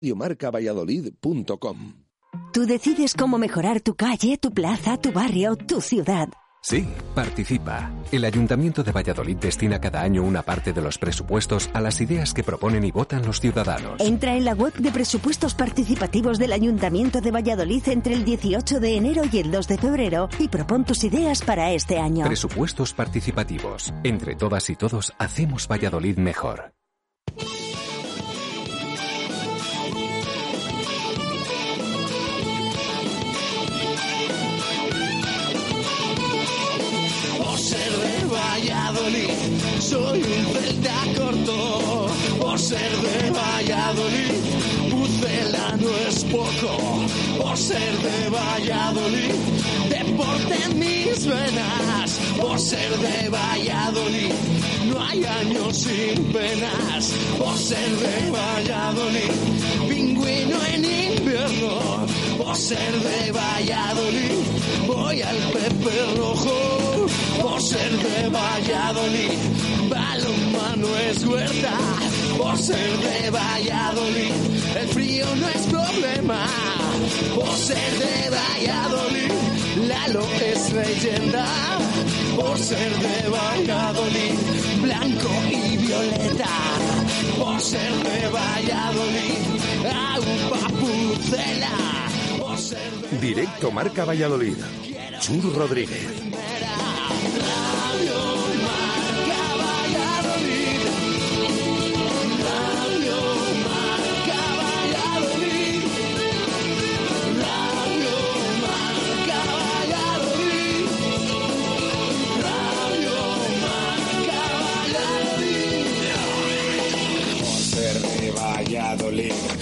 radiomarcavalladolid.com. Tú decides cómo mejorar tu calle, tu plaza, tu barrio, tu ciudad. Sí, participa. El Ayuntamiento de Valladolid destina cada año una parte de los presupuestos a las ideas que proponen y votan los ciudadanos. Entra en la web de presupuestos participativos del Ayuntamiento de Valladolid entre el 18 de enero y el 2 de febrero y propon tus ideas para este año. Presupuestos participativos. Entre todas y todos hacemos Valladolid mejor. Soy un celta corto. Por ser de Valladolid, Pucela no es poco. Por ser de Valladolid, deporte en mis venas. Por ser de Valladolid, no hay años sin penas. Por ser de Valladolid, pingüino en invierno. Por ser de Valladolid, voy al Pepe Rojo. Por ser de Valladolid, balonmano es huerta. Por ser de Valladolid, el frío no es problema. Por ser de Valladolid, Lalo es leyenda. Por ser de Valladolid, blanco y violeta. Por ser de Valladolid, agua pucela. Por ser de Directo Marca Valladolid. Chur Rodríguez.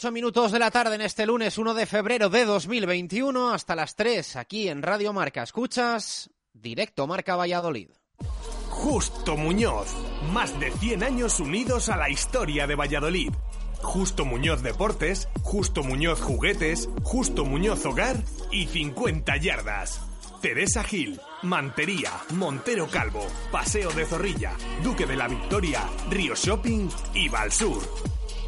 8 minutos de la tarde en este lunes 1 de febrero de 2021 hasta las 3 aquí en Radio Marca. Escuchas directo Marca Valladolid. Justo Muñoz, más de 100 años unidos a la historia de Valladolid. Justo Muñoz Deportes, Justo Muñoz Juguetes, Justo Muñoz Hogar y 50 Yardas. Teresa Gil, Mantería, Montero Calvo, Paseo de Zorrilla, Duque de la Victoria, Río Shopping y Valsur.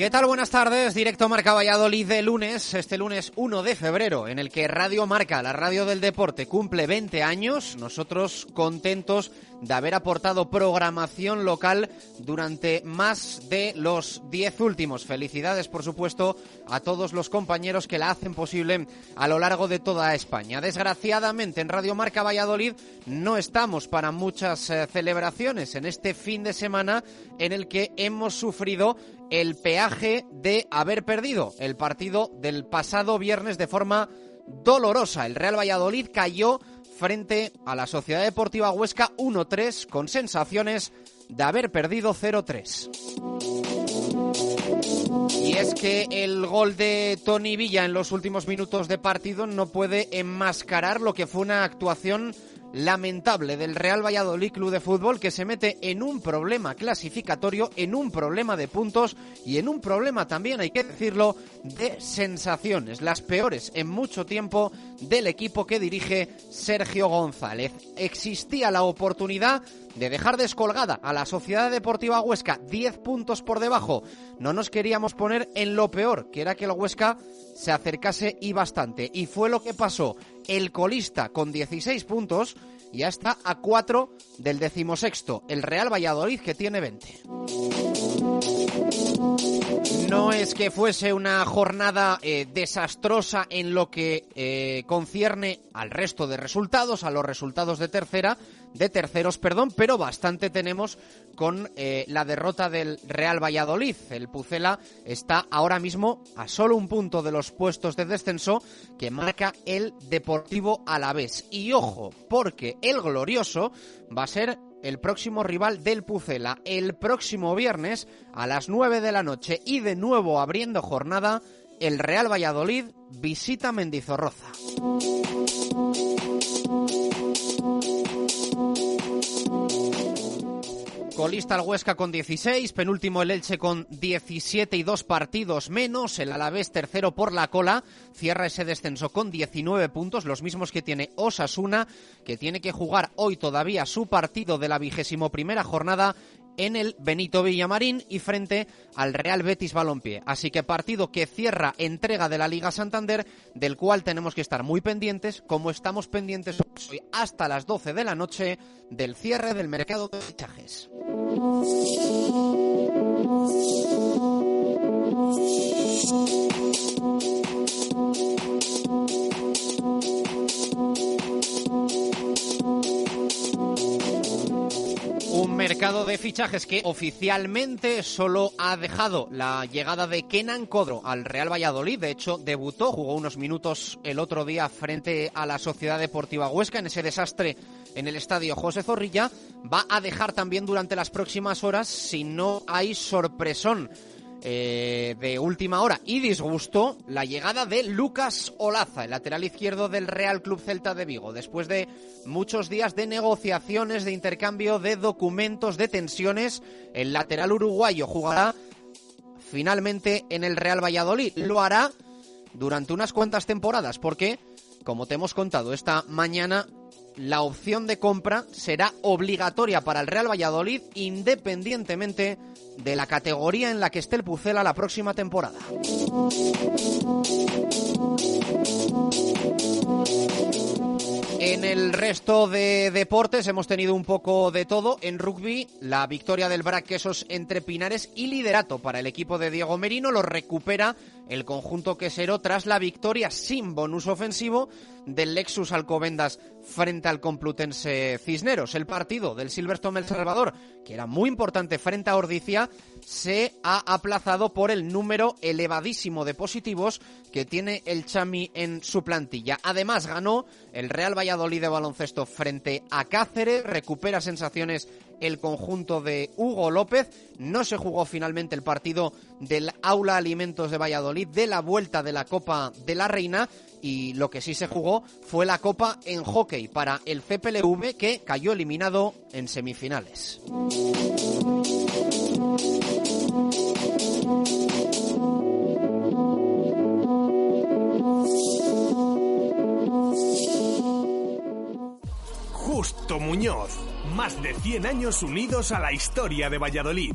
¿Qué tal? Buenas tardes. Directo Marca Valladolid de lunes, este lunes 1 de febrero, en el que Radio Marca, la radio del deporte, cumple 20 años. Nosotros contentos de haber aportado programación local durante más de los 10 últimos. Felicidades, por supuesto, a todos los compañeros que la hacen posible a lo largo de toda España. Desgraciadamente, en Radio Marca Valladolid no estamos para muchas eh, celebraciones en este fin de semana en el que hemos sufrido el peaje de haber perdido el partido del pasado viernes de forma dolorosa. El Real Valladolid cayó frente a la Sociedad Deportiva Huesca 1-3 con sensaciones de haber perdido 0-3. Y es que el gol de Tony Villa en los últimos minutos de partido no puede enmascarar lo que fue una actuación lamentable del Real Valladolid Club de Fútbol que se mete en un problema clasificatorio, en un problema de puntos y en un problema también, hay que decirlo, de sensaciones, las peores en mucho tiempo del equipo que dirige Sergio González. Existía la oportunidad de dejar descolgada a la Sociedad Deportiva Huesca 10 puntos por debajo. No nos queríamos poner en lo peor, que era que el Huesca se acercase y bastante. Y fue lo que pasó. El colista con 16 puntos ya está a 4 del decimosexto. El Real Valladolid que tiene 20. No es que fuese una jornada eh, desastrosa en lo que eh, concierne al resto de resultados, a los resultados de tercera, de terceros, perdón, pero bastante tenemos con eh, la derrota del Real Valladolid. El Pucela está ahora mismo a solo un punto de los puestos de descenso que marca el Deportivo Alavés. Y ojo, porque el glorioso va a ser el próximo rival del Pucela el próximo viernes a las 9 de la noche y de nuevo abriendo jornada el Real Valladolid visita Mendizorroza. Colista el Huesca con 16, penúltimo el Elche con 17 y dos partidos menos, el Alavés tercero por la cola, cierra ese descenso con 19 puntos, los mismos que tiene Osasuna, que tiene que jugar hoy todavía su partido de la vigésimo primera jornada en el Benito Villamarín y frente al Real Betis Balompié. Así que partido que cierra entrega de la Liga Santander, del cual tenemos que estar muy pendientes, como estamos pendientes hoy hasta las 12 de la noche del cierre del mercado de fichajes. mercado de fichajes que oficialmente solo ha dejado la llegada de Kenan Codro al Real Valladolid. De hecho, debutó, jugó unos minutos el otro día frente a la Sociedad Deportiva Huesca en ese desastre en el estadio José Zorrilla. Va a dejar también durante las próximas horas si no hay sorpresón. Eh, de última hora y disgustó la llegada de Lucas Olaza, el lateral izquierdo del Real Club Celta de Vigo, después de muchos días de negociaciones, de intercambio de documentos, de tensiones. El lateral uruguayo jugará finalmente en el Real Valladolid. Lo hará durante unas cuantas temporadas, porque, como te hemos contado esta mañana, la opción de compra será obligatoria para el Real Valladolid independientemente de la categoría en la que esté el Pucela la próxima temporada. En el resto de deportes hemos tenido un poco de todo. En rugby, la victoria del Braquesos entre Pinares y liderato para el equipo de Diego Merino lo recupera el conjunto quesero tras la victoria sin bonus ofensivo del Lexus Alcobendas frente al Complutense Cisneros. El partido del Silverstone El Salvador, que era muy importante frente a Ordicia, se ha aplazado por el número elevadísimo de positivos que tiene el Chami en su plantilla. Además, ganó el Real Valladolid de baloncesto frente a Cáceres, recupera sensaciones el conjunto de Hugo López. No se jugó finalmente el partido del Aula Alimentos de Valladolid de la vuelta de la Copa de la Reina y lo que sí se jugó fue la Copa en hockey para el CPLV que cayó eliminado en semifinales. Justo Muñoz. Más de 100 años unidos a la historia de Valladolid.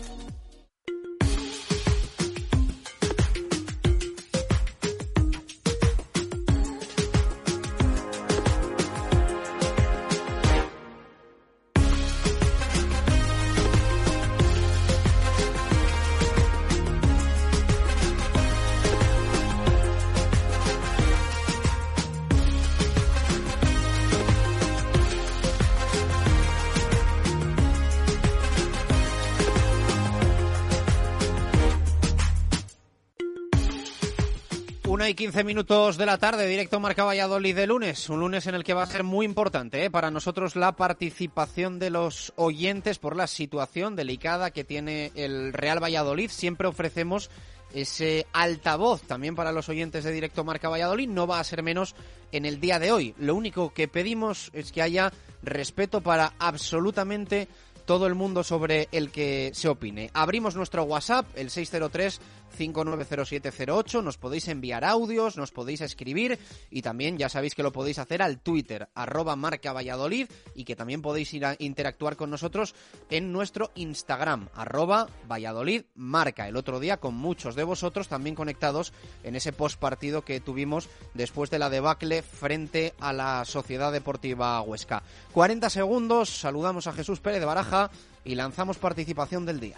Y quince minutos de la tarde, directo Marca Valladolid de lunes. Un lunes en el que va a ser muy importante ¿eh? para nosotros la participación de los oyentes por la situación delicada que tiene el Real Valladolid. Siempre ofrecemos ese altavoz también para los oyentes de directo Marca Valladolid. No va a ser menos en el día de hoy. Lo único que pedimos es que haya respeto para absolutamente todo el mundo sobre el que se opine. Abrimos nuestro WhatsApp, el 603 590708, nos podéis enviar audios, nos podéis escribir y también ya sabéis que lo podéis hacer al Twitter, arroba marca Valladolid y que también podéis ir a interactuar con nosotros en nuestro Instagram, arroba Valladolid marca. El otro día con muchos de vosotros también conectados en ese post partido que tuvimos después de la debacle frente a la Sociedad Deportiva Huesca. 40 segundos, saludamos a Jesús Pérez de Baraja y lanzamos participación del día.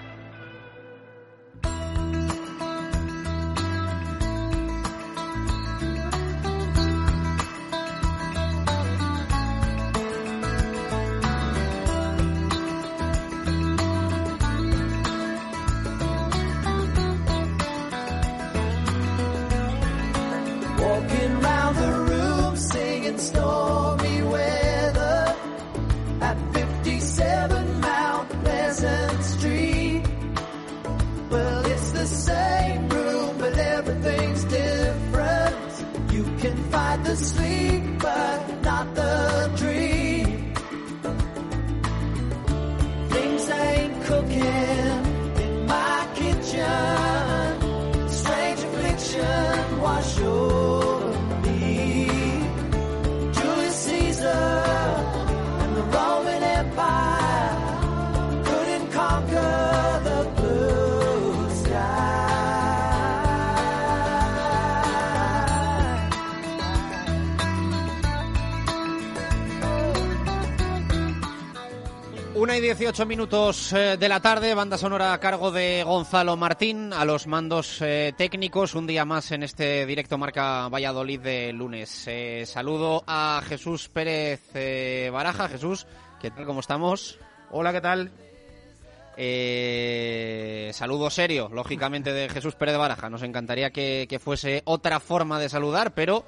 48 minutos eh, de la tarde, banda sonora a cargo de Gonzalo Martín, a los mandos eh, técnicos, un día más en este directo Marca Valladolid de lunes. Eh, saludo a Jesús Pérez Baraja. Jesús, ¿qué tal? ¿Cómo estamos? Hola, ¿qué tal? Saludo serio, lógicamente, de Jesús Pérez Baraja. Nos encantaría que, que fuese otra forma de saludar, pero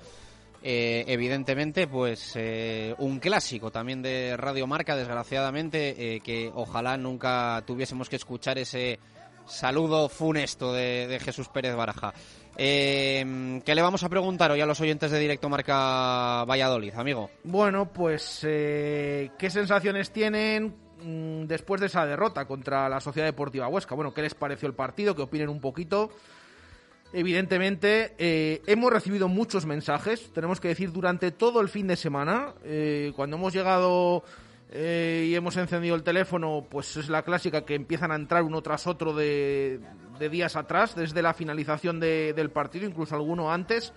eh, evidentemente, pues eh, un clásico también de Radio Marca, desgraciadamente, eh, que ojalá nunca tuviésemos que escuchar ese saludo funesto de, Jesús Pérez Baraja. ¿Qué le vamos a preguntar hoy a los oyentes de Directo Marca Valladolid, amigo? Bueno, pues ¿qué sensaciones tienen mm, después de esa derrota contra la Sociedad Deportiva Huesca? Bueno, ¿qué les pareció el partido? Que opinen un poquito. Evidentemente, eh, hemos recibido muchos mensajes, tenemos que decir, durante todo el fin de semana. Eh, cuando hemos llegado eh, y hemos encendido el teléfono, pues es la clásica que empiezan a entrar uno tras otro de, de días atrás, desde la finalización de- del partido, incluso alguno antes.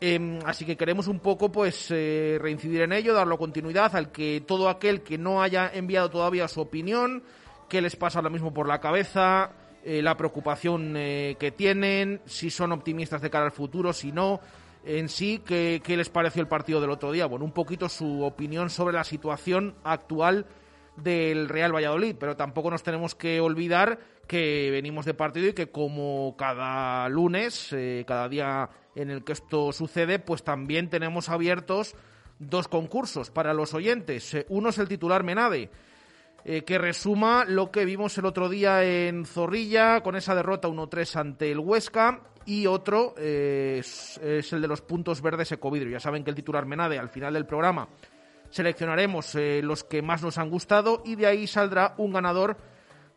Em, así que queremos un poco pues reincidir en ello, darlo continuidad al que todo aquel que no haya enviado todavía su opinión, qué les pasa ahora mismo por la cabeza, eh, la preocupación eh, que tienen, si son optimistas de cara al futuro, si no, en sí, qué, qué les pareció el partido del otro día. Bueno, un poquito su opinión sobre la situación actual del Real Valladolid, pero tampoco nos tenemos que olvidar que venimos de partido y que como cada lunes, eh, cada día en el que esto sucede, pues también tenemos abiertos dos concursos para los oyentes. Eh, Uno es el titular Menade, eh, que resuma lo que vimos el otro día en Zorrilla con esa derrota 1-3 ante el Huesca y otro eh, es, el de los puntos verdes Ecovidrio. Ya saben que el titular Menade al final del programa seleccionaremos eh, los que más nos han gustado y de ahí saldrá un ganador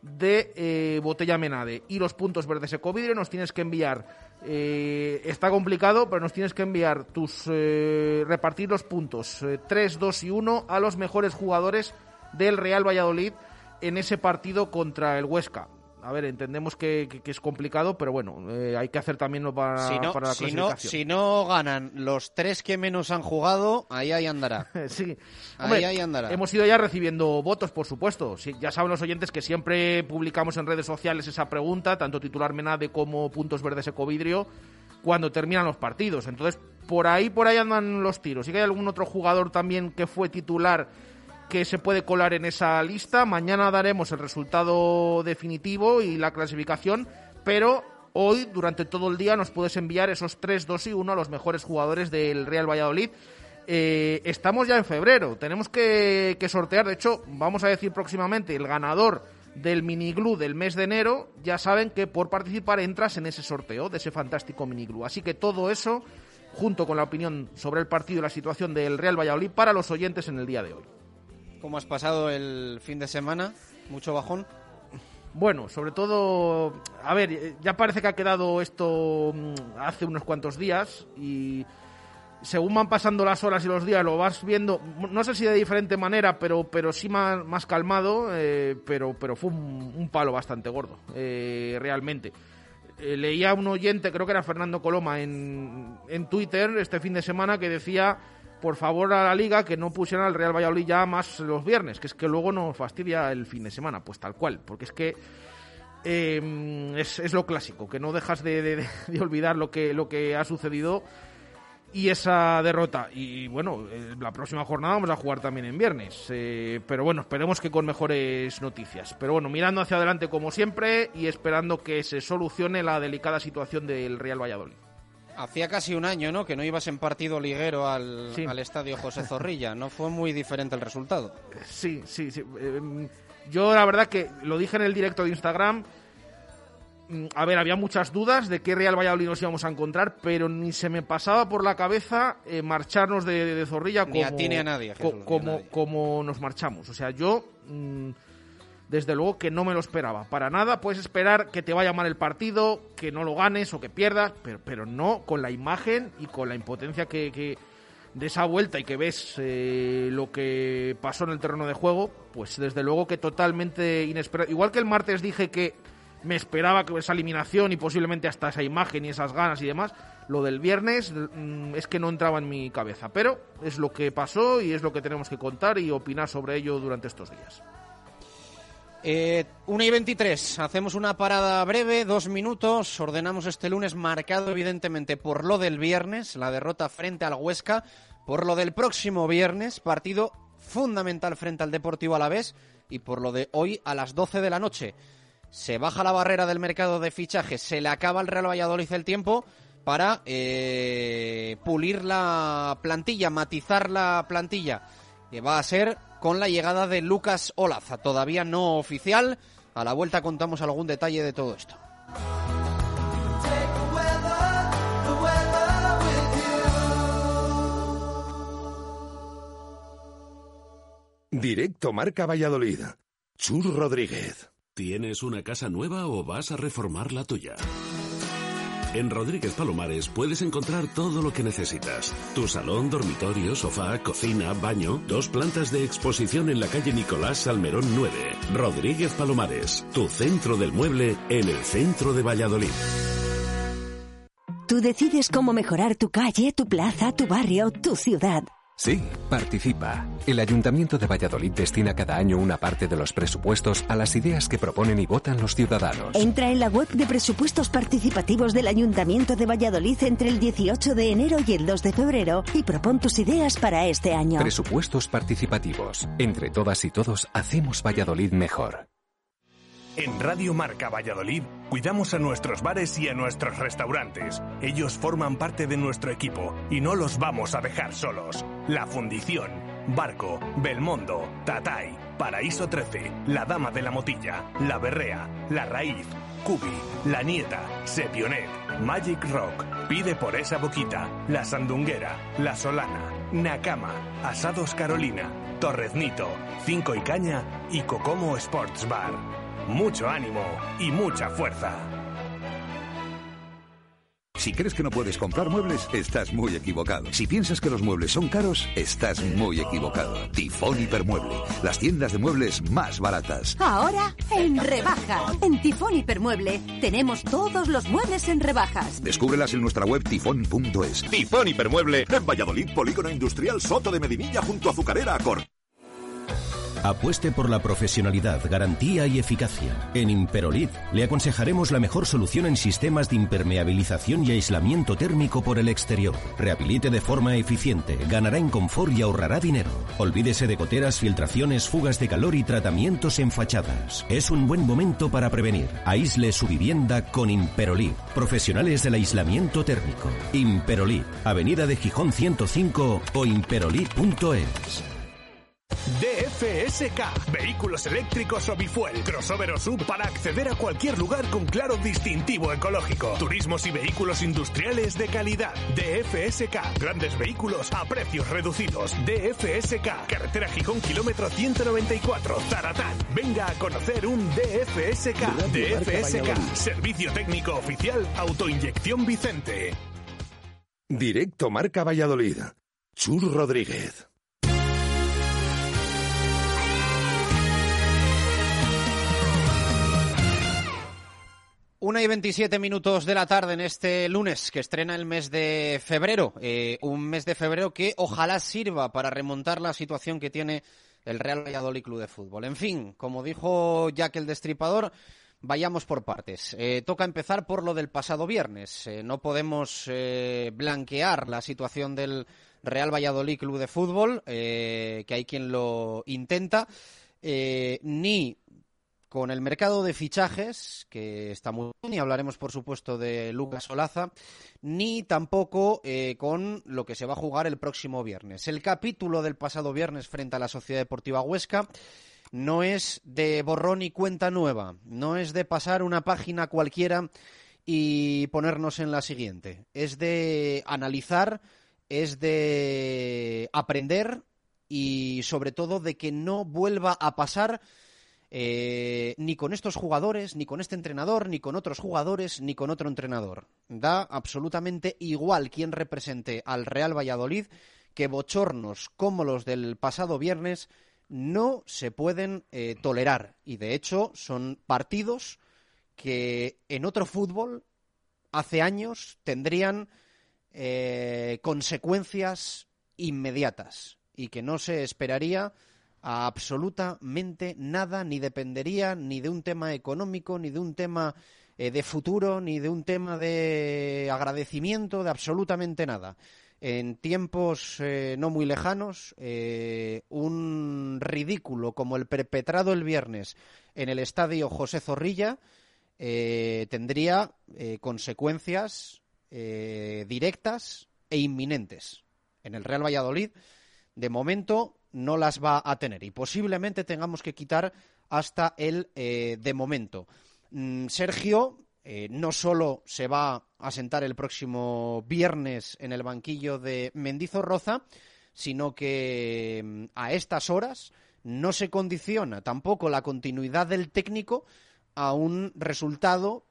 de eh, Botella Menade. Y los puntos verdes Ecovidrio nos tienes que enviar. está complicado, pero nos tienes que enviar tus. repartir los puntos 3, 2 y 1 a los mejores jugadores del Real Valladolid en ese partido contra el Huesca. A ver, entendemos que, que- que es complicado, pero bueno, eh, hay que hacer también lo para, si, no, para la si, no, si no ganan los tres que menos han jugado, ahí ahí andará. Sí. Ahí, ahí andará. Hemos ido ya recibiendo votos, por supuesto. Sí, ya saben los oyentes que siempre publicamos en redes sociales esa pregunta, tanto titular Menade como puntos verdes Ecovidrio, cuando terminan los partidos. Entonces, por ahí, por ahí andan los tiros. Sí que hay algún otro jugador también que fue titular que se puede colar en esa lista. Mañana daremos el resultado definitivo y la clasificación, pero hoy, durante todo el día, nos puedes enviar esos 3, 2 y 1 a los mejores jugadores del Real Valladolid. Eh, estamos ya en febrero, tenemos que, sortear, de hecho, vamos a decir próximamente el ganador del miniglú del mes de enero, ya saben que por participar entras en ese sorteo de ese fantástico miniglú. Así que todo eso, junto con la opinión sobre el partido y la situación del Real Valladolid para los oyentes en el día de hoy. ¿Cómo has pasado el fin de semana? ¿Mucho bajón? Bueno, sobre todo, a ver, ya parece que ha quedado esto mm, hace unos cuantos días y según van pasando las horas y los días lo vas viendo, no sé si de diferente manera, pero, pero sí más, más calmado, eh, pero, pero fue un, un palo bastante gordo, eh, realmente. Eh, leía a un oyente, creo que era Fernando Coloma, en, en Twitter este fin de semana que decía, por favor a la liga que no pusieran al Real Valladolid ya más los viernes, que es que luego nos fastidia el fin de semana, pues tal cual, porque es que eh, es, es lo clásico, que no dejas de, de- de olvidar lo que, lo que ha sucedido y esa derrota. Y bueno, eh, la próxima jornada vamos a jugar también en viernes. eh, pero bueno, esperemos que con mejores noticias. Pero bueno, mirando hacia adelante como siempre y esperando que se solucione la delicada situación del Real Valladolid. Hacía casi un año, ¿no? Que no ibas en partido liguero al, Sí. al estadio José Zorrilla. No fue muy diferente el resultado. Sí, sí, sí. Eh, yo la verdad que lo dije en el directo de Instagram. Mm, A ver, había muchas dudas de qué Real Valladolid nos íbamos a encontrar, pero ni se me pasaba por la cabeza eh, marcharnos de, de Zorrilla Ni como, a ti ni a nadie, co- Jesús, ni a como, nadie. como nos marchamos. O sea, yo mm, desde luego que no me lo esperaba. Para nada puedes esperar que te vaya mal el partido, que no lo ganes o que pierdas, pero, pero no con la imagen y con la impotencia que, de esa vuelta y que ves eh, lo que pasó en el terreno de juego, pues desde luego que totalmente inesperado. Igual que el martes dije que me esperaba que esa eliminación y posiblemente hasta esa imagen y esas ganas y demás, lo del viernes mm, es que no entraba en mi cabeza. Pero es lo que pasó y es lo que tenemos que contar y opinar sobre ello durante estos días. Eh, 1 y 23, hacemos una parada breve, dos minutos. Ordenamos este lunes marcado evidentemente por lo del viernes, la derrota frente al Huesca, por lo del próximo viernes, partido fundamental frente al Deportivo Alavés y por lo de hoy a las 12 de la noche. Se baja la barrera del mercado de fichajes, se le acaba al Real Valladolid el tiempo para eh, pulir la plantilla, matizar la plantilla que va a ser con la llegada de Lucas Olaza, todavía no oficial. A la vuelta contamos algún detalle de todo esto. Directo Marca Valladolid. Chur Rodríguez. ¿Tienes una casa nueva o vas a reformar la tuya? En Rodríguez Palomares puedes encontrar todo lo que necesitas. Tu salón, dormitorio, sofá, cocina, baño, dos plantas de exposición en la calle Nicolás Salmerón 9. Rodríguez Palomares, tu centro del mueble en el centro de Valladolid. Tú decides cómo mejorar tu calle, tu plaza, tu barrio, tu ciudad. Sí, participa. El Ayuntamiento de Valladolid destina cada año una parte de los presupuestos a las ideas que proponen y votan los ciudadanos. Entra en la web de presupuestos participativos del Ayuntamiento de Valladolid entre el 18 de enero y el 2 de febrero y propon tus ideas para este año. Presupuestos participativos. Entre todas y todos hacemos Valladolid mejor. En Radio Marca Valladolid cuidamos a nuestros bares y a nuestros restaurantes. Ellos forman parte de nuestro equipo y no los vamos a dejar solos. La Fundición, Barco, Belmondo, Tatay, Paraíso 13, La Dama de la Motilla, La Berrea, La Raíz, Cubi, La Nieta, Sepionet, Magic Rock, Pide por esa boquita, La Sandunguera, La Solana, Nakama, Asados Carolina, Torreznito, Cinco y Caña y Cocomo Sports Bar. Mucho ánimo y mucha fuerza. Si crees que no puedes comprar muebles, estás muy equivocado. Si piensas que los muebles son caros, estás muy equivocado. Tifón Hipermueble, las tiendas de muebles más baratas. Ahora en rebaja. En Tifón Hipermueble tenemos todos los muebles en rebajas. Descúbrelas en nuestra web tifón.es. Tifón Hipermueble en Valladolid, Polígono Industrial Soto de Medinilla junto a Azucarera Acor. Apueste por la profesionalidad, garantía y eficacia. En Imperolid le aconsejaremos la mejor solución en sistemas de impermeabilización y aislamiento térmico por el exterior. Rehabilite de forma eficiente, ganará en confort y ahorrará dinero. Olvídese de goteras, filtraciones, fugas de calor y tratamientos en fachadas. Es un buen momento para prevenir. Aísle su vivienda con Imperolid. Profesionales del aislamiento térmico. Imperolid, Avenida de Gijón 105 o imperolid.es. DFSK. Vehículos eléctricos o bifuel. Crossover o sub para acceder a cualquier lugar con claro distintivo ecológico. Turismos y vehículos industriales de calidad. DFSK. Grandes vehículos a precios reducidos. DFSK. Carretera Gijón, kilómetro 194. Zaratán. Venga a conocer un DFSK. DFSK. Servicio técnico oficial Autoinyección Vicente. Directo Marca Valladolid. Chur Rodríguez. Una y 27 minutos de la tarde en este lunes que estrena el mes de febrero. Eh, un mes de febrero que ojalá sirva para remontar la situación que tiene el Real Valladolid Club de Fútbol. En fin, como dijo Jack el Destripador, vayamos por partes. Eh, toca empezar por lo del pasado viernes. Eh, no podemos blanquear la situación del Real Valladolid Club de Fútbol, que hay quien lo intenta, ni con el mercado de fichajes, que está muy bien, y hablaremos, por supuesto, de Lucas Olaza, ni tampoco eh, con lo que se va a jugar el próximo viernes. El capítulo del pasado viernes frente a la Sociedad Deportiva Huesca no es de borrón y cuenta nueva, no es de pasar una página cualquiera y ponernos en la siguiente. Es de analizar, es de aprender y sobre todo de que no vuelva a pasar eh, ni con estos jugadores, ni con este entrenador, ni con otros jugadores, ni con otro entrenador. Da absolutamente igual quién represente al Real Valladolid, que bochornos como los del pasado viernes no se pueden eh, tolerar. Y de hecho son partidos que en otro fútbol hace años tendrían eh, consecuencias inmediatas y que no se esperaría absolutamente nada, ni dependería ni de un tema económico, ni de un tema eh, de futuro, ni de un tema de agradecimiento, de absolutamente nada. En tiempos eh, no muy lejanos, eh, un ridículo como el perpetrado el viernes en el estadio José Zorrilla tendría consecuencias directas e inminentes. En el Real Valladolid, de momento, no las va a tener y posiblemente tengamos que quitar hasta el eh, de momento. Mm, Sergio eh, no solo se va a sentar el próximo viernes en el banquillo de Mendizorroza, sino que mm, a estas horas no se condiciona tampoco la continuidad del técnico a un resultado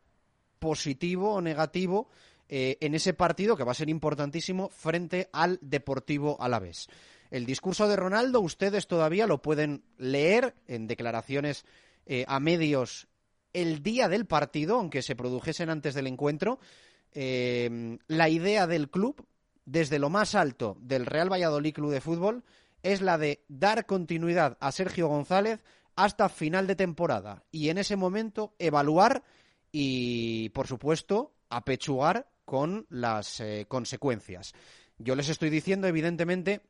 positivo o negativo eh, en ese partido que va a ser importantísimo frente al Deportivo Alavés. El discurso de Ronaldo ustedes todavía lo pueden leer en declaraciones eh, a medios el día del partido, aunque se produjesen antes del encuentro. Eh, la idea del club, desde lo más alto del Real Valladolid Club de Fútbol, es la de dar continuidad a Sergio González hasta final de temporada y en ese momento evaluar y, por supuesto, apechugar con las eh, consecuencias. Yo les estoy diciendo, evidentemente,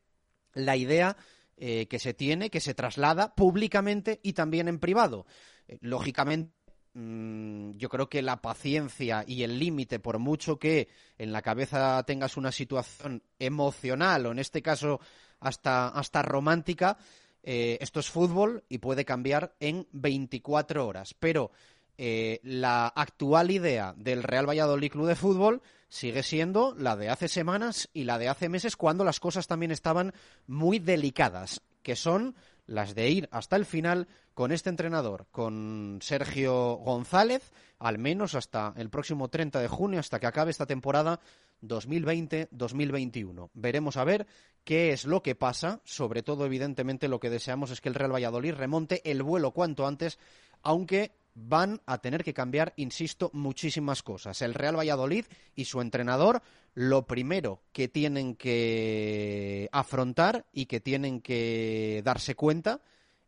la idea eh, que se tiene, que se traslada públicamente y también en privado. Eh, lógicamente, mm, yo creo que la paciencia y el límite, por mucho que en la cabeza tengas una situación emocional o en este caso hasta, hasta romántica, eh, esto es fútbol y puede cambiar en 24 horas. Pero la actual idea del Real Valladolid Club de Fútbol sigue siendo la de hace semanas y la de hace meses cuando las cosas también estaban muy delicadas, que son las de ir hasta el final con este entrenador, con Sergio González, al menos hasta el próximo 30 de junio, hasta que acabe esta temporada 2020-2021. Veremos a ver qué es lo que pasa. Sobre todo, evidentemente, lo que deseamos es que el Real Valladolid remonte el vuelo cuanto antes, aunque van a tener que cambiar, insisto, muchísimas cosas. El Real Valladolid y su entrenador, lo primero que tienen que afrontar y que tienen que darse cuenta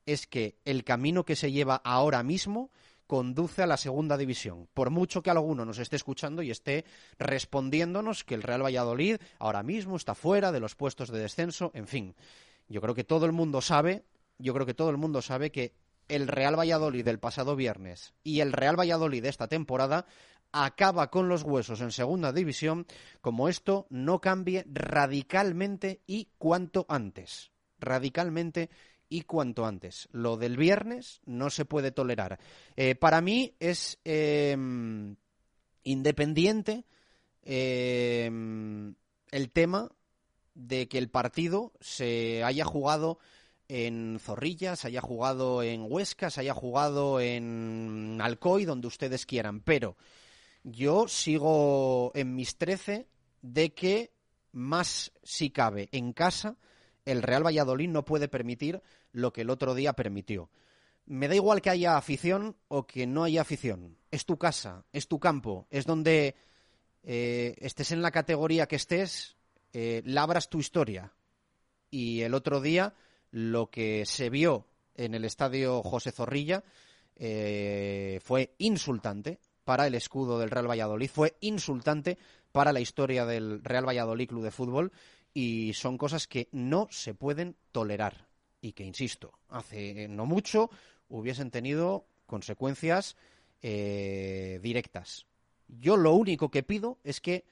es que el camino que se lleva ahora mismo conduce a la segunda división. Por mucho que alguno nos esté escuchando y esté respondiéndonos que el Real Valladolid ahora mismo está fuera de los puestos de descenso, en fin. Yo creo que todo el mundo sabe, yo creo que todo el mundo sabe que el Real Valladolid del pasado viernes y el Real Valladolid de esta temporada acaba con los huesos en segunda división como esto no cambie radicalmente y cuanto antes. Radicalmente y cuanto antes. Lo del viernes no se puede tolerar. Eh, para mí es em, independiente em, el tema de que el partido se haya jugado en Zorrilla, se haya jugado en Huesca, se haya jugado en Alcoy, donde ustedes quieran. Pero yo sigo en mis trece de que más si cabe en casa el Real Valladolid no puede permitir lo que el otro día permitió. Me da igual que haya afición o que no haya afición. Es tu casa, es tu campo, es donde eh, estés en la categoría que estés, eh, labras tu historia. Y el otro día lo que se vio en el estadio José Zorrilla eh, fue insultante para el escudo del Real Valladolid, fue insultante para la historia del Real Valladolid Club de Fútbol y son cosas que no se pueden tolerar y que, insisto, hace no mucho hubiesen tenido consecuencias eh, directas. Yo lo único que pido es que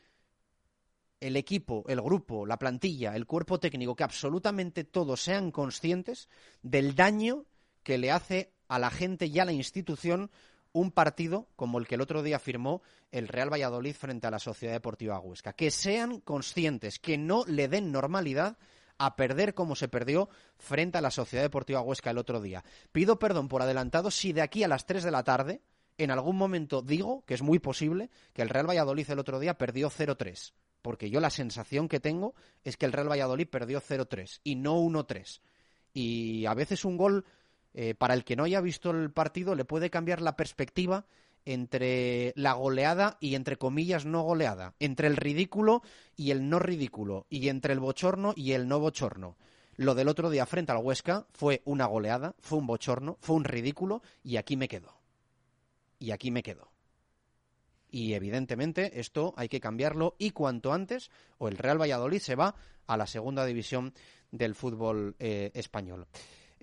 el equipo, el grupo, la plantilla, el cuerpo técnico, que absolutamente todos sean conscientes del daño que le hace a la gente y a la institución un partido como el que el otro día firmó el Real Valladolid frente a la Sociedad Deportiva Huesca. Que sean conscientes, que no le den normalidad a perder como se perdió frente a la Sociedad Deportiva Huesca el otro día. Pido perdón por adelantado si de aquí a las 3 de la tarde en algún momento digo que es muy posible que el Real Valladolid el otro día perdió 0-3, porque yo la sensación que tengo es que el Real Valladolid perdió 0-3 y no 1-3. Y a veces un gol eh, para el que no haya visto el partido le puede cambiar la perspectiva entre la goleada y entre comillas no goleada, entre el ridículo y el no ridículo, y entre el bochorno y el no bochorno. Lo del otro día frente al Huesca fue una goleada, fue un bochorno, fue un ridículo, y aquí me quedo. Y aquí me quedo. Y evidentemente esto hay que cambiarlo y cuanto antes, o el Real Valladolid se va a la segunda división del fútbol eh, español.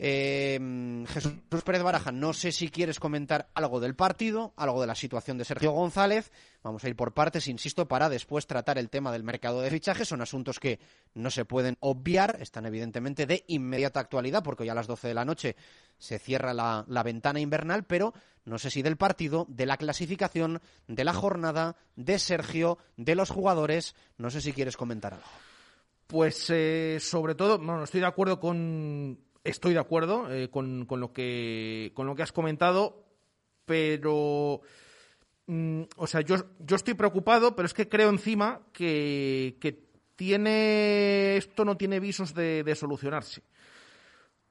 Eh, Jesús Pérez Baraja, no sé si quieres comentar algo del partido, algo de la situación de Sergio González. Vamos a ir por partes, insisto, para después tratar el tema del mercado de fichajes. Son asuntos que no se pueden obviar, están evidentemente de inmediata actualidad, porque hoy a las 12 de la noche se cierra la, la ventana invernal, pero no sé si del partido, de la clasificación, de la jornada, de Sergio, de los jugadores. No sé si quieres comentar algo. Pues eh, sobre todo, bueno, estoy de acuerdo con estoy de acuerdo eh, con, lo que, con lo que has comentado, pero. Mm, o sea, yo, yo estoy preocupado, pero es que creo encima que, tiene. Esto no tiene visos de, solucionarse.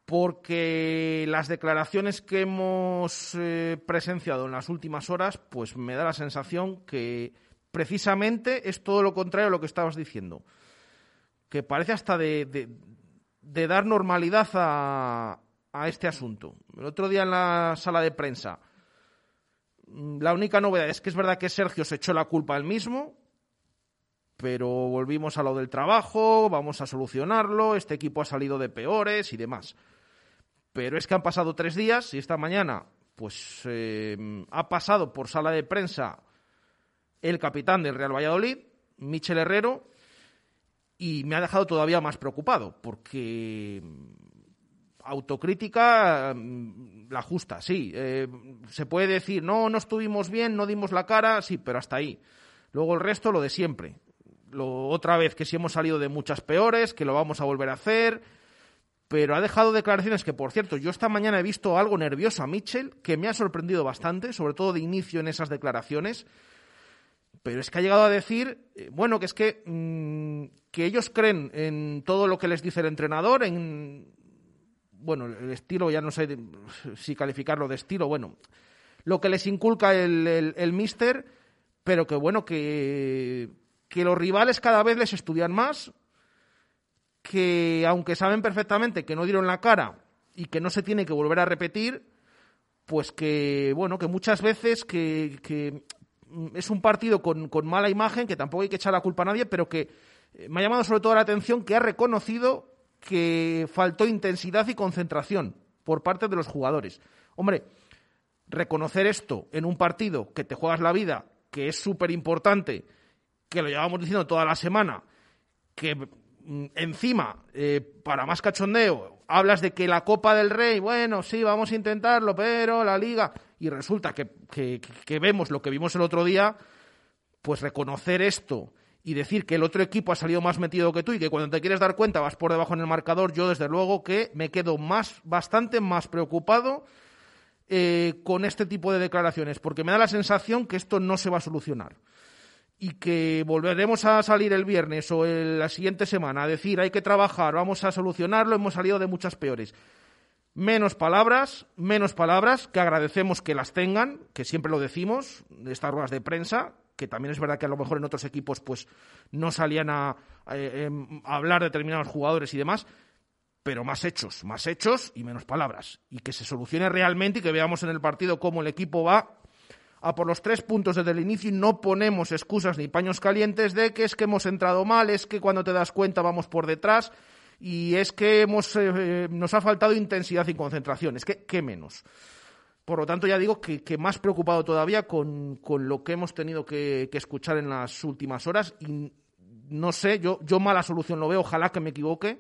Porque las declaraciones que hemos eh, presenciado en las últimas horas, pues me da la sensación que precisamente es todo lo contrario a lo que estabas diciendo. Que parece hasta de, de dar normalidad a, a este asunto. El otro día en la sala de prensa, mm, la única novedad es que es verdad que Sergio se echó la culpa él mismo, pero volvimos a lo del trabajo, vamos a solucionarlo, este equipo ha salido de peores y demás. Pero es que han pasado tres días y esta mañana, pues eh, ha pasado por sala de prensa el capitán del Real Valladolid, Michel Herrero, y me ha dejado todavía más preocupado, porque mm, autocrítica mm, la justa, sí. Eh, se puede decir, no, no estuvimos bien, no dimos la cara, sí, pero hasta ahí. Luego el resto, lo de siempre. Lo, otra vez que si hemos salido de muchas peores, que lo vamos a volver a hacer. pero ha dejado declaraciones que, por cierto, yo esta mañana he visto algo nervioso a Mitchell, que me ha sorprendido bastante, sobre todo de inicio en esas declaraciones. Pero es que ha llegado a decir, eh, bueno, que es que, mm, que ellos creen en todo lo que les dice el entrenador, en, bueno, el estilo, ya no sé si calificarlo de estilo, bueno, lo que les inculca el, el, el mister, pero que, bueno, que, que los rivales cada vez les estudian más, que aunque saben perfectamente que no dieron la cara y que no se tiene que volver a repetir, pues que, bueno, que muchas veces que, que es un partido con, con, mala imagen, que tampoco hay que echar la culpa a nadie, pero que eh, me ha llamado sobre todo la atención que ha reconocido que faltó intensidad y concentración por parte de los jugadores. Hombre, reconocer esto en un partido que te juegas la vida, que es súper importante, que lo llevamos diciendo toda la semana, que mm, encima, eh, para más cachondeo, hablas de que la Copa del Rey, bueno, sí, vamos a intentarlo, pero la Liga, y resulta que, que, vemos lo que vimos el otro día, pues reconocer esto y decir que el otro equipo ha salido más metido que tú y que cuando te quieres dar cuenta vas por debajo en el marcador, yo desde luego que me quedo más, bastante más preocupado eh, con este tipo de declaraciones, porque me da la sensación que esto no se va a solucionar y que volveremos a salir el viernes o la siguiente semana a decir hay que trabajar, vamos a solucionarlo, hemos salido de muchas peores. Menos palabras, menos palabras, que agradecemos que las tengan, que siempre lo decimos, de estas ruedas de prensa, que también es verdad que a lo mejor en otros equipos pues no salían a, a, em, a hablar de determinados jugadores y demás, pero más hechos, más hechos y menos palabras. Y que se solucione realmente y que veamos en el partido cómo el equipo va a por los tres puntos desde el inicio y no ponemos excusas ni paños calientes de que es que hemos entrado mal, es que cuando te das cuenta vamos por detrás y es que hemos, eh, nos ha faltado intensidad y concentración. Es que, ¿qué menos? Por lo tanto, ya digo que, más preocupado todavía con, con lo que hemos tenido que, escuchar en las últimas horas. Y no sé, yo, yo mala solución lo veo, ojalá que me equivoque.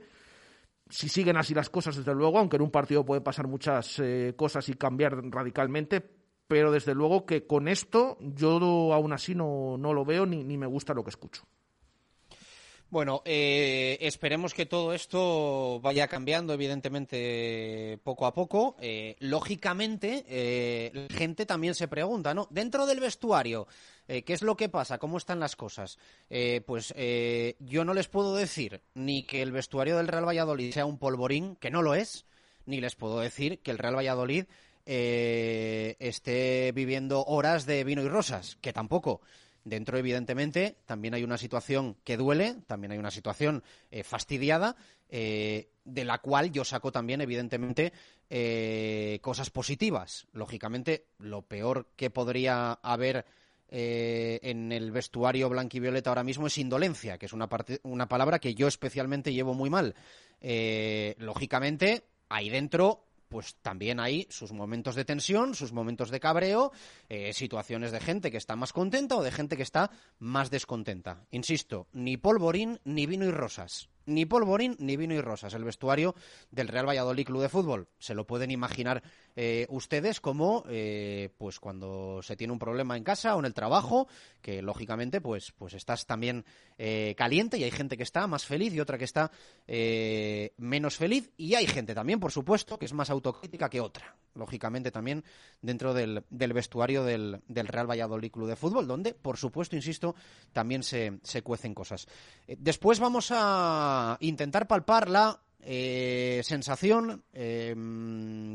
Si siguen así las cosas, desde luego, aunque en un partido puede pasar muchas eh, cosas y cambiar radicalmente, pero desde luego que con esto yo aún así no, no lo veo ni, ni me gusta lo que escucho. Bueno, eh, esperemos que todo esto vaya cambiando, evidentemente, poco a poco. Eh, lógicamente, eh, la gente también se pregunta, ¿no? Dentro del vestuario, eh, ¿qué es lo que pasa? ¿Cómo están las cosas? Eh, pues yo no les puedo decir ni que el vestuario del Real Valladolid sea un polvorín, que no lo es, ni les puedo decir que el Real Valladolid esté viviendo horas de vino y rosas, que tampoco. Dentro, evidentemente, también hay una situación que duele, también hay una situación eh, fastidiada, eh, de la cual yo saco también, evidentemente, eh, cosas positivas. Lógicamente, lo peor que podría haber en el vestuario blanquivioleta ahora mismo es indolencia, que es una, parte, una palabra que yo especialmente llevo muy mal. lógicamente, ahí dentro pues también hay sus momentos de tensión, sus momentos de cabreo, eh, situaciones de gente que está más contenta o de gente que está más descontenta. Insisto, ni polvorín ni vino y rosas ni polvorín ni vino y rosas. El vestuario del Real Valladolid Club de Fútbol. Se lo pueden imaginar eh, ustedes como, eh, pues cuando se tiene un problema en casa o en el trabajo, que lógicamente, pues, pues estás también eh, caliente y hay gente que está más feliz y otra que está menos feliz. Y hay gente también, por supuesto, que es más autocrítica que otra. Lógicamente también dentro del, del vestuario del, del, Real Valladolid Club de Fútbol, donde, por supuesto, insisto, también se, se cuecen cosas. Después vamos a intentar palpar la eh, sensación eh,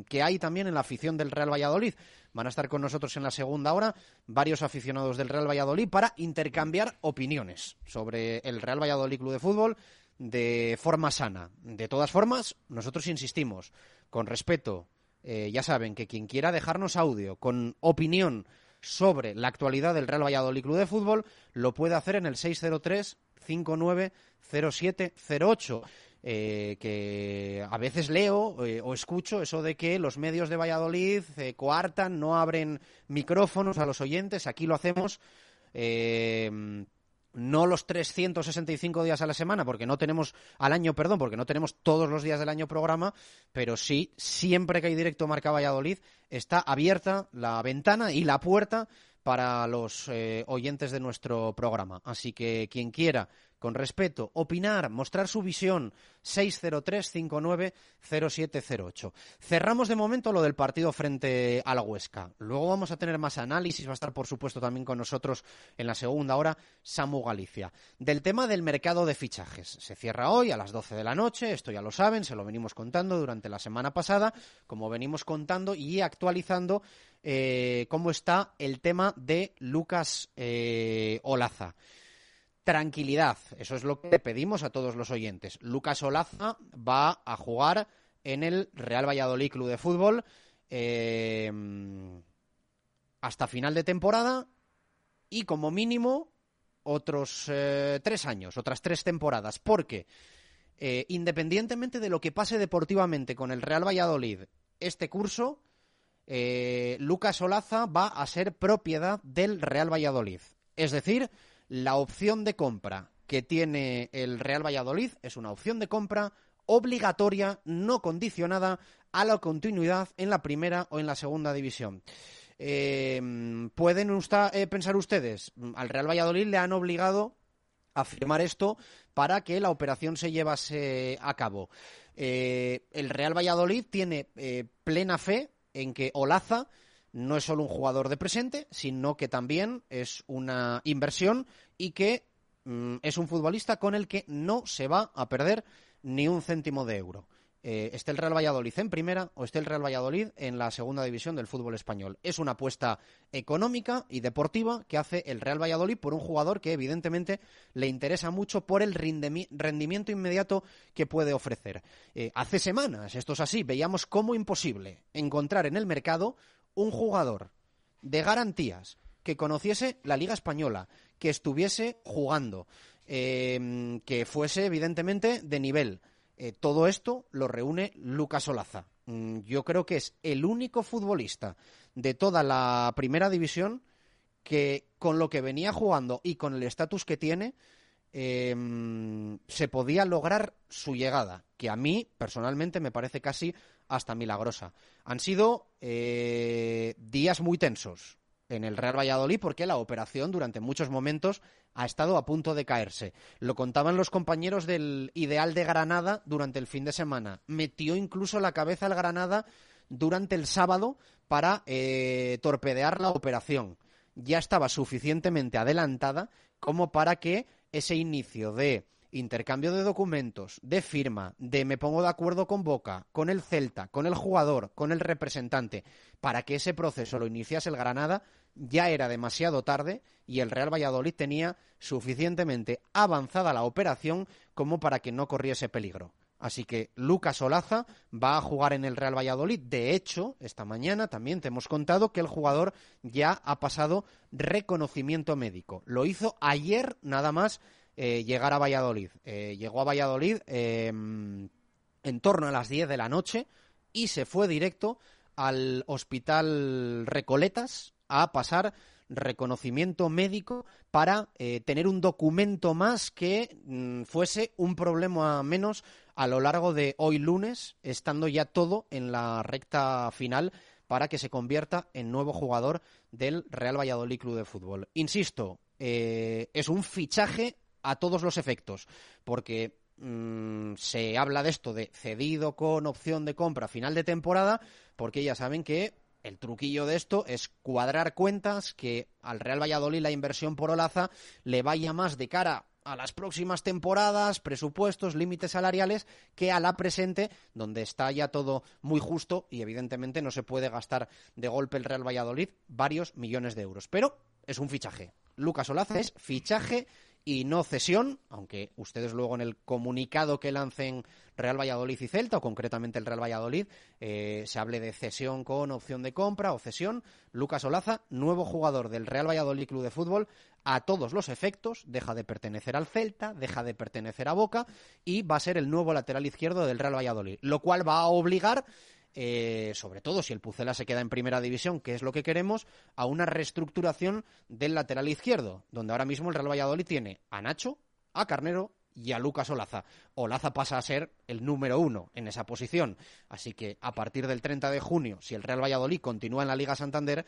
que hay también en la afición del Real Valladolid. Van a estar con nosotros en la segunda hora varios aficionados del Real Valladolid para intercambiar opiniones sobre el Real Valladolid Club de Fútbol de forma sana. De todas formas, nosotros insistimos, con respeto, eh, ya saben que quien quiera dejarnos audio con opinión sobre la actualidad del Real Valladolid Club de Fútbol lo puede hacer en el 603 590708. Eh, que a veces leo eh, o escucho eso de que los medios de Valladolid eh, coartan, no abren micrófonos a los oyentes. Aquí lo hacemos eh, no los 365 días a la semana, porque no tenemos al año, perdón, porque no tenemos todos los días del año programa, pero sí, siempre que hay directo Marca Valladolid, está abierta la ventana y la puerta para los eh, oyentes de nuestro programa. Así que quien quiera con respeto, opinar, mostrar su visión. 603-590708. Cerramos de momento lo del partido frente a la Huesca. Luego vamos a tener más análisis. Va a estar, por supuesto, también con nosotros en la segunda hora Samu Galicia. Del tema del mercado de fichajes. Se cierra hoy a las 12 de la noche. Esto ya lo saben, se lo venimos contando durante la semana pasada, como venimos contando y actualizando eh, cómo está el tema de Lucas eh, Olaza tranquilidad. Eso es lo que pedimos a todos los oyentes. Lucas Olaza va a jugar en el Real Valladolid Club de Fútbol eh, hasta final de temporada y como mínimo otros eh, tres años, otras tres temporadas. Porque eh, independientemente de lo que pase deportivamente con el Real Valladolid este curso, Lucas Olaza va a ser propiedad del Real Valladolid. Es decir, la opción de compra que tiene el Real Valladolid es una opción de compra obligatoria, no condicionada a la continuidad en la primera o en la segunda división. Eh, ¿Pueden eh, pensar ustedes? Al Real Valladolid le han obligado a firmar esto para que la operación se llevase a cabo. Eh, el Real Valladolid tiene plena fe en que Olaza no es solo un jugador de presente, sino que también es una inversión y que mm, es un futbolista con el que no se va a perder ni un céntimo de euro. Eh, esté el Real Valladolid en primera o esté el Real Valladolid en la segunda división del fútbol español. Es una apuesta económica y deportiva que hace el Real Valladolid por un jugador que evidentemente le interesa mucho por el rendimiento inmediato que puede ofrecer. Eh, hace semanas, esto es así, veíamos como imposible encontrar en el mercado un jugador de garantías que conociese la Liga Española, que estuviese jugando, em, que fuese evidentemente de nivel. Eh, todo esto lo reúne Lucas Olaza. Mm, yo creo que es el único futbolista de toda la primera división que con lo que venía jugando y con el estatus que tiene, em, se podía lograr su llegada, que a mí personalmente me parece casi hasta milagrosa. Han sido eh, días muy tensos en el Real Valladolid porque la operación durante muchos momentos ha estado a punto de caerse. Lo contaban los compañeros del Ideal de Granada durante el fin de semana. Metió incluso la cabeza al Granada durante el sábado para eh, torpedear la operación. Ya estaba suficientemente adelantada como para que ese inicio de intercambio de documentos, de firma, de me pongo de acuerdo con Boca, con el Celta, con el jugador, con el representante, para que ese proceso lo iniciase el Granada, ya era demasiado tarde y el Real Valladolid tenía suficientemente avanzada la operación como para que no corriese peligro. Así que Lucas Olaza va a jugar en el Real Valladolid. De hecho, esta mañana también te hemos contado que el jugador ya ha pasado reconocimiento médico. Lo hizo ayer nada más eh, llegar a Valladolid. Eh, llegó a Valladolid em, en torno a las 10 de la noche y se fue directo al Hospital Recoletas a pasar reconocimiento médico para eh, tener un documento más que mm, fuese un problema menos a lo largo de hoy lunes, estando ya todo en la recta final para que se convierta en nuevo jugador del Real Valladolid Club de Fútbol. Insisto, es un fichaje a todos los efectos, porque mm, se habla de esto de cedido con opción de compra final de temporada, porque ya saben que el truquillo de esto es cuadrar cuentas, que al Real Valladolid la inversión por Olaza le vaya más de cara a las próximas temporadas, presupuestos, límites salariales, que a la presente, donde está ya todo muy justo y evidentemente no se puede gastar de golpe el Real Valladolid varios millones de euros. Pero es un fichaje. Lucas Olaza es fichaje y no cesión, aunque ustedes luego en el comunicado que lancen Real Valladolid y Celta, o concretamente el Real Valladolid, eh, se hable de cesión con opción de compra o cesión. Lucas Olaza, nuevo jugador del Real Valladolid Club de Fútbol, a todos los efectos, deja de pertenecer al Celta, deja de pertenecer a Boca y va a ser el nuevo lateral izquierdo del Real Valladolid, lo cual va a obligar eh, sobre todo si el Pucela se queda en primera división, que es lo que queremos, a una reestructuración del lateral izquierdo, donde ahora mismo el Real Valladolid tiene a Nacho, a Carnero y a Lucas Olaza. Olaza pasa a ser el número uno en esa posición. Así que a partir del 30 de junio, si el Real Valladolid continúa en la Liga Santander,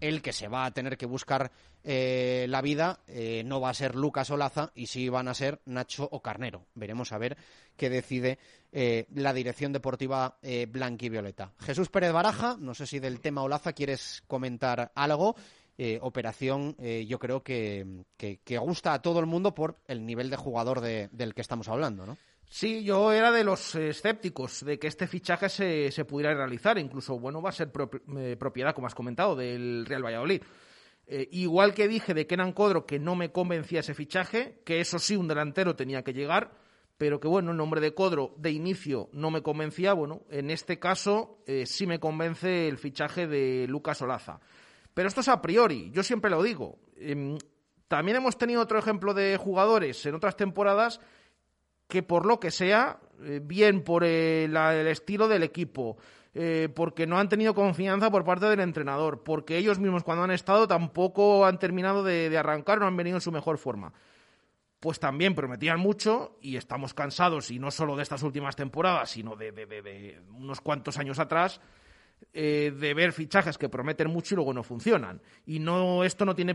el que se va a tener que buscar eh, la vida eh, no va a ser Lucas Olaza y sí van a ser Nacho o Carnero. Veremos a ver qué decide eh, la dirección deportiva blanquivioleta. Jesús Pérez Baraja, no sé si del tema Olaza quieres comentar algo. operación, yo creo que, que, gusta a todo el mundo por el nivel de jugador del que estamos hablando, ¿no? Sí, yo era de los escépticos de que este fichaje se, se pudiera realizar. Incluso, bueno, va a ser eh, propiedad, como has comentado, del Real Valladolid. Eh, igual que dije de Kenan Codro que no me convencía ese fichaje, que eso sí, un delantero tenía que llegar, pero que bueno, el nombre de Codro de inicio no me convencía. Bueno, en este caso eh, sí me convence el fichaje de Lucas Olaza. Pero esto es a priori, yo siempre lo digo. Em, también hemos tenido otro ejemplo de jugadores en otras temporadas que por lo que sea, eh, bien por el, estilo del equipo, eh, porque no han tenido confianza por parte del entrenador, porque ellos mismos cuando han estado tampoco han terminado de, arrancar, no han venido en su mejor forma. Pues también prometían mucho y estamos cansados, y no solo de estas últimas temporadas, sino de, unos cuantos años atrás, eh, de ver fichajes que prometen mucho y luego no funcionan. Y no esto no tiene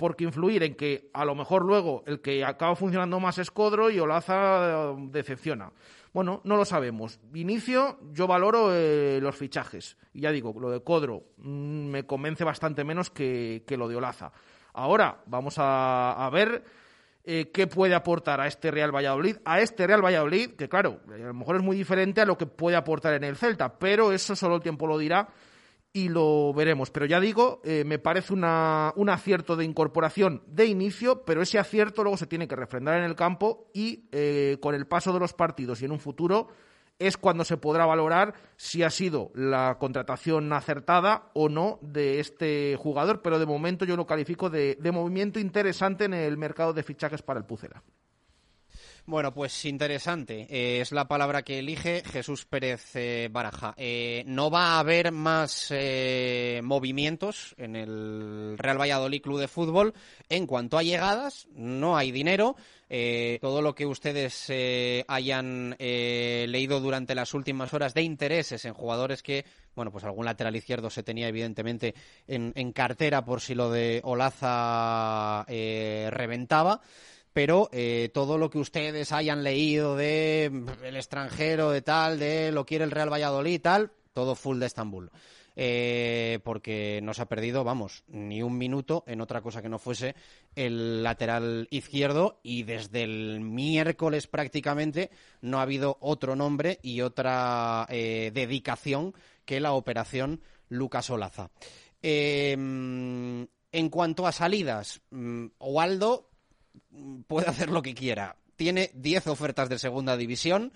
por qué influir en que a lo mejor luego el que acaba funcionando más es Codro y Olaza eh, decepciona. Bueno, no lo sabemos. Inicio, yo valoro eh, los fichajes. Y ya digo, lo de Codro mm, me convence bastante menos que, lo de Olaza. Ahora vamos a, ver eh, qué puede aportar a este Real Valladolid. A este Real Valladolid, que claro, a lo mejor es muy diferente a lo que puede aportar en el Celta, pero eso solo el tiempo lo dirá y lo veremos. Pero ya digo, eh, me parece una, un acierto de incorporación de inicio, pero ese acierto luego se tiene que refrendar en el campo y eh, con el paso de los partidos y en un futuro es cuando se podrá valorar si ha sido la contratación acertada o no de este jugador, pero de momento yo lo califico de, de movimiento interesante en el mercado de fichajes para el Pucela. Bueno, pues interesante. Eh, es la palabra que elige Jesús Pérez eh, Baraja. Eh, no va a haber más movimientos en el Real Valladolid Club de Fútbol. En cuanto a llegadas, no hay dinero. todo lo que ustedes hayan leído durante las últimas horas de intereses en jugadores que, bueno, pues algún lateral izquierdo se tenía evidentemente en, en cartera por si lo de Olaza reventaba pero eh, todo lo que ustedes hayan leído de mm, el extranjero, de tal, de lo quiere el Real Valladolid tal, todo full de Estambul. Eh, porque no se ha perdido, vamos, ni un minuto en otra cosa que no fuese el lateral izquierdo y desde el miércoles prácticamente no ha habido otro nombre y otra eh, dedicación que la operación Lucas Olaza. en cuanto a salidas, mm, Waldo puede hacer lo que quiera. Tiene 10 ofertas de segunda división.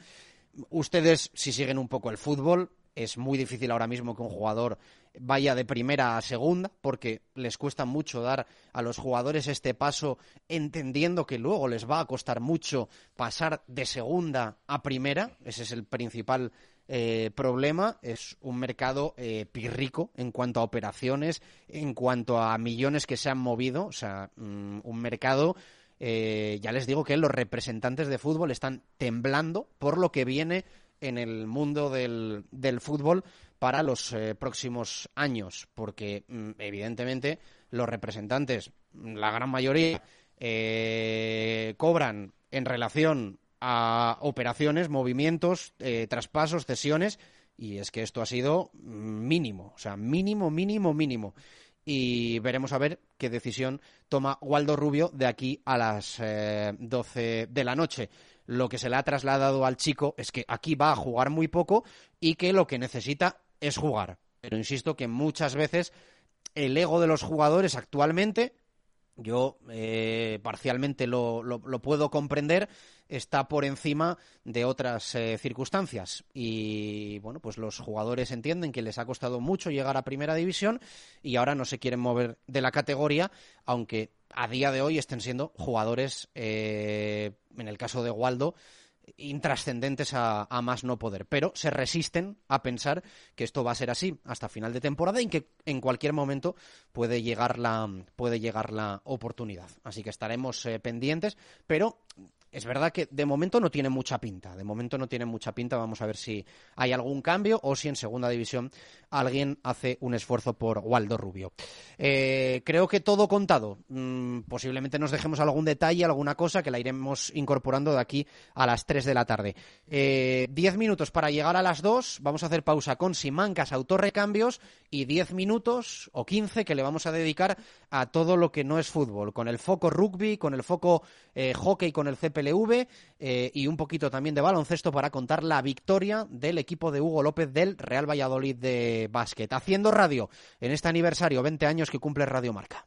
Ustedes, si siguen un poco el fútbol, es muy difícil ahora mismo que un jugador vaya de primera a segunda, porque les cuesta mucho dar a los jugadores este paso, entendiendo que luego les va a costar mucho pasar de segunda a primera. Ese es el principal eh, problema. Es un mercado eh, pirrico en cuanto a operaciones, en cuanto a millones que se han movido. O sea, mm, un mercado eh, ya les digo que los representantes de fútbol están temblando por lo que viene en el mundo del, fútbol para los eh, próximos años, porque mm, evidentemente los representantes, la gran mayoría, eh, cobran en relación a operaciones, movimientos, traspasos, cesiones, y es que esto ha sido mínimo, o sea, mínimo, mínimo, mínimo y veremos a ver qué decisión toma Waldo Rubio de aquí a las eh, doce 12 de la noche. Lo que se le ha trasladado al chico es que aquí va a jugar muy poco y que lo que necesita es jugar. Pero insisto que muchas veces el ego de los jugadores actualmente, yo eh, parcialmente lo, puedo comprender, está por encima de otras eh, circunstancias. Y bueno, pues los jugadores entienden que les ha costado mucho llegar a primera división y ahora no se quieren mover de la categoría, aunque a día de hoy estén siendo jugadores, eh, en el caso de Waldo, intrascendentes a, más no poder, pero se resisten a pensar que esto va a ser así hasta final de temporada y que en cualquier momento puede llegar la, puede llegar la oportunidad. Así que estaremos eh, pendientes, pero es verdad que de momento no tiene mucha pinta. De momento no tiene mucha pinta. Vamos a ver si hay algún cambio o si en segunda división alguien hace un esfuerzo por Waldo Rubio. Eh, creo que todo contado. Mm, posiblemente nos dejemos algún detalle, alguna cosa que la iremos incorporando de aquí a las 3 de la tarde. Eh, diez minutos para llegar a las 2. Vamos a hacer pausa con Simancas Autorrecambios y 10 minutos o 15 que le vamos a dedicar a todo lo que no es fútbol, con el foco rugby, con el foco eh, hockey, con el CPLV y un poquito también de baloncesto para contar la victoria del equipo de Hugo López del Real Valladolid de básquet. Haciendo radio en este aniversario, 20 años que cumple Radio Marca.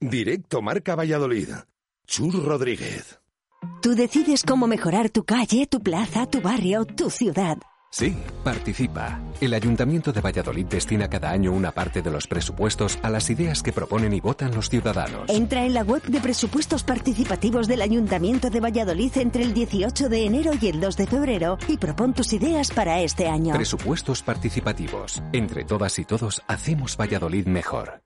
Directo Marca Valladolid. Chur Rodríguez. Tú decides cómo mejorar tu calle, tu plaza, tu barrio, tu ciudad. Sí, participa. El Ayuntamiento de Valladolid destina cada año una parte de los presupuestos a las ideas que proponen y votan los ciudadanos. Entra en la web de presupuestos participativos del Ayuntamiento de Valladolid entre el 18 de enero y el 2 de febrero y propon tus ideas para este año. Presupuestos participativos. Entre todas y todos hacemos Valladolid mejor.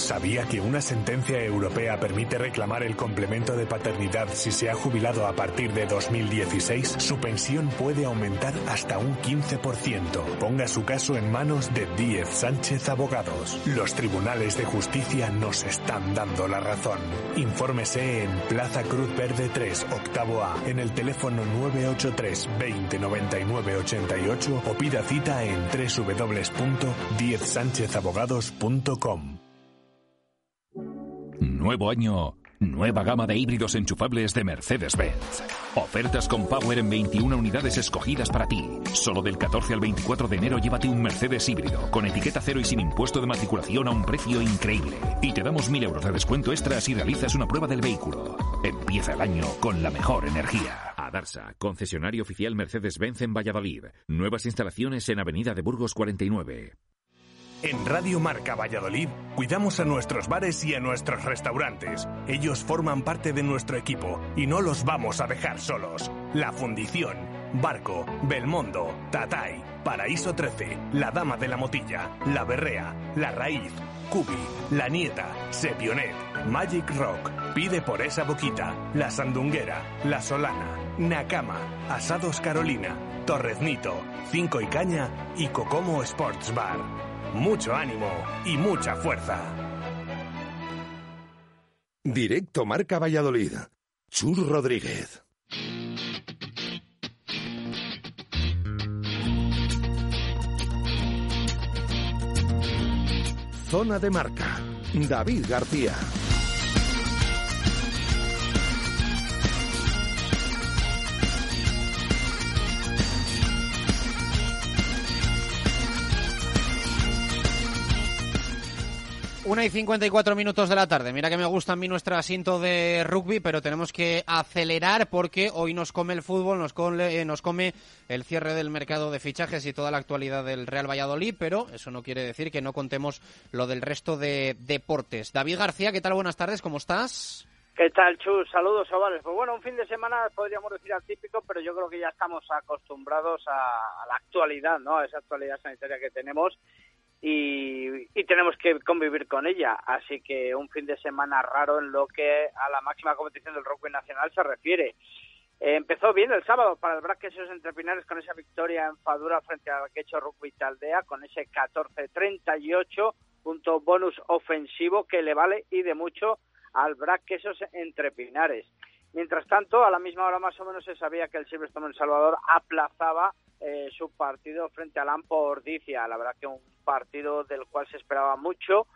¿Sabía que una sentencia europea permite reclamar el complemento de paternidad si se ha jubilado a partir de 2016? Su pensión puede aumentar hasta un 15%. Ponga su caso en manos de Díez Sánchez Abogados. Los tribunales de justicia nos están dando la razón. Infórmese en Plaza Cruz Verde 3, octavo A, en el teléfono 983 20 99 88 o pida cita en www.diezsánchezabogados.com. Nuevo año, nueva gama de híbridos enchufables de Mercedes-Benz. Ofertas con Power en 21 unidades escogidas para ti. Solo del 14 al 24 de enero llévate un Mercedes híbrido con etiqueta cero y sin impuesto de matriculación a un precio increíble. Y te damos 1000 euros de descuento extra si realizas una prueba del vehículo. Empieza el año con la mejor energía. Adarsa, concesionario oficial Mercedes-Benz en Valladolid. Nuevas instalaciones en Avenida de Burgos 49. En Radio Marca Valladolid cuidamos a nuestros bares y a nuestros restaurantes. Ellos forman parte de nuestro equipo y no los vamos a dejar solos. La Fundición, Barco, Belmondo, Tatay, Paraíso 13, La Dama de la Motilla, La Berrea, La Raíz, Cubi, La Nieta, Sepionet, Magic Rock, Pide por esa boquita, La Sandunguera, La Solana, Nakama, Asados Carolina, Torreznito, Cinco y Caña y Cocomo Sports Bar mucho ánimo y mucha fuerza. Directo Marca Valladolid. Chur Rodríguez. Zona de Marca. David García. Una y 54 minutos de la tarde. Mira que me gusta a mí nuestro asiento de rugby, pero tenemos que acelerar porque hoy nos come el fútbol, nos come, nos come el cierre del mercado de fichajes y toda la actualidad del Real Valladolid, pero eso no quiere decir que no contemos lo del resto de deportes. David García, ¿qué tal? Buenas tardes, ¿cómo estás? ¿Qué tal, Chus? Saludos, chavales. Pues bueno, un fin de semana podríamos decir atípico, pero yo creo que ya estamos acostumbrados a la actualidad, ¿no? A esa actualidad sanitaria que tenemos y, y, tenemos que convivir con ella. Así que un fin de semana raro en lo que a la máxima competición del rugby nacional se refiere. Eh, empezó bien el sábado para el Braquesos entre Pinares con esa victoria en Fadura frente al Quecho Rugby Taldea con ese 14-38, punto bonus ofensivo que le vale y de mucho al Braquesos entre Pinares. Mientras tanto, a la misma hora más o menos se sabía que el Silverstone El Salvador aplazaba eh, su partido frente al Ampo Ordicia. La verdad que un partido del cual se esperaba mucho,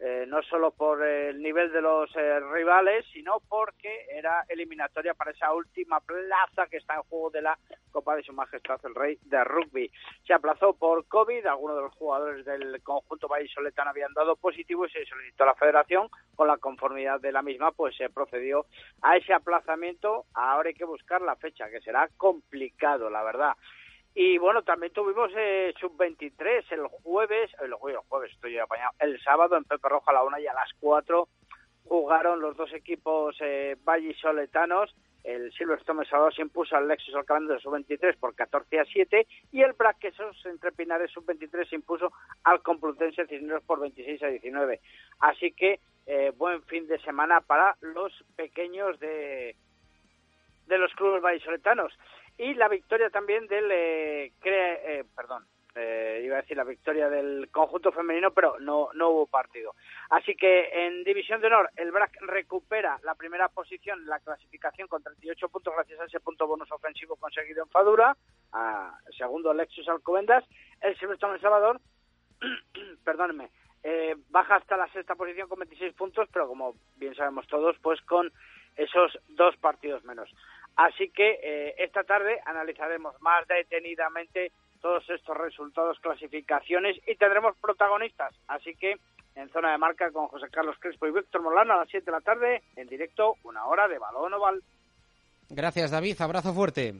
eh, no solo por el nivel de los eh, rivales, sino porque era eliminatoria para esa última plaza que está en juego de la Copa de Su Majestad el Rey de Rugby. Se aplazó por COVID, algunos de los jugadores del conjunto vallisoletano habían dado positivo y se solicitó a la federación, con la conformidad de la misma, pues se procedió a ese aplazamiento. Ahora hay que buscar la fecha, que será complicado, la verdad. Y bueno, también tuvimos eh, sub-23 el jueves, el, jueves estoy apañado, el sábado en Pepe Roja a la una y a las cuatro jugaron los dos equipos eh, vallisoletanos. El Silverstone Salvador se impuso al Lexus Alcalá de sub-23 por 14 a 7 y el Braquesos entre Pinares sub-23 se impuso al Complutense Cisneros por 26 a 19. Así que eh, buen fin de semana para los pequeños de, de los clubes vallisoletanos y la victoria también del eh, eh, perdón eh, iba a decir la victoria del conjunto femenino pero no no hubo partido. Así que en división de honor el BRAC recupera la primera posición la clasificación con 38 puntos gracias a ese punto bonus ofensivo conseguido en Fadura a, segundo Lexus Alcobendas. El Silverstone El Salvador perdónenme eh, baja hasta la sexta posición con 26 puntos pero como bien sabemos todos pues con esos dos partidos menos Así que eh, esta tarde analizaremos más detenidamente todos estos resultados, clasificaciones y tendremos protagonistas. Así que en zona de marca con José Carlos Crespo y Víctor Molano a las 7 de la tarde, en directo, una hora de balón oval. Gracias, David. Abrazo fuerte.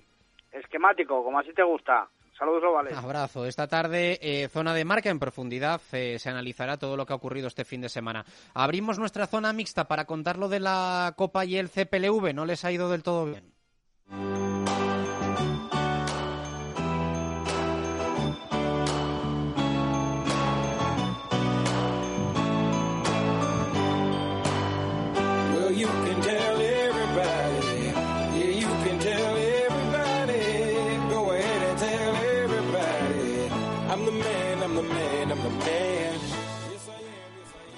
Esquemático, como así te gusta. Saludos ovales. Abrazo. Esta tarde, eh, zona de marca en profundidad, eh, se analizará todo lo que ha ocurrido este fin de semana. Abrimos nuestra zona mixta para contar lo de la Copa y el CPLV. No les ha ido del todo bien.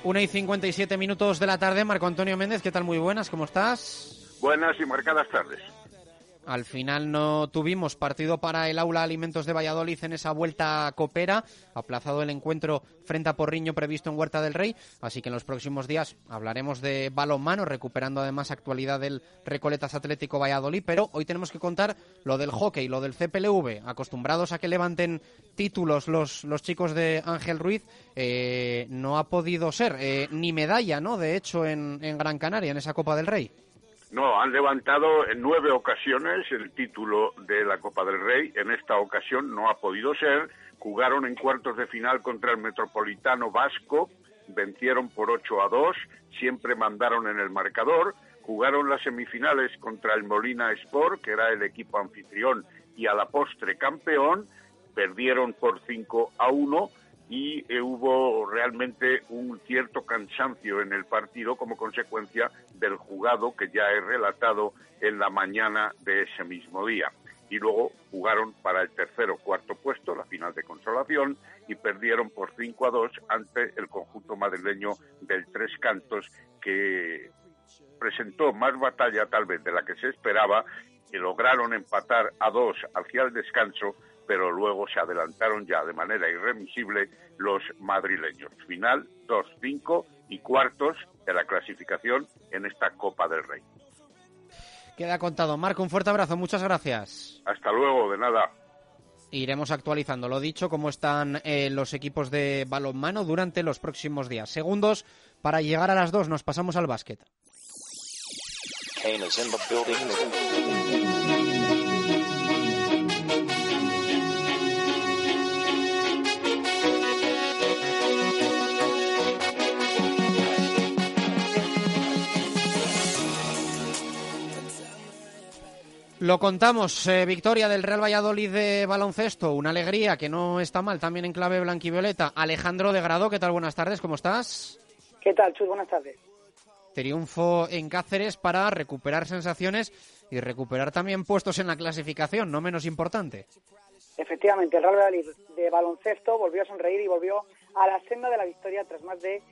Una y 57 minutos de la tarde, Marco Antonio Méndez, ¿qué tal? Muy buenas, ¿cómo estás? Buenas y marcadas tardes. Al final no tuvimos partido para el Aula Alimentos de Valladolid en esa vuelta copera, aplazado el encuentro frente a Porriño previsto en Huerta del Rey, así que en los próximos días hablaremos de balonmano, recuperando además actualidad del Recoletas Atlético Valladolid, pero hoy tenemos que contar lo del hockey, lo del CPLV, acostumbrados a que levanten títulos los, los chicos de Ángel Ruiz, eh, no ha podido ser eh, ni medalla, ¿no? De hecho, en, en Gran Canaria, en esa Copa del Rey. No, han levantado en nueve ocasiones el título de la Copa del Rey. En esta ocasión no ha podido ser. Jugaron en cuartos de final contra el Metropolitano Vasco, vencieron por 8 a 2, siempre mandaron en el marcador. Jugaron las semifinales contra el Molina Sport, que era el equipo anfitrión y a la postre campeón, perdieron por 5 a 1 y eh, hubo realmente un cierto cansancio en el partido como consecuencia del jugado que ya he relatado en la mañana de ese mismo día. Y luego jugaron para el tercero cuarto puesto, la final de consolación, y perdieron por 5 a 2 ante el conjunto madrileño del Tres Cantos, que presentó más batalla tal vez de la que se esperaba, y lograron empatar a dos hacia el descanso, pero luego se adelantaron ya de manera irremisible los madrileños. Final 2-5 y cuartos de la clasificación en esta Copa del Rey. Queda contado. Marco, un fuerte abrazo. Muchas gracias. Hasta luego, de nada. Iremos actualizando, lo dicho, cómo están eh, los equipos de balonmano durante los próximos días. Segundos para llegar a las dos. Nos pasamos al básquet. Lo contamos, eh, victoria del Real Valladolid de baloncesto, una alegría que no está mal también en clave blanquivioleta. Alejandro de Grado, ¿qué tal? Buenas tardes, ¿cómo estás? ¿Qué tal, Chus? Buenas tardes. Triunfo en Cáceres para recuperar sensaciones y recuperar también puestos en la clasificación, no menos importante. Efectivamente, el Real Valladolid de baloncesto volvió a sonreír y volvió a la senda de la victoria tras más de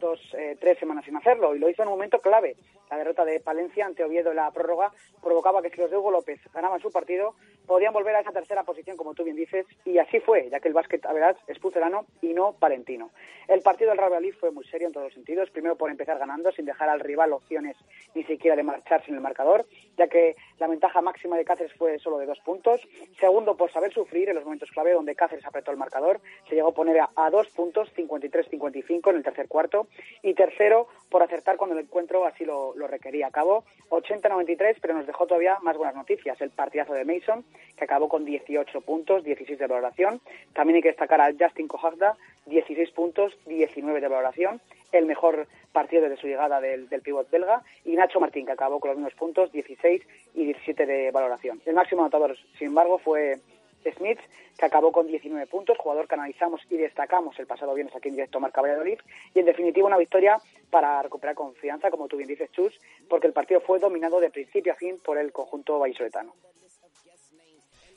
dos, eh, tres semanas sin hacerlo y lo hizo en un momento clave. La derrota de Palencia ante Oviedo en la prórroga provocaba que si los de Hugo López ganaban su partido, podían volver a esa tercera posición, como tú bien dices, y así fue, ya que el básquet, a verdad, es pucelano y no palentino. El partido del Real fue muy serio en todos los sentidos, primero por empezar ganando, sin dejar al rival opciones ni siquiera de marcharse en el marcador, ya que la ventaja máxima de Cáceres fue solo de dos puntos. Segundo, por saber sufrir en los momentos clave, donde Cáceres apretó el marcador, se llegó a poner a, dos puntos, 53-55 en el tercer cuarto. Y tercero, por acertar cuando el encuentro así lo requería. Acabó 80-93, pero nos dejó todavía más buenas noticias. El partidazo de Mason, que acabó con 18 puntos, 16 de valoración. También hay que destacar al Justin Cojagda, 16 puntos, 19 de valoración. El mejor partido desde su llegada del, del pívot belga. Y Nacho Martín, que acabó con los mismos puntos, 16 y 17 de valoración. El máximo anotador, sin embargo, fue Smith, que acabó con 19 puntos, jugador que analizamos y destacamos el pasado viernes aquí en directo Marca Valladolid, y en definitiva una victoria para recuperar confianza, como tú bien dices, Chus, porque el partido fue dominado de principio a fin por el conjunto vallisoletano.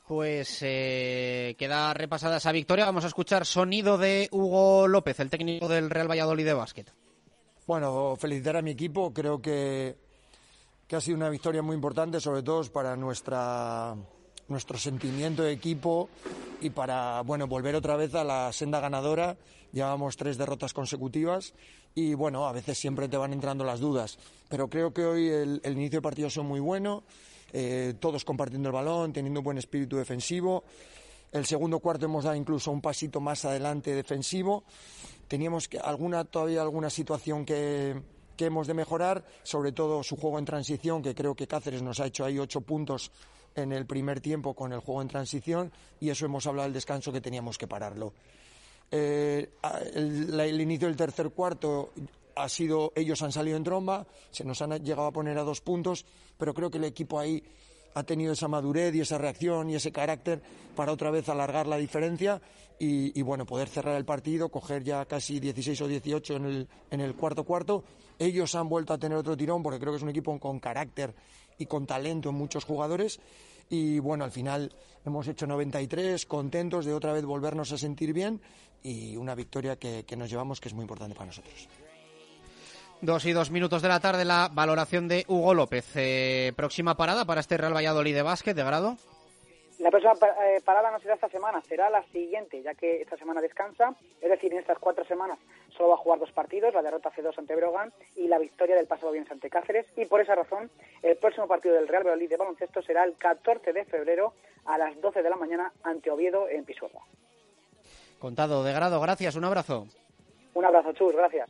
Pues eh, queda repasada esa victoria. Vamos a escuchar sonido de Hugo López, el técnico del Real Valladolid de básquet. Bueno, felicitar a mi equipo. Creo que, que ha sido una victoria muy importante, sobre todo para nuestra nuestro sentimiento de equipo y para bueno volver otra vez a la senda ganadora. Llevamos tres derrotas consecutivas y bueno, a veces siempre te van entrando las dudas, pero creo que hoy el, inicio de partido son muy bueno, eh, todos compartiendo el balón, teniendo un buen espíritu defensivo. El segundo cuarto hemos dado incluso un pasito más adelante defensivo. Teníamos que, alguna, todavía alguna situación que, que hemos de mejorar, sobre todo su juego en transición, que creo que Cáceres nos ha hecho ahí ocho puntos en el primer tiempo con el juego en transición y eso hemos hablado del descanso que teníamos que pararlo. Eh, el, el, inicio del tercer cuarto ha sido, ellos han salido en tromba, se nos han llegado a poner a dos puntos, pero creo que el equipo ahí ha tenido esa madurez y esa reacción y ese carácter para otra vez alargar la diferencia y, y, bueno, poder cerrar el partido, coger ya casi 16 o 18 en el, en el cuarto cuarto. Ellos han vuelto a tener otro tirón porque creo que es un equipo con carácter y con talento en muchos jugadores. Y bueno, al final hemos hecho 93, contentos de otra vez volvernos a sentir bien y una victoria que, que nos llevamos que es muy importante para nosotros. Dos y dos minutos de la tarde, la valoración de Hugo López. Eh, próxima parada para este Real Valladolid de básquet, de grado. La próxima eh, parada no será esta semana, será la siguiente, ya que esta semana descansa. Es decir, en estas cuatro semanas solo va a jugar dos partidos, la derrota C2 ante Brogan y la victoria del pasado viernes ante Cáceres. Y por esa razón, el próximo partido del Real Valladolid de baloncesto será el 14 de febrero a las 12 de la mañana ante Oviedo en Pisuerga. Contado de grado, gracias, un abrazo. Un abrazo, Chus, gracias.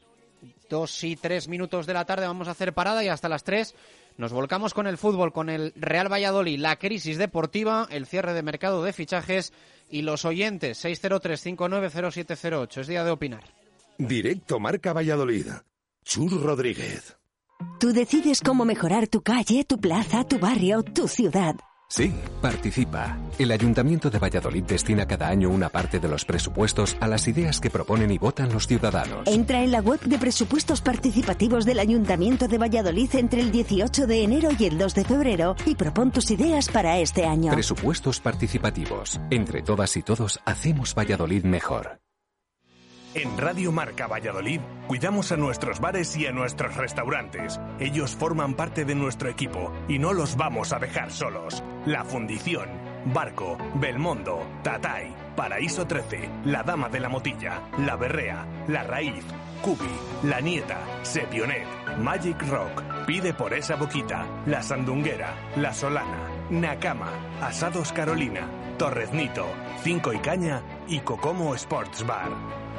Dos y tres minutos de la tarde vamos a hacer parada y hasta las tres nos volcamos con el fútbol, con el Real Valladolid, la crisis deportiva, el cierre de mercado de fichajes y los oyentes 603-590708. Es día de opinar. Directo Marca Valladolid. Chur Rodríguez. Tú decides cómo mejorar tu calle, tu plaza, tu barrio, tu ciudad. Sí, participa. El Ayuntamiento de Valladolid destina cada año una parte de los presupuestos a las ideas que proponen y votan los ciudadanos. Entra en la web de presupuestos participativos del Ayuntamiento de Valladolid entre el 18 de enero y el 2 de febrero y propon tus ideas para este año. Presupuestos participativos. Entre todas y todos hacemos Valladolid mejor. En Radio Marca Valladolid cuidamos a nuestros bares y a nuestros restaurantes. Ellos forman parte de nuestro equipo y no los vamos a dejar solos. La Fundición, Barco, Belmondo, Tatay, Paraíso 13, La Dama de la Motilla, La Berrea, La Raíz, Cubi, La Nieta, Sepionet, Magic Rock, Pide por esa boquita, La Sandunguera, La Solana, Nakama, Asados Carolina, Torreznito, Cinco y Caña y Cocomo Sports Bar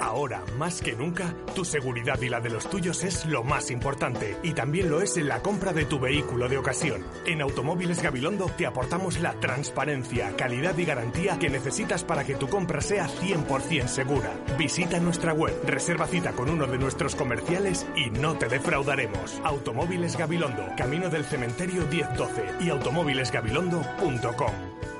Ahora, más que nunca, tu seguridad y la de los tuyos es lo más importante. Y también lo es en la compra de tu vehículo de ocasión. En Automóviles Gabilondo te aportamos la transparencia, calidad y garantía que necesitas para que tu compra sea 100% segura. Visita nuestra web, reserva cita con uno de nuestros comerciales y no te defraudaremos. Automóviles Gabilondo, Camino del Cementerio 1012 y automóvilesgabilondo.com.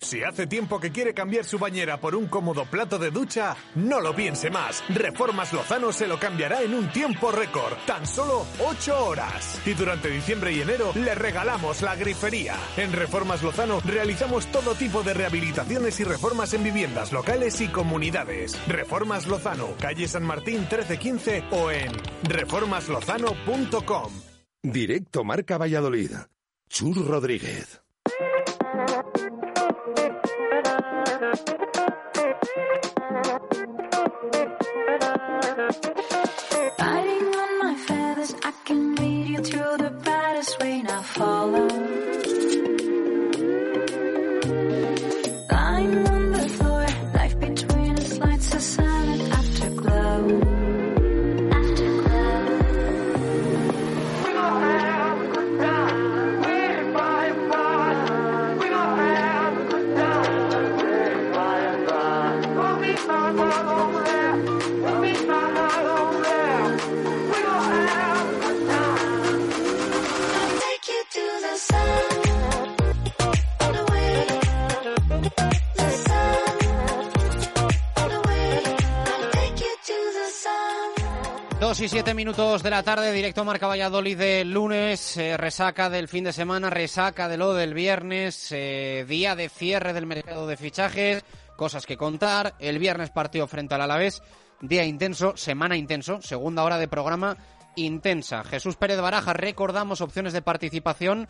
Si hace tiempo que quiere cambiar su bañera por un cómodo plato de ducha, no lo piense más. Reformas Lozano se lo cambiará en un tiempo récord, tan solo 8 horas. Y durante diciembre y enero le regalamos la grifería. En Reformas Lozano realizamos todo tipo de rehabilitaciones y reformas en viviendas locales y comunidades. Reformas Lozano, calle San Martín 1315 o en reformaslozano.com. Directo Marca Valladolid. Chur Rodríguez. 2 y 7 minutos de la tarde, directo Marca Valladolid de lunes, eh, resaca del fin de semana, resaca de lo del viernes, eh, día de cierre del mercado de fichajes, cosas que contar, el viernes partido frente al Alavés, día intenso, semana intenso, segunda hora de programa intensa. Jesús Pérez Baraja, recordamos opciones de participación,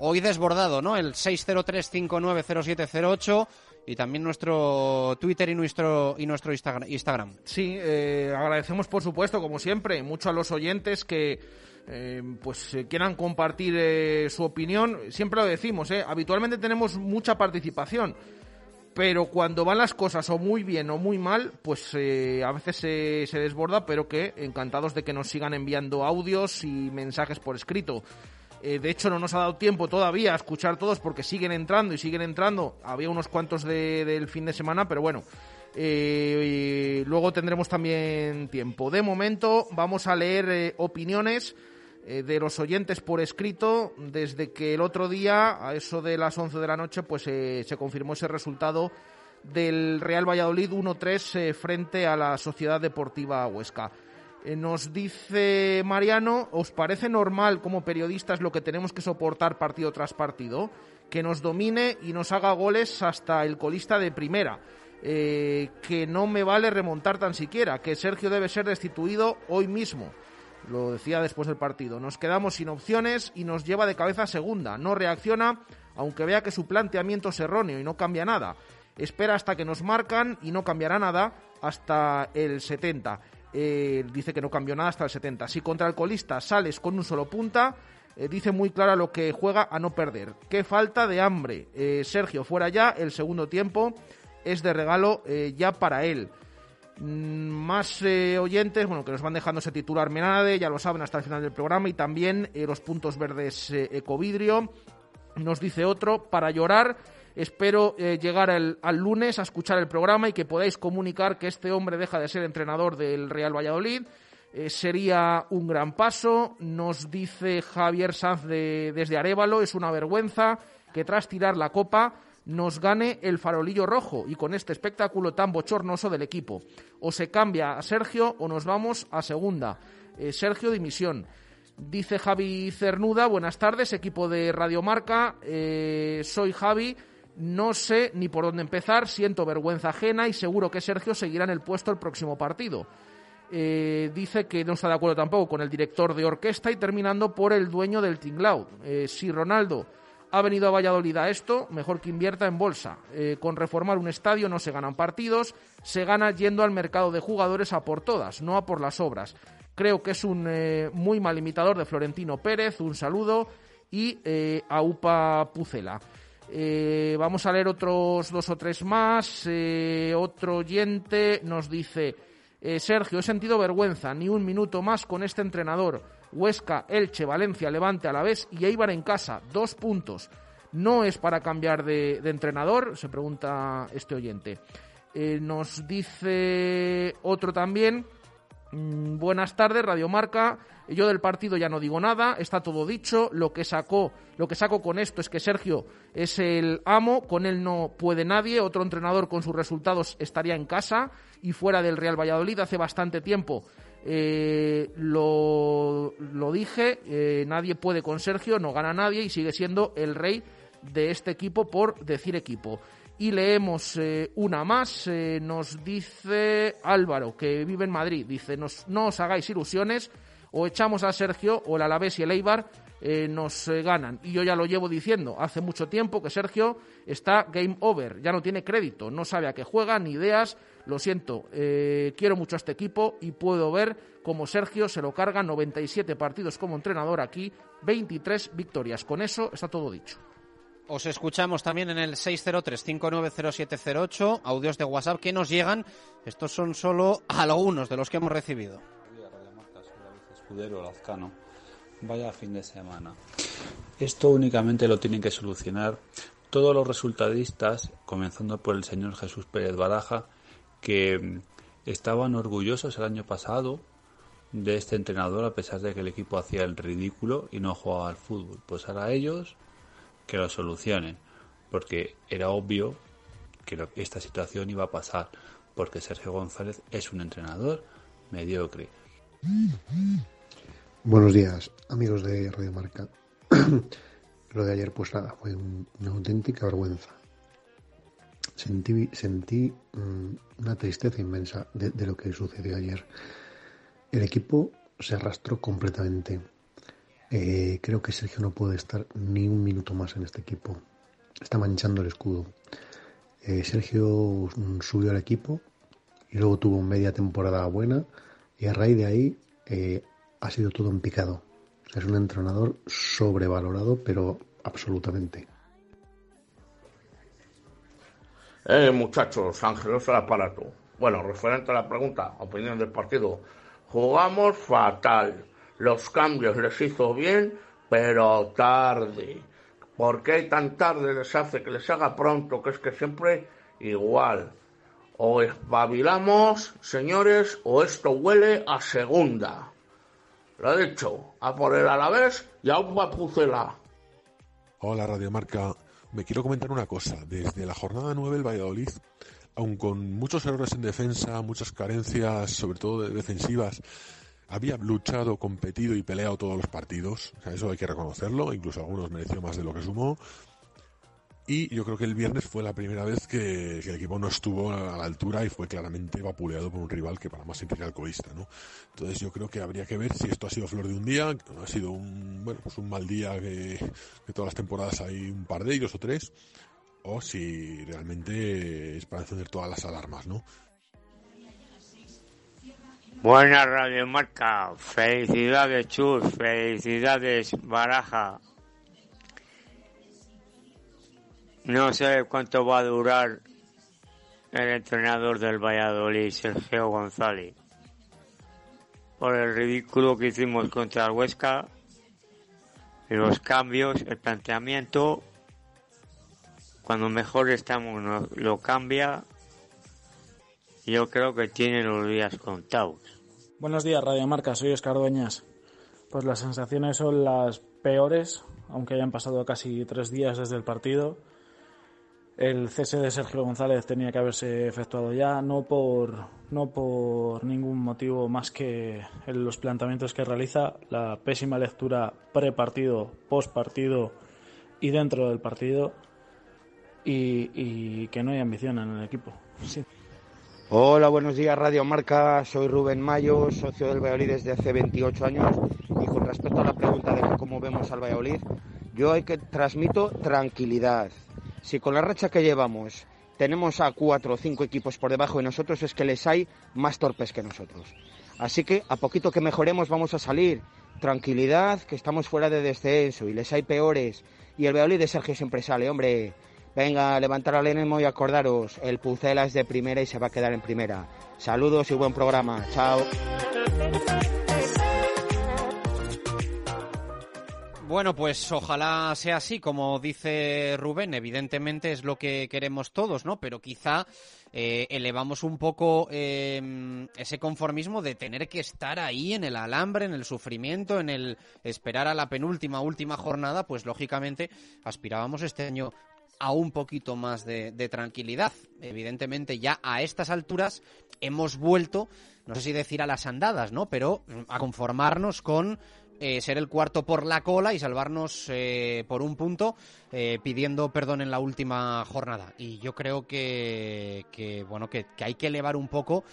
hoy desbordado, ¿no? El 603590708 y también nuestro Twitter y nuestro, y nuestro Instagram. Sí, eh, agradecemos por supuesto, como siempre, mucho a los oyentes que eh, pues eh, quieran compartir eh, su opinión. Siempre lo decimos, eh, habitualmente tenemos mucha participación, pero cuando van las cosas o muy bien o muy mal, pues a veces se, se desborda, pero que encantados de que nos sigan enviando audios y mensajes por escrito. Eh, de hecho, no nos ha dado tiempo todavía a escuchar todos porque siguen entrando y siguen entrando. Había unos cuantos de- del fin de semana, pero bueno. eh, luego tendremos también tiempo. De momento, vamos a leer eh, opiniones de los oyentes por escrito desde que el otro día, a eso de las 11 de la noche, pues se confirmó ese resultado del Real Valladolid 1-3 eh, frente a la Sociedad Deportiva Huesca. Eh, nos dice Mariano, ¿os parece normal como periodistas lo que tenemos que soportar partido tras partido? Que nos domine y nos haga goles hasta el colista de primera. Eh, que no me vale remontar tan siquiera, que Sergio debe ser destituido hoy mismo. Lo decía después del partido. Nos quedamos sin opciones y nos lleva de cabeza segunda. No reacciona, aunque vea que su planteamiento es erróneo y no cambia nada. Espera hasta que nos marcan y no cambiará nada hasta el 70. Eh, dice que no cambió nada hasta el 70. Si contra el colista sales con un solo punta, eh, dice muy clara lo que juega a no perder. Qué falta de hambre. Eh, Sergio, fuera ya. El segundo tiempo es de regalo ya para él. Mm, Más oyentes, bueno, que nos van dejando ese titular Menade, ya lo saben hasta el final del programa, y también los puntos verdes Ecovidrio. Nos dice otro, para llorar, espero eh, llegar al, al lunes a escuchar el programa y que podáis comunicar que este hombre deja de ser entrenador del Real Valladolid. Eh, sería un gran paso, nos dice Javier Sanz de- desde Arevalo, es una vergüenza que tras tirar la copa nos gane el farolillo rojo y con este espectáculo tan bochornoso del equipo. O se cambia a Sergio o nos vamos a segunda. Eh, Sergio dimisión. Dice Javi Cernuda, buenas tardes, equipo de Radiomarca, eh, soy Javi, no sé ni por dónde empezar, siento vergüenza ajena y seguro que Sergio seguirá en el puesto el próximo partido. Eh, dice que no está de acuerdo tampoco con el director de orquesta y terminando por el dueño del Tinglao. Eh, si Ronaldo ha venido a Valladolid a esto, mejor que invierta en bolsa. Eh, con reformar un estadio no se ganan partidos, se gana yendo al mercado de jugadores a por todas, no a por las obras. Creo que es un eh, muy mal imitador de Florentino Pérez, un saludo, y a Upa Pucela. Eh, vamos a leer otros dos o tres más. Eh, otro oyente nos dice, eh, Sergio, he sentido vergüenza, ni un minuto más con este entrenador. Huesca, Elche, Valencia, Levante a la vez y Eibar en casa, dos puntos. No es para cambiar de, de entrenador, se pregunta este oyente. Nos dice otro también, Mm, buenas tardes, Radio Marca. Yo del partido ya no digo nada, está todo dicho. Lo que sacó, lo que saco con esto es que Sergio es el amo, con él no puede nadie. Otro entrenador con sus resultados estaría en casa y fuera del Real Valladolid hace bastante tiempo. Eh, lo, dije, eh, nadie puede con Sergio, no gana nadie y sigue siendo el rey de este equipo por decir equipo. Y leemos eh, una más, eh, nos dice Álvaro, que vive en Madrid, dice, nos, no os hagáis ilusiones, o echamos a Sergio o el Alavés y el Eibar eh, nos ganan. Y yo ya lo llevo diciendo hace mucho tiempo que Sergio está game over, ya no tiene crédito, no sabe a qué juega, ni ideas. Lo siento, quiero mucho a este equipo y puedo ver cómo Sergio se lo carga 97 partidos como entrenador aquí, 23 victorias. Con eso está todo dicho. Os escuchamos también en el 603-590708, audios de WhatsApp que nos llegan. Estos son solo algunos de los que hemos recibido. Escudero Lazcano. Vaya fin de semana. Esto únicamente lo tienen que solucionar todos los resultadistas, comenzando por el señor Jesús Pérez Baraja, que mm, estaban orgullosos el año pasado de este entrenador a pesar de que el equipo hacía el ridículo y no jugaba al fútbol. Pues ahora ellos que lo solucionen, porque era obvio que lo- esta situación iba a pasar, porque Sergio González es un entrenador mediocre. Buenos días, amigos de Radio Marca. Lo de ayer, pues nada, fue un- una auténtica vergüenza. Sentí, sentí mm, una tristeza inmensa de lo que sucedió ayer. El equipo se arrastró completamente. Eh, creo que Sergio no puede estar ni un minuto más en este equipo. Está manchando el escudo. Eh, Sergio subió al equipo y luego tuvo media temporada buena y a raíz de ahí eh, ha sido todo en picado. O sea, es un entrenador sobrevalorado, pero absolutamente. Eh, muchachos, Ángelos al aparato. Bueno, referente a la pregunta, opinión del partido. Jugamos fatal. Los cambios les hizo bien, pero tarde. ¿Por qué tan tarde les hace que les haga pronto? Que es que siempre igual. O espabilamos, señores, o esto huele a segunda. Lo he dicho, a por el Alavés y a un Pucela. Hola Radio Marca, me quiero comentar una cosa. Desde la jornada 9 el Valladolid, aun con muchos errores en defensa, muchas carencias, sobre todo de- defensivas, había luchado, competido y peleado todos los partidos. Eso hay que reconocerlo, incluso algunos mereció más de lo que sumó. Y yo creo que el viernes fue la primera vez que, el equipo no estuvo a la altura y fue claramente vapuleado por un rival que para más era alcoholista, ¿no? Entonces yo creo que habría que ver si esto ha sido flor de un día, ha sido un, bueno, pues un mal día que, que todas las temporadas hay un par de ellos o tres, o si realmente es para encender todas las alarmas, ¿no? Buena Radio Marca, felicidades Chus, felicidades Baraja. No sé cuánto va a durar el entrenador del Valladolid, Sergio González, por el ridículo que hicimos contra el Huesca, los cambios, el planteamiento, cuando mejor estamos lo cambia, yo creo que tiene los días contados. Buenos días, Radio Marca. Soy Oscar Dueñas. Pues las sensaciones son las peores aunque hayan pasado casi tres días desde el partido. El cese de Sergio González tenía que haberse efectuado ya, no por, no por ningún motivo más que los planteamientos que realiza, la pésima lectura pre-partido, post-partido y dentro del partido, y, que no hay ambición en el equipo. Hola, buenos días, Radio Marca. Soy Rubén Mayo, socio del Valladolid desde hace 28 años. Y con respecto a la pregunta de cómo vemos al Valladolid, yo hay que transmito tranquilidad si con la racha que llevamos tenemos a cuatro o cinco equipos por debajo de nosotros, es que les hay más torpes que nosotros. Así que a poquito que mejoremos vamos a salir. Tranquilidad, que estamos fuera de descenso y les hay peores. Y el Beoli de Sergio siempre sale, hombre. Venga, levantar al enemigo y acordaros, el Pucela es de primera y se va a quedar en primera. Saludos y buen programa. Chao. Bueno, pues ojalá sea así, como dice Rubén, evidentemente es lo que queremos todos, ¿no? Pero quizá eh, elevamos un poco em, ese conformismo de tener que estar ahí en el alambre, en el sufrimiento, en el esperar a la penúltima, última jornada, pues lógicamente aspirábamos este año a un poquito más de, de tranquilidad. Evidentemente ya a estas alturas hemos vuelto, no sé si decir a las andadas, ¿no? Pero a conformarnos con eh, ser el cuarto por la cola y salvarnos eh, por un punto eh, pidiendo perdón en la última jornada. Y yo creo que, bueno, que, hay que elevar un poco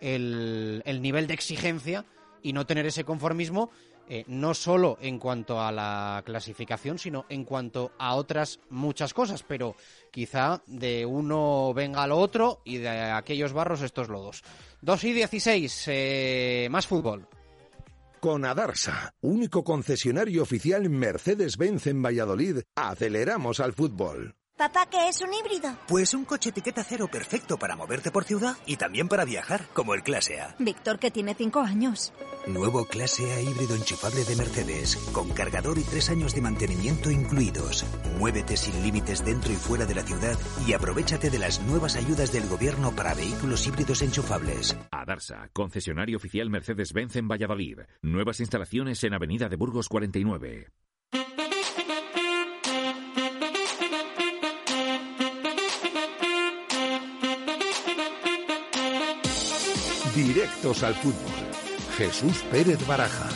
el, nivel de exigencia y no tener ese conformismo no solo en cuanto a la clasificación, sino en cuanto a otras muchas cosas, pero quizá de uno venga lo otro y de aquellos barros estos lodos. 2 y 16, más fútbol. Con Adarsa, único concesionario oficial Mercedes-Benz en Valladolid, aceleramos al fútbol. Papá, ¿qué es un híbrido? Pues un coche etiqueta cero perfecto para moverte por ciudad y también para viajar, como el Clase A. Víctor, que tiene cinco años. Nuevo Clase A híbrido enchufable de Mercedes, con cargador y tres años de mantenimiento incluidos. Muévete sin límites dentro y fuera de la ciudad y aprovechate de las nuevas ayudas del gobierno para vehículos híbridos enchufables. Adarsa, concesionario oficial Mercedes-Benz en Valladolid. Nuevas instalaciones en Avenida de Burgos 49. Directos al fútbol. Jesús Pérez Baraja.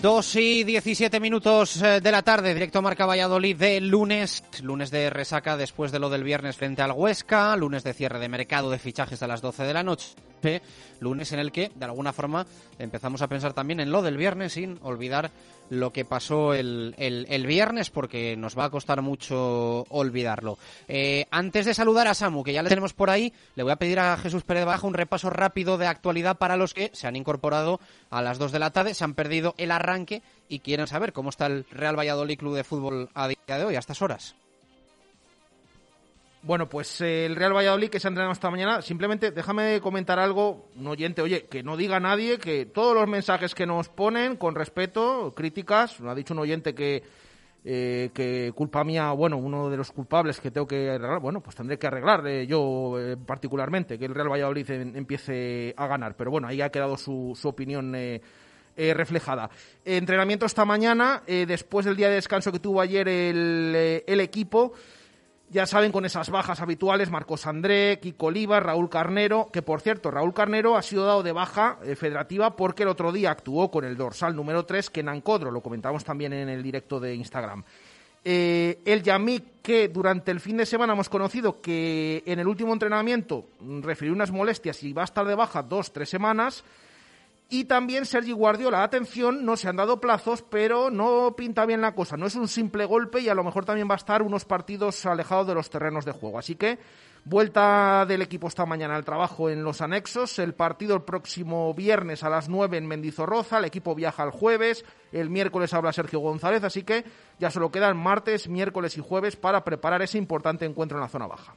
2 y 17 minutos eh, de la tarde, directo Marca Valladolid de lunes, lunes de resaca después de lo del viernes frente al Huesca, lunes de cierre de mercado de fichajes a las 12 de la noche, lunes en el que de alguna forma empezamos a pensar también en lo del viernes sin olvidar lo que pasó el, el, viernes porque nos va a costar mucho olvidarlo. Eh, antes de saludar a Samu, que ya le tenemos por ahí, le voy a pedir a Jesús Pérez Baja un repaso rápido de actualidad para los que se han incorporado a las 2 de la tarde, se han perdido el arranque y quieren saber cómo está el Real Valladolid Club de Fútbol a día de hoy, a estas horas. Bueno, pues eh, el Real Valladolid que se ha entrenado esta mañana, simplemente déjame comentar algo, un oyente, oye, que no diga nadie que todos los mensajes que nos ponen, con respeto, críticas, ha dicho un oyente que, eh, que culpa mía, bueno, uno de los culpables que tengo que arreglar, bueno, pues tendré que arreglar eh, yo particularmente, que el Real Valladolid empiece a ganar, pero bueno, ahí ha quedado su, su opinión. reflejada. entrenamiento esta mañana, después del día de descanso que tuvo ayer el, el equipo, ya saben, con esas bajas habituales, Marcos André, Kiko Oliva, Raúl Carnero, que por cierto, Raúl Carnero ha sido dado de baja eh, federativa porque el otro día actuó con el dorsal número 3, que Codro, lo comentamos también en el directo de Instagram. Eh, el Yamik, que durante el fin de semana hemos conocido que en el último entrenamiento refirió unas molestias y va a estar de baja dos, tres semanas, y también Sergi Guardiola, atención, no se han dado plazos, pero no pinta bien la cosa. No es un simple golpe y a lo mejor también va a estar unos partidos alejados de los terrenos de juego. Así que vuelta del equipo esta mañana al trabajo en los anexos. El partido el próximo viernes a las 9 en Mendizorroza. El equipo viaja el jueves. El miércoles habla Sergio González. Así que ya solo quedan martes, miércoles y jueves para preparar ese importante encuentro en la zona baja.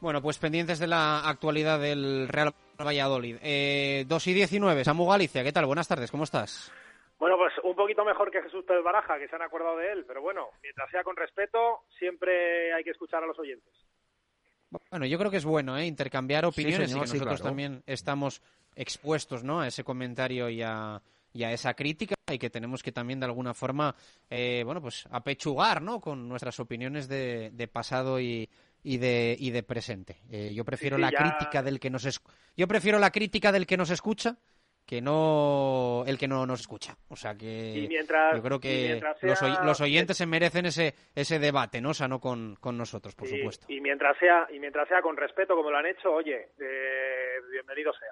Bueno, pues pendientes de la actualidad del Real Valladolid. Eh, 2 y 19, Samu Galicia, ¿qué tal? Buenas tardes, ¿cómo estás? Bueno, pues un poquito mejor que Jesús Pérez Baraja, que se han acordado de él, pero bueno, mientras sea con respeto, siempre hay que escuchar a los oyentes. Bueno, yo creo que es bueno ¿eh? intercambiar opiniones señor, y que sí, nosotros claro. también estamos expuestos ¿no? a ese comentario y a, y a esa crítica y que tenemos que también de alguna forma eh, bueno pues apechugar ¿no? con nuestras opiniones de, de pasado y, y de, y de presente. Eh, yo prefiero Sí, la ya- crítica del que nos es- yo prefiero la crítica del que nos escucha que no el que no nos escucha. O sea que mientras- yo creo que los, oy- sea- los oyentes se merecen ese ese debate, no sano con, con nosotros, por Y- supuesto. Y, mientras sea y mientras sea con respeto como lo han hecho, oye, eh, bienvenido sea.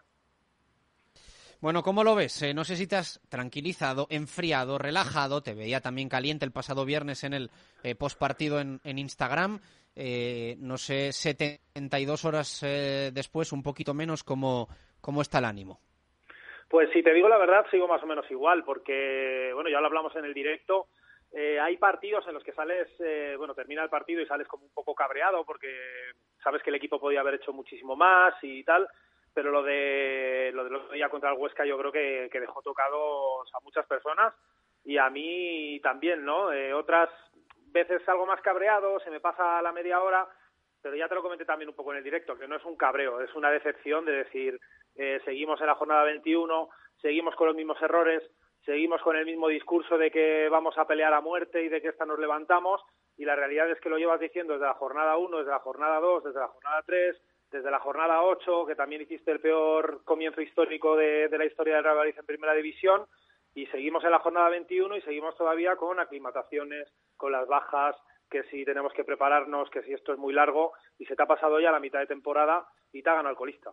Bueno, ¿cómo lo ves? Eh, no sé si te has tranquilizado, enfriado, relajado. Te veía también caliente el pasado viernes en el eh, postpartido en, en Instagram. Eh, no sé, 72 horas eh, después, un poquito menos, ¿cómo, ¿cómo está el ánimo? Pues si te digo la verdad, sigo más o menos igual, porque, bueno, ya lo hablamos en el directo, eh, hay partidos en los que sales, eh, bueno, termina el partido y sales como un poco cabreado porque sabes que el equipo podía haber hecho muchísimo más y tal, pero lo de lo del otro día contra el Huesca yo creo que, que dejó tocados a muchas personas y a mí también, ¿no? Eh, otras veces salgo más cabreado, se me pasa la media hora, pero ya te lo comenté también un poco en el directo, que no es un cabreo, es una decepción de decir, eh, seguimos en la jornada 21, seguimos con los mismos errores, seguimos con el mismo discurso de que vamos a pelear a muerte y de que esta nos levantamos, y la realidad es que lo llevas diciendo desde la jornada 1, desde la jornada 2, desde la jornada 3, desde la jornada 8, que también hiciste el peor comienzo histórico de, de la historia del Real Madrid en Primera División, y seguimos en la jornada 21 y seguimos todavía con aclimataciones, con las bajas, que si tenemos que prepararnos, que si esto es muy largo, y se te ha pasado ya la mitad de temporada y te ha ganado el colista.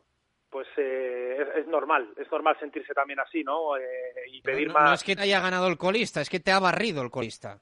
Pues eh, es, es normal, es normal sentirse también así, ¿no? Eh, y pedir no, más. no es que te haya ganado el colista, es que te ha barrido el colista.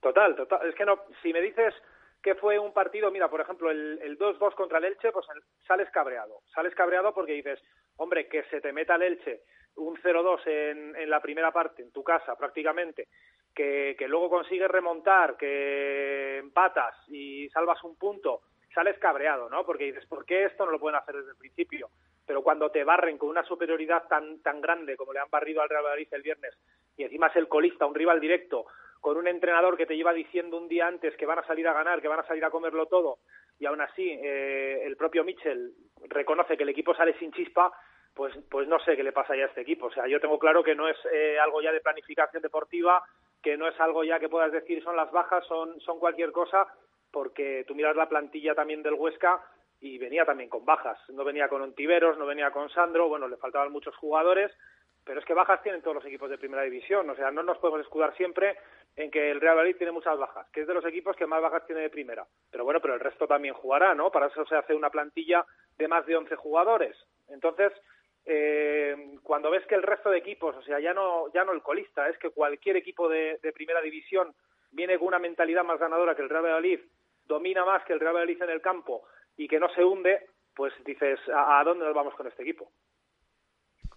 Total, total. Es que no, si me dices que fue un partido, mira, por ejemplo, el, el 2-2 contra el Elche, pues sales cabreado. Sales cabreado porque dices, hombre, que se te meta el Elche un 0-2 en, en la primera parte, en tu casa prácticamente, que, que luego consigues remontar, que empatas y salvas un punto, sales cabreado, ¿no? Porque dices, ¿por qué esto no lo pueden hacer desde el principio? Pero cuando te barren con una superioridad tan, tan grande como le han barrido al Real Madrid el viernes, y encima es el colista, un rival directo, con un entrenador que te lleva diciendo un día antes que van a salir a ganar, que van a salir a comerlo todo, y aún así eh, el propio Mitchell reconoce que el equipo sale sin chispa, pues, pues no sé qué le pasa ya a este equipo. O sea, yo tengo claro que no es eh, algo ya de planificación deportiva, que no es algo ya que puedas decir son las bajas, son, son cualquier cosa, porque tú miras la plantilla también del Huesca y venía también con bajas. No venía con Ontiveros, no venía con Sandro, bueno, le faltaban muchos jugadores, pero es que bajas tienen todos los equipos de primera división. O sea, no nos podemos escudar siempre en que el Real Madrid tiene muchas bajas, que es de los equipos que más bajas tiene de primera. Pero bueno, pero el resto también jugará, ¿no? Para eso se hace una plantilla de más de 11 jugadores. Entonces, eh, cuando ves que el resto de equipos, o sea, ya no, ya no el colista, es que cualquier equipo de, primera división viene con una mentalidad más ganadora que el Real Valladolid, domina más que el Real Valladolid en el campo y que no se hunde, pues dices, ¿a, a dónde nos vamos con este equipo?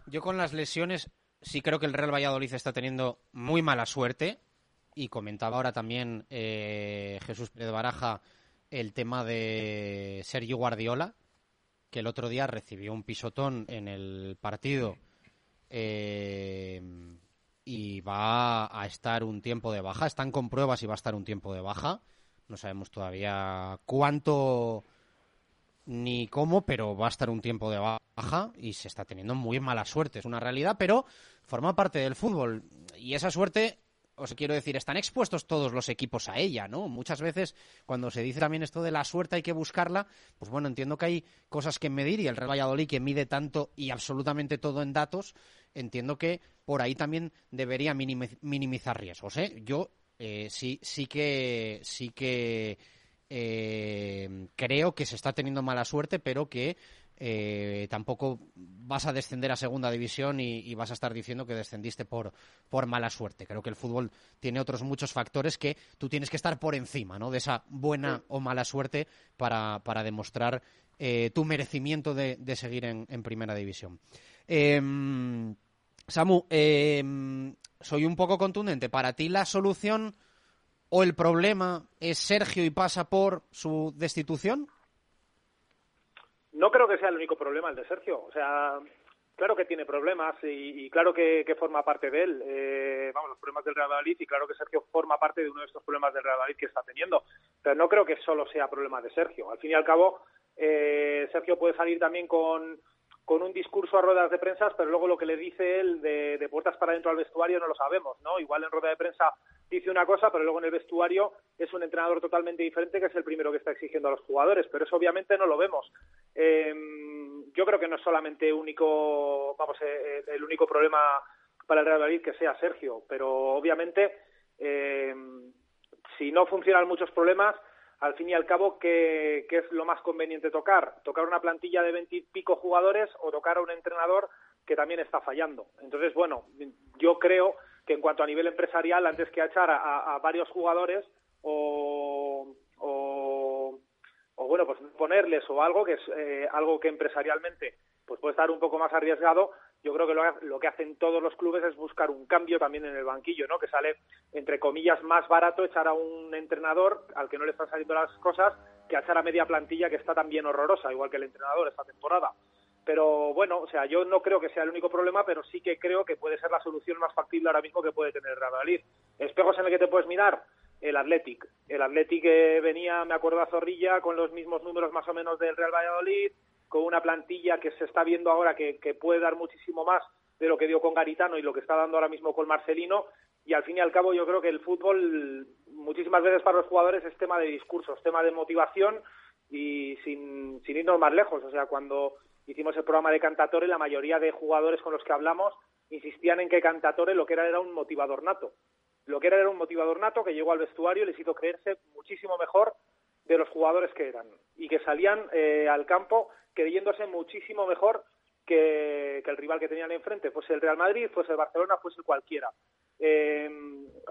Yo con las lesiones sí creo que el Real Valladolid está teniendo muy mala suerte y comentaba ahora también eh, Jesús Pérez Baraja el tema de Sergio Guardiola, que el otro día recibió un pisotón en el partido eh, y va a estar un tiempo de baja. Están con pruebas y va a estar un tiempo de baja. No sabemos todavía cuánto ni cómo, pero va a estar un tiempo de baja y se está teniendo muy mala suerte. Es una realidad, pero forma parte del fútbol. Y esa suerte, os quiero decir, están expuestos todos los equipos a ella, ¿no? Muchas veces, cuando se dice también esto de la suerte hay que buscarla, pues bueno, entiendo que hay cosas que medir y el Real Valladolid que mide tanto y absolutamente todo en datos, entiendo que por ahí también debería minimi- minimizar riesgos, ¿eh? Yo eh, sí, sí que, sí que eh, creo que se está teniendo mala suerte, pero que eh, tampoco vas a descender a segunda división y, y vas a estar diciendo que descendiste por, por mala suerte. Creo que el fútbol tiene otros muchos factores que tú tienes que estar por encima ¿no? de esa buena o mala suerte para, para demostrar eh, tu merecimiento de, de seguir en, en primera división. Em, Samu, em, soy un poco contundente. ¿Para ti la solución o el problema es Sergio y pasa por su destitución? No creo que sea el único problema el de Sergio. O sea, claro que tiene problemas y, claro que, forma parte de él. Eh, vamos, los problemas del Real Madrid y claro que Sergio forma parte de uno de estos problemas del Real Madrid que está teniendo. Pero no creo que solo sea problema de Sergio. Al fin y al cabo, eh, Sergio puede salir también con, con un discurso a ruedas de prensa, pero luego lo que le dice él de, puertas para dentro al vestuario no lo sabemos, ¿no? Igual en rueda de prensa dice una cosa, pero luego en el vestuario es un entrenador totalmente diferente que es el primero que está exigiendo a los jugadores, pero eso obviamente no lo vemos. Eh, yo creo que no es solamente único, vamos, eh, el único problema para el Real Madrid que sea Sergio, pero obviamente eh, si no funcionan muchos problemas, al fin y al cabo, ¿qué, ¿qué, es lo más conveniente tocar? ¿Tocar una plantilla de veintipico jugadores o tocar a un entrenador que también está fallando? Entonces, bueno, yo creo que en cuanto a nivel empresarial, antes que echar a, varios jugadores o, o, o, bueno, pues ponerles o algo que es eh, algo que empresarialmente pues puede estar un poco más arriesgado, yo creo que lo, lo, que hacen todos los clubes es buscar un cambio también en el banquillo, ¿no? Que sale, entre comillas, más barato echar a un entrenador al que no le están saliendo las cosas que echar a media plantilla que está también horrorosa, igual que el entrenador esta temporada. Pero bueno, o sea, yo no creo que sea el único problema, pero sí que creo que puede ser la solución más factible ahora mismo que puede tener Real Madrid. Espejos en el que te puedes mirar, el Athletic. El Athletic eh, venía, me acuerdo a Zorrilla, con los mismos números más o menos del Real Valladolid, con una plantilla que se está viendo ahora que, puede dar muchísimo más de lo que dio con Garitano y lo que está dando ahora mismo con Marcelino. Y al fin y al cabo yo creo que el fútbol muchísimas veces para los jugadores es tema de discursos, tema de motivación y sin, sin irnos más lejos. O sea, cuando hicimos el programa de Cantatore, la mayoría de jugadores con los que hablamos insistían en que Cantatore lo que era era un motivador nato. Lo que era era un motivador nato que llegó al vestuario y les hizo creerse muchísimo mejor de los jugadores que eran y que salían eh, al campo creyéndose muchísimo mejor que, el rival que tenían enfrente, fuese el Real Madrid, fuese el Barcelona, fuese cualquiera. Eh,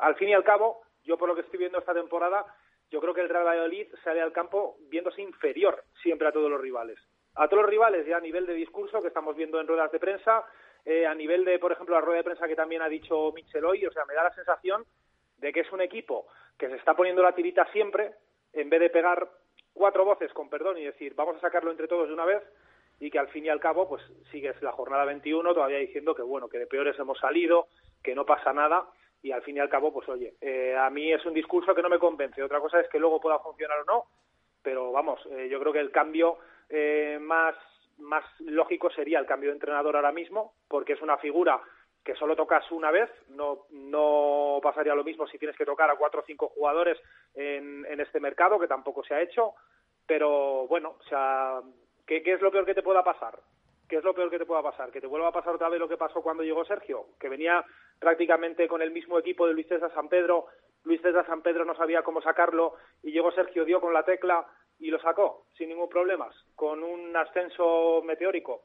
al fin y al cabo, yo por lo que estoy viendo esta temporada, yo creo que el Real Valladolid sale al campo viéndose inferior siempre a todos los rivales a todos los rivales ya a nivel de discurso que estamos viendo en ruedas de prensa, eh, a nivel de, por ejemplo, la rueda de prensa que también ha dicho Michel hoy, o sea, me da la sensación de que es un equipo que se está poniendo la tirita siempre, en vez de pegar cuatro voces, con perdón, y decir, vamos a sacarlo entre todos de una vez, y que al fin y al cabo, pues sigues la jornada 21 todavía diciendo que, bueno, que de peores hemos salido, que no pasa nada, y al fin y al cabo, pues oye, eh, a mí es un discurso que no me convence. Otra cosa es que luego pueda funcionar o no, pero vamos, eh, yo creo que el cambio eh, más, más lógico sería el cambio de entrenador ahora mismo, porque es una figura que solo tocas una vez, no, no pasaría lo mismo si tienes que tocar a cuatro o cinco jugadores en, en este mercado, que tampoco se ha hecho, pero bueno, o sea, ¿qué, ¿qué es lo peor que te pueda pasar? ¿Qué es lo peor que te pueda pasar? ¿Que te vuelva a pasar otra vez lo que pasó cuando llegó Sergio? Que venía prácticamente con el mismo equipo de Luis César San Pedro, Luis César San Pedro no sabía cómo sacarlo y llegó Sergio, dio con la tecla y lo sacó sin ningún problema, con un ascenso meteórico.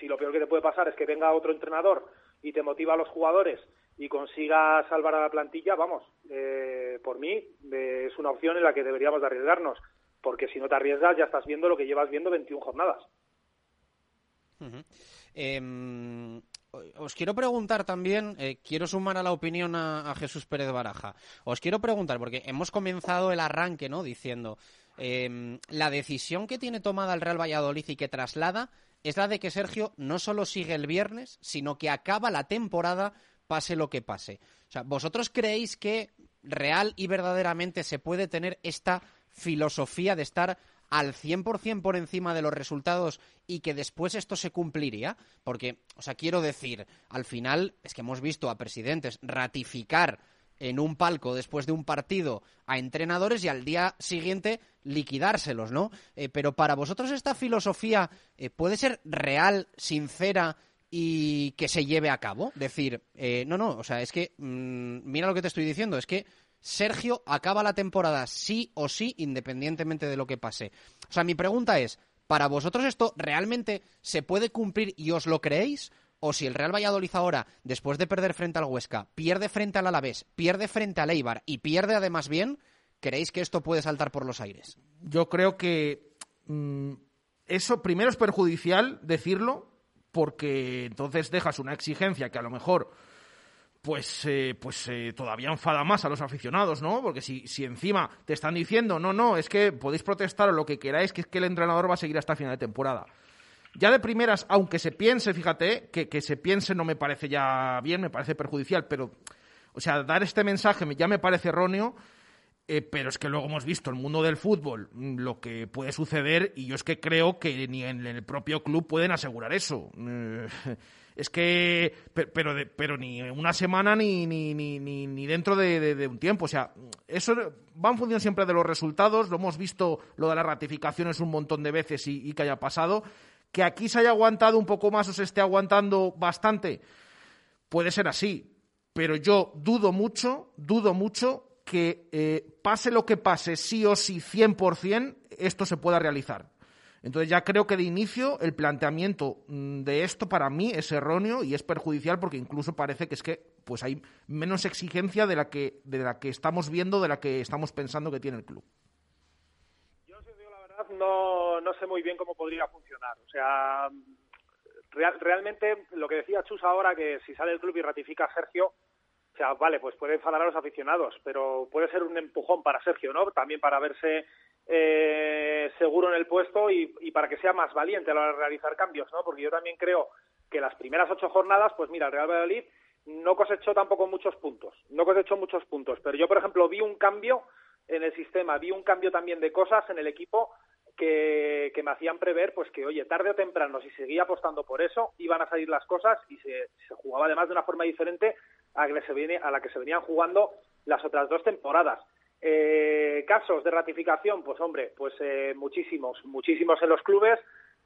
Si lo peor que te puede pasar es que venga otro entrenador y te motiva a los jugadores y consiga salvar a la plantilla, vamos, eh, por mí eh, es una opción en la que deberíamos de arriesgarnos, porque si no te arriesgas ya estás viendo lo que llevas viendo 21 jornadas. eh, os quiero preguntar también, eh, quiero sumar a la opinión a, a, Jesús Pérez Baraja. Os quiero preguntar, porque hemos comenzado el arranque, ¿no? Diciendo, eh, la decisión que tiene tomada el Real Valladolid y que traslada es la de que Sergio no solo sigue el viernes, sino que acaba la temporada pase lo que pase. O sea, ¿vosotros creéis que real y verdaderamente se puede tener esta filosofía de estar al 100% por encima de los resultados y que después esto se cumpliría? Porque, o sea, quiero decir, al final es que hemos visto a presidentes ratificar en un palco después de un partido a entrenadores y al día siguiente liquidárselos, ¿no? Eh, pero para vosotros esta filosofía eh, puede ser real, sincera y que se lleve a cabo. Decir, eh, no, no, o sea, es que, mmm, mira lo que te estoy diciendo, es que Sergio acaba la temporada sí o sí, independientemente de lo que pase. O sea, mi pregunta es, ¿para vosotros esto realmente se puede cumplir y os lo creéis? O si el Real Valladolid ahora, después de perder frente al Huesca, pierde frente al Alavés, pierde frente al Eibar y pierde además bien, ¿creéis que esto puede saltar por los aires? Yo creo que mmm, eso primero es perjudicial decirlo, porque entonces dejas una exigencia que a lo mejor pues, eh, pues eh, todavía enfada más a los aficionados, ¿no? Porque si, si encima te están diciendo, no, no, es que podéis protestar o lo que queráis, que es que el entrenador va a seguir hasta final de temporada. Ya de primeras, aunque se piense, fíjate, que, que se piense no me parece ya bien, me parece perjudicial, pero, o sea, dar este mensaje ya me parece erróneo, eh, pero es que luego hemos visto el mundo del fútbol, mm, lo que puede suceder, y yo es que creo que ni en el propio club pueden asegurar eso. Eh, es que, pero, pero ni una semana ni, ni, ni, ni dentro de, un tiempo. O sea, eso va en función siempre de los resultados. Lo hemos visto lo de las ratificaciones un montón de veces y que haya pasado. Que aquí se haya aguantado un poco más o se esté aguantando bastante, puede ser así. Pero yo dudo mucho, dudo mucho que eh, pase lo que pase, sí o sí, 100%, esto se pueda realizar. Entonces ya creo que de inicio el planteamiento mm, de esto para mí es erróneo y es perjudicial porque incluso parece que es que pues hay menos exigencia de la que de la que estamos viendo, de la que estamos pensando que tiene el club no, no sé muy bien cómo podría funcionar. O sea, realmente lo que decía Chus ahora, que si sale el club y ratifica a Sergio, o sea, vale, pues puede enfadar a los aficionados, pero puede ser un empujón para Sergio, ¿no? También para verse eh, seguro en el puesto y, y, para que sea más valiente a la hora de realizar cambios, ¿no? Porque yo también creo que las primeras ocho jornadas, pues mira, el Real Valladolid no cosechó tampoco muchos puntos, no cosechó muchos puntos, pero yo, por ejemplo, vi un cambio en el sistema, vi un cambio también de cosas en el equipo que, me hacían prever pues que, oye, tarde o temprano, si seguía apostando por eso, iban a salir las cosas y se, jugaba además de una forma diferente a, que se viene, a la que se venían jugando las otras dos temporadas. Eh, casos de ratificación, pues hombre, pues eh, muchísimos, muchísimos en los clubes,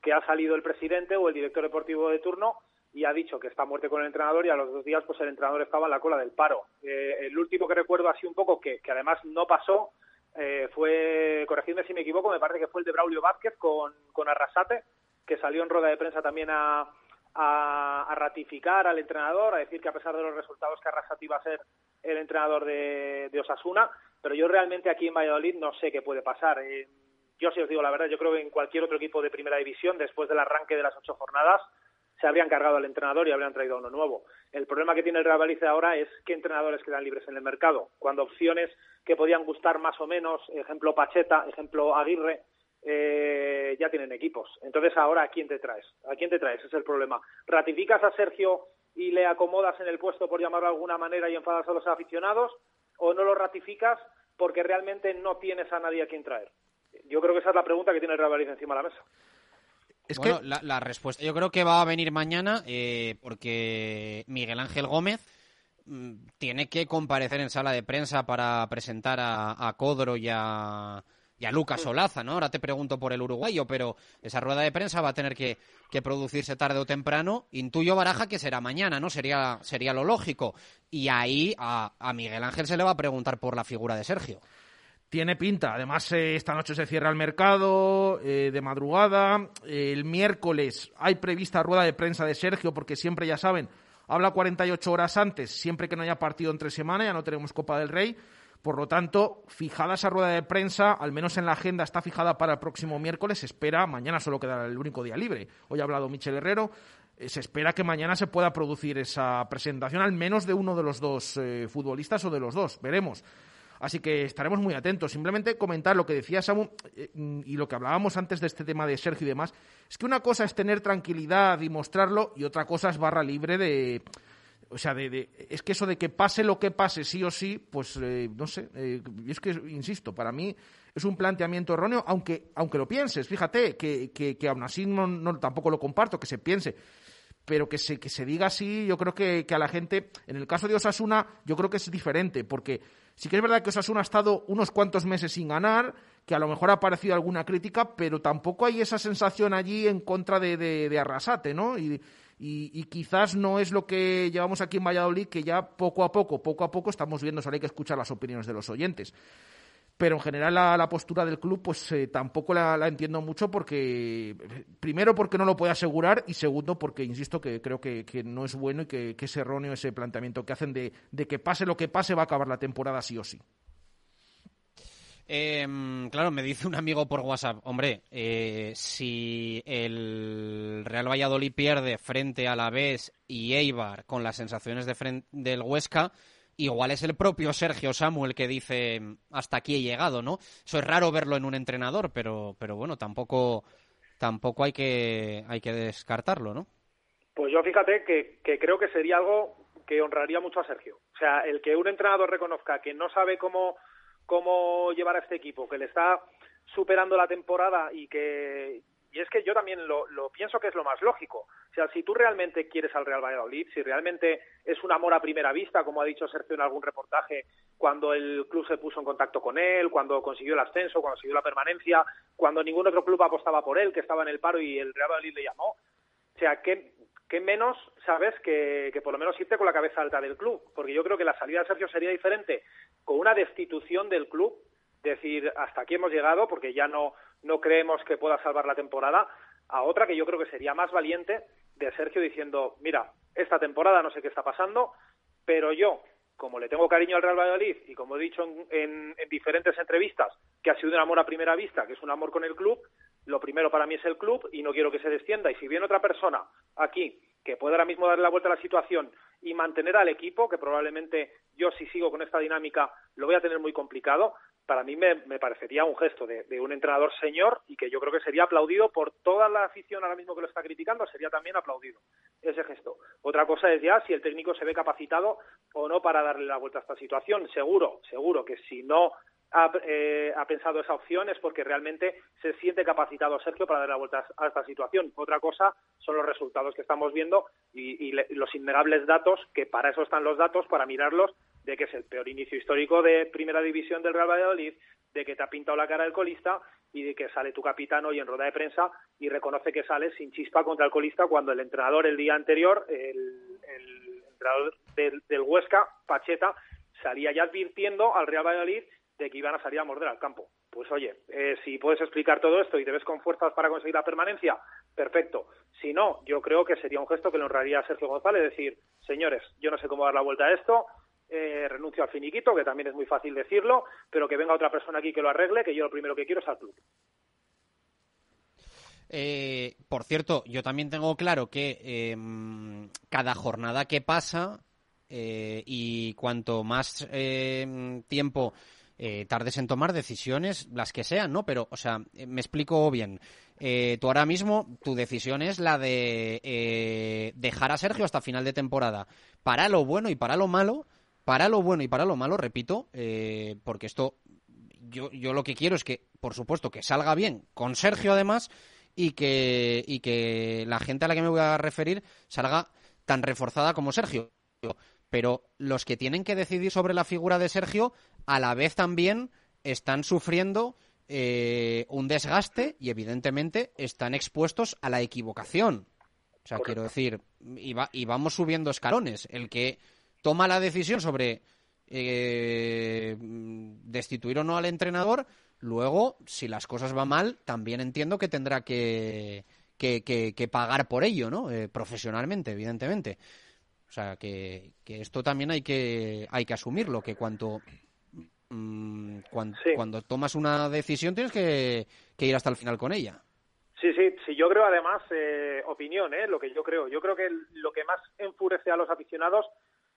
que ha salido el presidente o el director deportivo de turno y ha dicho que está muerte con el entrenador y a los dos días pues el entrenador estaba en la cola del paro. Eh, el último que recuerdo así un poco que, que además no pasó eh, fue, corregidme si me equivoco, me parece que fue el de Braulio Vázquez con, con Arrasate, que salió en rueda de prensa también a, a, ratificar al entrenador, a decir que a pesar de los resultados que Arrasate iba a ser el entrenador de, de Osasuna, pero yo realmente aquí en Valladolid no sé qué puede pasar. Eh, yo si os digo la verdad, yo creo que en cualquier otro equipo de primera división, después del arranque de las ocho jornadas, se habrían cargado al entrenador y habrían traído a uno nuevo. El problema que tiene el Real Valladolid ahora es qué entrenadores quedan libres en el mercado, cuando opciones que podían gustar más o menos, ejemplo Pacheta, ejemplo Aguirre, eh, ya tienen equipos. Entonces ahora, ¿a quién te traes? ¿A quién te traes? Es el problema. ¿Ratificas a Sergio y le acomodas en el puesto, por llamarlo de alguna manera, y enfadas a los aficionados? ¿O no lo ratificas porque realmente no tienes a nadie a quien traer? Yo creo que esa es la pregunta que tiene el Real Valladolid encima de la mesa. Es bueno, que... la, respuesta yo creo que va a venir mañana eh, porque Miguel Ángel Gómez mm, tiene que comparecer en sala de prensa para presentar a, Codro y a, Lucas Olaza, ¿no? Ahora te pregunto por el uruguayo, pero esa rueda de prensa va a tener que, producirse tarde o temprano. Intuyo Baraja que será mañana, ¿no? Sería, sería lo lógico. Y ahí a, a Miguel Ángel se le va a preguntar por la figura de Sergio. Tiene pinta. Además, eh, esta noche se cierra el mercado eh, de madrugada. el miércoles hay prevista rueda de prensa de Sergio, porque siempre, ya saben, habla 48 horas antes, siempre que no haya partido entre semana, ya no tenemos Copa del Rey. Por lo tanto, fijada esa rueda de prensa, al menos en la agenda está fijada para el próximo miércoles, se espera, mañana solo queda el único día libre. Hoy ha hablado Michel Herrero, eh, se espera que mañana se pueda producir esa presentación, al menos de uno de los dos futbolistas o de los dos, veremos. Así que estaremos muy atentos. Simplemente comentar lo que decía Samu eh, y lo que hablábamos antes de este tema de Sergio y demás. Es que una cosa es tener tranquilidad y mostrarlo y otra cosa es barra libre de... O sea, de, es que eso de que pase lo que pase, sí o sí, pues eh, no sé. Eh, es que, insisto, para mí es un planteamiento erróneo, aunque, aunque lo pienses. Fíjate que, que, aún así no, tampoco lo comparto, que se piense pero que se, que se diga así, yo creo que, que, a la gente, en el caso de Osasuna, yo creo que es diferente, porque Sí que es verdad que Osasuna ha estado unos cuantos meses sin ganar, que a lo mejor ha aparecido alguna crítica, pero tampoco hay esa sensación allí en contra de, de, Arrasate, ¿no? Y, y, quizás no es lo que llevamos aquí en Valladolid, que ya poco a poco, poco a poco estamos viendo, solo hay que escuchar las opiniones de los oyentes pero en general la, postura del club pues eh, tampoco la, entiendo mucho porque primero porque no lo puede asegurar y segundo porque insisto que creo que, no es bueno y que, es erróneo ese planteamiento que hacen de, que pase lo que pase va a acabar la temporada sí o sí. Em, claro, me dice un amigo por WhatsApp, hombre, eh, si el Real Valladolid pierde frente a la Vez y Eibar con las sensaciones de del Huesca, igual es el propio Sergio Samuel que dice hasta aquí he llegado, ¿no? Eso es raro verlo en un entrenador, pero, pero bueno, tampoco, tampoco hay que, hay que descartarlo, ¿no? Pues yo fíjate que, que creo que sería algo que honraría mucho a Sergio. O sea, el que un entrenador reconozca que no sabe cómo cómo llevar a este equipo, que le está superando la temporada y que y es que yo también lo, lo, pienso que es lo más lógico. O sea, si tú realmente quieres al Real Valladolid, si realmente es un amor a primera vista, como ha dicho Sergio en algún reportaje, cuando el club se puso en contacto con él, cuando consiguió el ascenso, cuando consiguió la permanencia, cuando ningún otro club apostaba por él, que estaba en el paro y el Real Valladolid le llamó. O sea, ¿qué, qué menos, sabes, que, que por lo menos irte con la cabeza alta del club? Porque yo creo que la salida de Sergio sería diferente con una destitución del club, decir, hasta aquí hemos llegado porque ya no, no creemos que pueda salvar la temporada, a otra que yo creo que sería más valiente de Sergio diciendo, mira, esta temporada no sé qué está pasando, pero yo, como le tengo cariño al Real Valladolid y como he dicho en, en, diferentes entrevistas, que ha sido un amor a primera vista, que es un amor con el club, lo primero para mí es el club y no quiero que se descienda. Y si viene otra persona aquí que puede ahora mismo darle la vuelta a la situación y mantener al equipo, que probablemente yo si sigo con esta dinámica lo voy a tener muy complicado, para mí me, parecería un gesto de, un entrenador señor y que yo creo que sería aplaudido por toda la afición ahora mismo que lo está criticando, sería también aplaudido ese gesto. Otra cosa es ya si el técnico se ve capacitado o no para darle la vuelta a esta situación. Seguro, seguro que si no ha, eh, ha, pensado esa opción es porque realmente se siente capacitado Sergio para dar la vuelta a esta situación. Otra cosa son los resultados que estamos viendo y, le, los innegables datos, que para eso están los datos, para mirarlos, de que es el peor inicio histórico de primera división del Real Valladolid, de que te ha pintado la cara el colista y de que sale tu capitán hoy en rueda de prensa y reconoce que sale sin chispa contra el colista cuando el entrenador el día anterior, el, el entrenador del, del Huesca, Pacheta, salía ya advirtiendo al Real Valladolid de que iban a salir a morder al campo. Pues oye, eh, si puedes explicar todo esto y te ves con fuerzas para conseguir la permanencia, perfecto. Si no, yo creo que sería un gesto que le honraría a Sergio González, decir, señores, yo no sé cómo dar la vuelta a esto, eh, renuncio al finiquito, que también es muy fácil decirlo, pero que venga otra persona aquí que lo arregle, que yo lo primero que quiero es al club. Eh, por cierto, yo también tengo claro que eh, cada jornada que pasa eh, y cuanto más eh, tiempo eh, tardes en tomar decisiones, las que sean, ¿no? Pero, o sea, eh, me explico bien. Eh, tú ahora mismo, tu decisión es la de eh, dejar a Sergio hasta final de temporada. Para lo bueno y para lo malo, para lo bueno y para lo malo, repito, eh, porque esto, yo, yo lo que quiero es que, por supuesto, que salga bien con Sergio además y que, y que la gente a la que me voy a referir salga tan reforzada como Sergio pero los que tienen que decidir sobre la figura de Sergio a la vez también están sufriendo eh, un desgaste y evidentemente están expuestos a la equivocación. O sea, quiero decir, y, va, y, vamos subiendo escalones. El que toma la decisión sobre eh, destituir o no al entrenador, luego, si las cosas van mal, también entiendo que tendrá que, que, que, que pagar por ello, ¿no? Eh, profesionalmente, evidentemente. O sea, que, que esto también hay que, hay que asumirlo, que cuanto mmm, cuando, sí. cuando, tomas una decisión tienes que, que, ir hasta el final con ella. Sí, sí, sí, yo creo además, eh, opinión, ¿eh? lo que yo creo. Yo creo que lo que más enfurece a los aficionados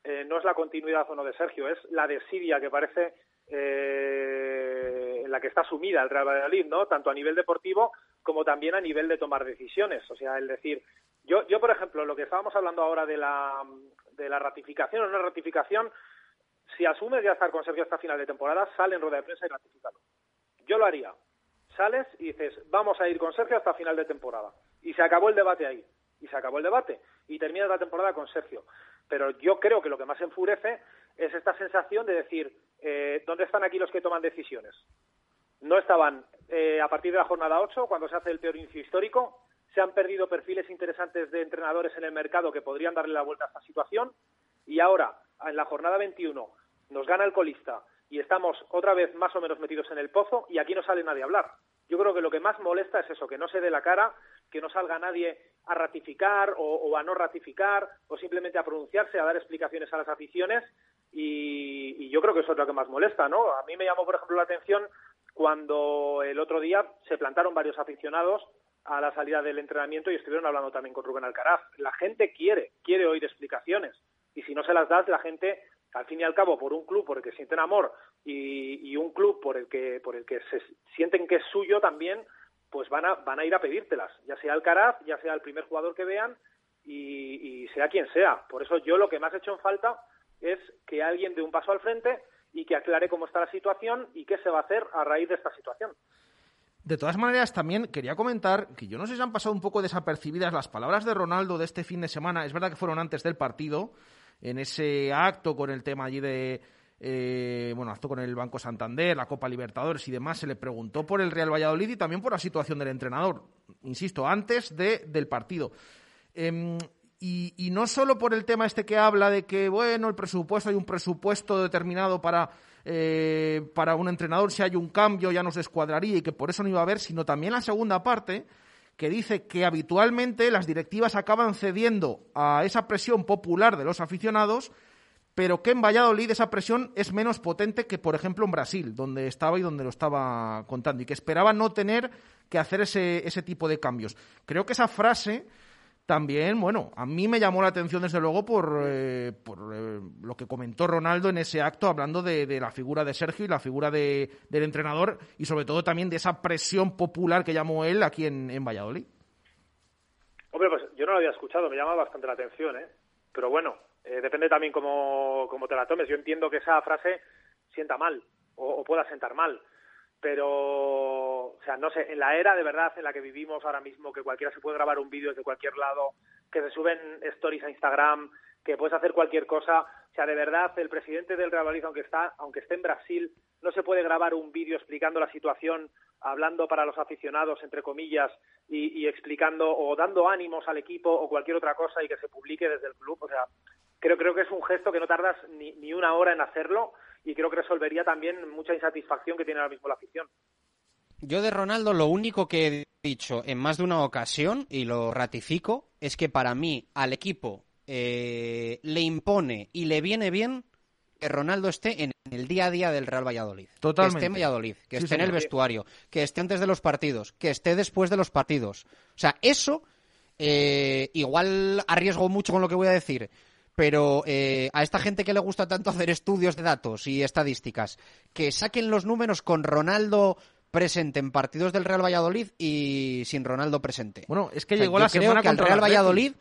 eh, no es la continuidad o no de Sergio, es la desidia que parece eh, en la que está sumida el Real Valladolid, ¿no? Tanto a nivel deportivo como también a nivel de tomar decisiones. O sea, el decir, yo, yo por ejemplo, lo que estábamos hablando ahora de la, de la ratificación no ratificación, si asumes ya estar con Sergio hasta final de temporada, sale en rueda de prensa y ratifícalo. Yo lo haría. Sales y dices, vamos a ir con Sergio hasta final de temporada. Y se acabó el debate ahí. Y se acabó el debate. Y terminas la temporada con Sergio. Pero yo creo que lo que más enfurece es esta sensación de decir, eh, ¿dónde están aquí los que toman decisiones? No estaban eh, a partir de la jornada 8, cuando se hace el peor inicio histórico, se han perdido perfiles interesantes de entrenadores en el mercado que podrían darle la vuelta a esta situación y ahora, en la jornada 21, nos gana el colista y estamos otra vez más o menos metidos en el pozo y aquí no sale nadie a hablar. Yo creo que lo que más molesta es eso, que no se dé la cara, que no salga nadie a ratificar o, o a no ratificar o simplemente a pronunciarse, a dar explicaciones a las aficiones y, y, yo creo que eso es lo que más molesta, ¿no? A mí me llamó, por ejemplo, la atención cuando el otro día se plantaron varios aficionados a la salida del entrenamiento y estuvieron hablando también con Rubén Alcaraz. La gente quiere, quiere oír explicaciones y si no se las das, la gente, al fin y al cabo, por un club por el que sienten amor y, y un club por el que por el que se sienten que es suyo también, pues van a van a ir a pedírtelas, ya sea Alcaraz, ya sea el primer jugador que vean y, y sea quien sea. Por eso yo lo que más he hecho en falta es que alguien dé un paso al frente y que aclare cómo está la situación y qué se va a hacer a raíz de esta situación. De todas maneras, también quería comentar que yo no sé si han pasado un poco desapercibidas las palabras de Ronaldo de este fin de semana. Es verdad que fueron antes del partido, en ese acto con el tema allí de, eh, bueno, acto con el Banco Santander, la Copa Libertadores y demás, se le preguntó por el Real Valladolid y también por la situación del entrenador, insisto, antes de, del partido. Em, y, y, no solo por el tema este que habla de que, bueno, el presupuesto, hay un presupuesto determinado para, eh, para un entrenador, si hay un cambio ya nos descuadraría y que por eso no iba a haber, sino también la segunda parte, que dice que habitualmente las directivas acaban cediendo a esa presión popular de los aficionados, pero que en Valladolid esa presión es menos potente que, por ejemplo, en Brasil, donde estaba y donde lo estaba contando, y que esperaba no tener que hacer ese, ese tipo de cambios. Creo que esa frase también, bueno, a mí me llamó la atención desde luego por, eh, por eh, lo que comentó Ronaldo en ese acto hablando de, la figura de Sergio y la figura de, del entrenador y sobre todo también de esa presión popular que llamó él aquí en, en Valladolid. Hombre, pues yo no lo había escuchado, me llama bastante la atención, ¿eh? Pero bueno, eh, depende también cómo, cómo te la tomes. Yo entiendo que esa frase sienta mal o, o pueda sentar mal pero, o sea, no sé, en la era de verdad en la que vivimos ahora mismo, que cualquiera se puede grabar un vídeo desde cualquier lado, que se suben stories a Instagram, que puedes hacer cualquier cosa, o sea, de verdad, el presidente del Real Madrid, aunque está, aunque esté en Brasil, no se puede grabar un vídeo explicando la situación, hablando para los aficionados, entre comillas, y, y explicando o dando ánimos al equipo o cualquier otra cosa y que se publique desde el club, o sea, creo, creo que es un gesto que no tardas ni, ni una hora en hacerlo y creo que resolvería también mucha insatisfacción que tiene ahora mismo la afición. Yo de Ronaldo lo único que he dicho en más de una ocasión, y lo ratifico, es que para mí al equipo eh, le impone y le viene bien que Ronaldo esté en el día a día del Real Valladolid. Totalmente. Que esté en Valladolid, que Sí, esté en el vestuario, que esté antes de los partidos, que esté después de los partidos. O sea, eso eh, igual arriesgo mucho con lo que voy a decir, pero eh, a esta gente que le gusta tanto hacer estudios de datos y estadísticas, que saquen los números con Ronaldo presente en partidos del Real Valladolid y sin Ronaldo presente. Bueno, es que O sea, llegó la creo semana que al contra Real el Athletic. Valladolid,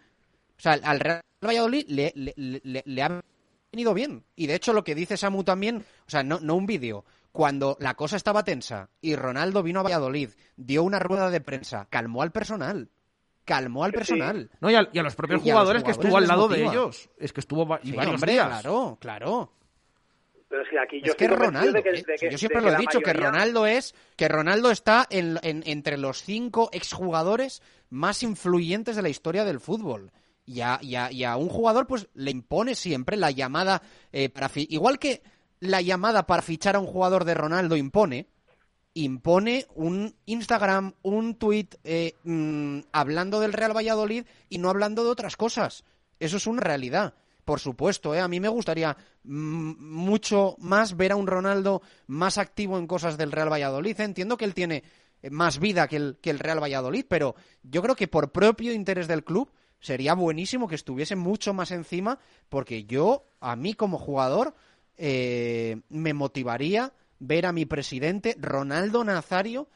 o sea, al Real Valladolid le, le, le- le ha venido bien. Y de hecho lo que dice Samu también, o sea, no, no un vídeo, cuando la cosa estaba tensa y Ronaldo vino a Valladolid, dio una rueda de prensa, calmó al personal. Calmó al personal. No, y a, y a los propios Y a los jugadores, que estuvo al lado de ellos. Es que estuvo Sí, varios hombre, días. claro, claro. Pero es que aquí yo Es que Ronaldo, de que, eh, de que- yo siempre de lo he dicho, que Ronaldo es, que Ronaldo está en, en- entre los cinco exjugadores más influyentes de la historia del fútbol. Y a, y a- y a un jugador, pues, le impone siempre la llamada eh, para fi- igual que la llamada para fichar a un jugador de Ronaldo impone, impone un Instagram, un tweet eh, mm, hablando del Real Valladolid y no hablando de otras cosas. Eso es una realidad. Por supuesto, ¿eh? a mí me gustaría mm, mucho más ver a un Ronaldo más activo en cosas del Real Valladolid. Entiendo que él tiene eh, más vida que el, que el Real Valladolid, pero yo creo que por propio interés del club sería buenísimo que estuviese mucho más encima, porque yo, a mí como jugador, eh, me motivaría ver a mi presidente Ronaldo Nazario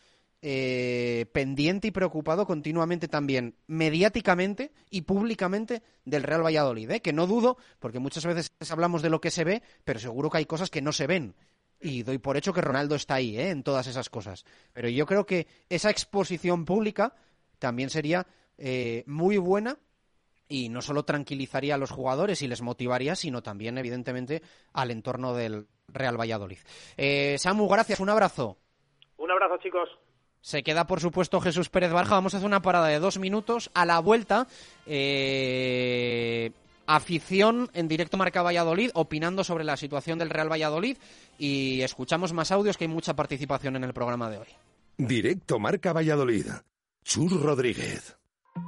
eh, pendiente y preocupado continuamente también mediáticamente y públicamente del Real Valladolid, ¿eh? que no dudo, porque muchas veces hablamos de lo que se ve, pero seguro que hay cosas que no se ven. Y doy por hecho que Ronaldo está ahí, ¿eh? en todas esas cosas. Pero yo creo que esa exposición pública también sería eh, muy buena y no solo tranquilizaría a los jugadores y les motivaría, sino también, evidentemente, al entorno del Real Valladolid. Eh, Samu, gracias, un abrazo. Un abrazo, chicos. Se queda, por supuesto, Jesús Pérez Barja. Vamos a hacer una parada de dos minutos. A la vuelta, eh, afición en directo Marca Valladolid, opinando sobre la situación del Real Valladolid. Y escuchamos más audios, que hay mucha participación en el programa de hoy. Directo Marca Valladolid. Chus Rodríguez.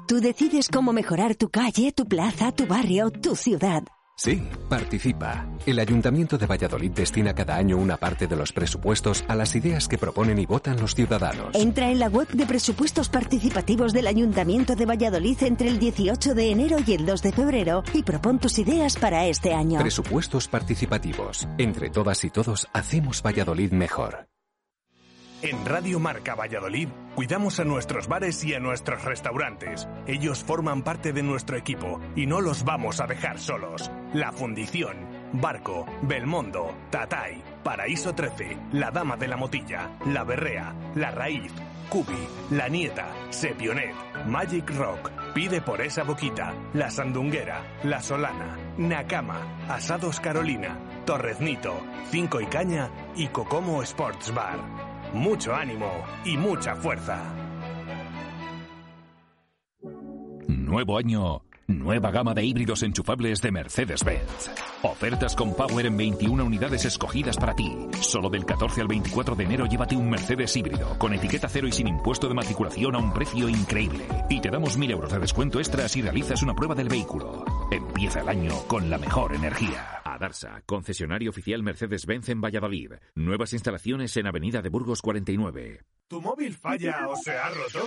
Tú decides cómo mejorar tu calle, tu plaza, tu barrio, tu ciudad. Sí, participa. El Ayuntamiento de Valladolid destina cada año una parte de los presupuestos a las ideas que proponen y votan los ciudadanos. Entra en la web de presupuestos participativos del Ayuntamiento de Valladolid entre el 18 de enero y el 2 de febrero y propon tus ideas para este año. Presupuestos participativos. Entre todas y todos hacemos Valladolid mejor. En Radio Marca Valladolid cuidamos a nuestros bares y a nuestros restaurantes. Ellos forman parte de nuestro equipo y no los vamos a dejar solos. La Fundición, Barco, Belmondo, Tatay, Paraíso 13, La Dama de la Motilla, La Berrea, La Raíz, Cubi, La Nieta, Sepionet, Magic Rock, Pide por esa boquita, La Sandunguera, La Solana, Nakama, Asados Carolina, Torreznito, Cinco y Caña y Cocomo Sports Bar mucho ánimo y mucha fuerza. Nuevo año, nueva gama de híbridos enchufables de Mercedes-Benz. Ofertas con Power en 21 unidades escogidas para ti. Solo del 14 al 24 de enero llévate un Mercedes híbrido con etiqueta cero y sin impuesto de matriculación a un precio increíble. Y te damos 1000 euros de descuento extra si realizas una prueba del vehículo. Empieza el año con la mejor energía. Darsa, concesionario oficial Mercedes-Benz en Valladolid. Nuevas instalaciones en Avenida de Burgos 49. ¿Tu móvil falla o se ha roto?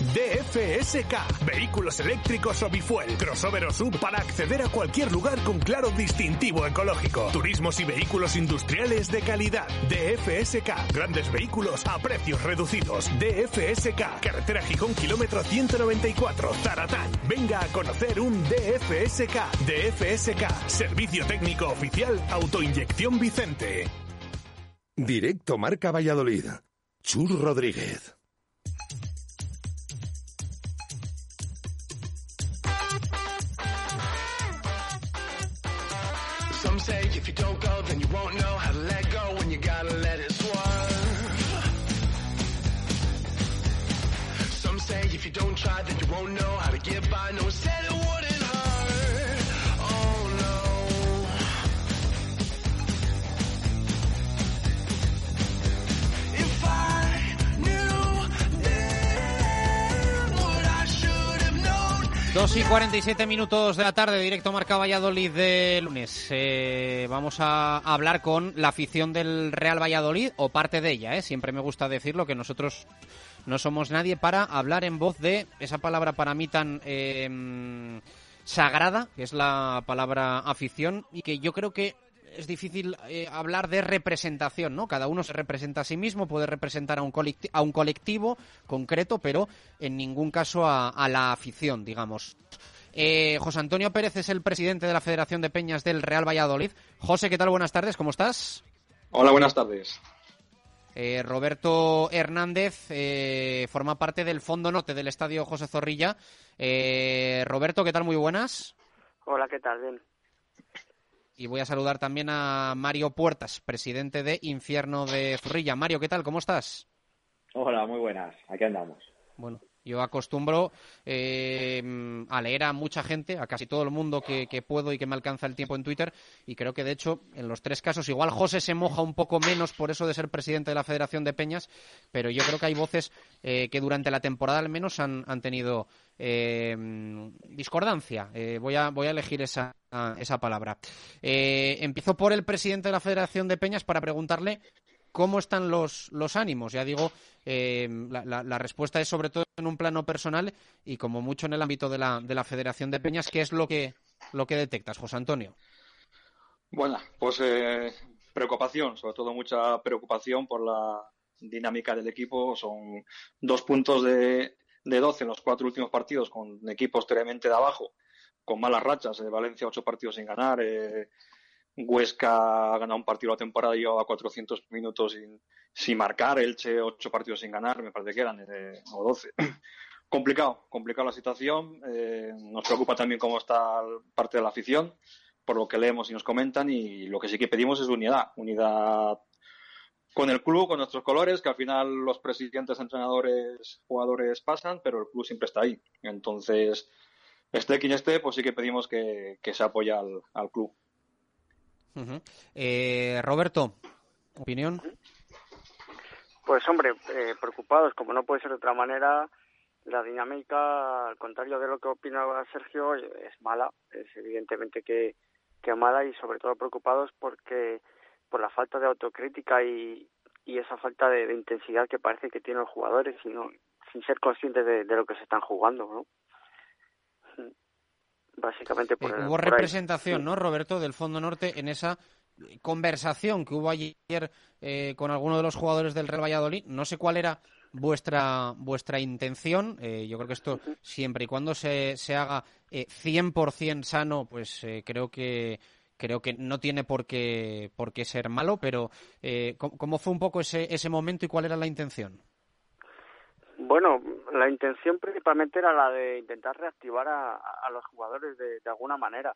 DFSK. Vehículos eléctricos o bifuel. Crossover o sub para acceder a cualquier lugar con claro distintivo ecológico. Turismos y vehículos industriales de calidad. DFSK. Grandes vehículos a precios reducidos. DFSK. Carretera Gijón, kilómetro 194. Zaratán. Venga a conocer un DFSK. DFSK. Servicio técnico oficial Autoinyección Vicente. Directo Marca Valladolid. Chur Rodríguez. If you don't go, then you won't know how to let go when you gotta let it swerve. Some say if you don't try, then you won't know how to get by. No one said 2 y 47 minutos de la tarde, directo Marca Valladolid de lunes. Eh, vamos a hablar con la afición del Real Valladolid, o parte de ella, ¿eh? siempre me gusta decirlo, que nosotros no somos nadie para hablar en voz de esa palabra para mí tan eh, sagrada, que es la palabra afición, y que yo creo que es difícil eh, hablar de representación, ¿no? Cada uno se representa a sí mismo, puede representar a un, colectivo, a un colectivo concreto, pero en ningún caso a, a la afición, digamos. Eh, José Antonio Pérez es el presidente de la Federación de Peñas del Real Valladolid. José, ¿qué tal? Buenas tardes, ¿cómo estás? Hola, buenas tardes. Eh, Roberto Hernández eh, forma parte del Fondo Norte del Estadio José Zorrilla. Eh, Roberto, ¿qué tal? Muy buenas. Hola, ¿qué tal? Bien. Y voy a saludar también a Mario Puertas, presidente de Infierno de Zorrilla. Mario, ¿qué tal? ¿Cómo estás? Hola, muy buenas. Aquí andamos. Bueno, yo acostumbro eh, a leer a mucha gente, a casi todo el mundo que, que, puedo y que me alcanza el tiempo en Twitter, y creo que de hecho en los tres casos igual José se moja un poco menos por eso de ser presidente de la Federación de Peñas, pero yo creo que hay voces eh, que durante la temporada al menos han, han tenido eh, discordancia. Voy, a, voy a elegir esa, esa palabra. Empiezo por el presidente de la Federación de Peñas para preguntarle cómo están los, los ánimos. Ya digo, eh, la, respuesta es sobre todo en un plano personal y como mucho en el ámbito de la, de la Federación de Peñas. ¿Qué es lo que, lo que detectas, José Antonio? Bueno, pues eh, preocupación, sobre todo mucha preocupación por la dinámica del equipo. Son dos puntos de, de 12 en los cuatro últimos partidos con equipos tremendamente de abajo con malas rachas. Valencia ocho partidos sin ganar. Huesca ha ganado un partido la temporada y llevaba 400 minutos sin, sin marcar. Elche ocho partidos sin ganar, me parece que eran, o 12. complicado, complicado la situación. nos preocupa también cómo está parte de la afición, por lo que leemos y nos comentan. Y lo que sí que pedimos es unidad. Unidad con el club, con nuestros colores, que al final los presidentes, entrenadores, jugadores pasan, pero el club siempre está ahí. Entonces, esté quien esté, pues sí que pedimos que, se apoye al, club. Eh, Roberto, ¿opinión? Pues hombre, eh, preocupados, como no puede ser de otra manera, la dinámica, al contrario de lo que opinaba Sergio, es mala, es evidentemente que, que mala y sobre todo preocupados porque por la falta de autocrítica y, y esa falta de, intensidad que parece que tienen los jugadores, sino sin ser conscientes de, lo que se están jugando, ¿no? Básicamente por, eh, Hubo representación, ¿no, Roberto, del Fondo Norte en esa conversación que hubo ayer eh, con alguno de los jugadores del Real Valladolid. No sé cuál era vuestra vuestra intención. Eh, yo creo que esto, siempre y cuando se, se haga eh, 100% sano, pues creo que creo que no tiene por qué, por qué ser malo, pero eh, ¿cómo fue un poco ese, ese momento y cuál era la intención? Bueno, la intención principalmente era la de intentar reactivar a, a los jugadores de, de, alguna manera.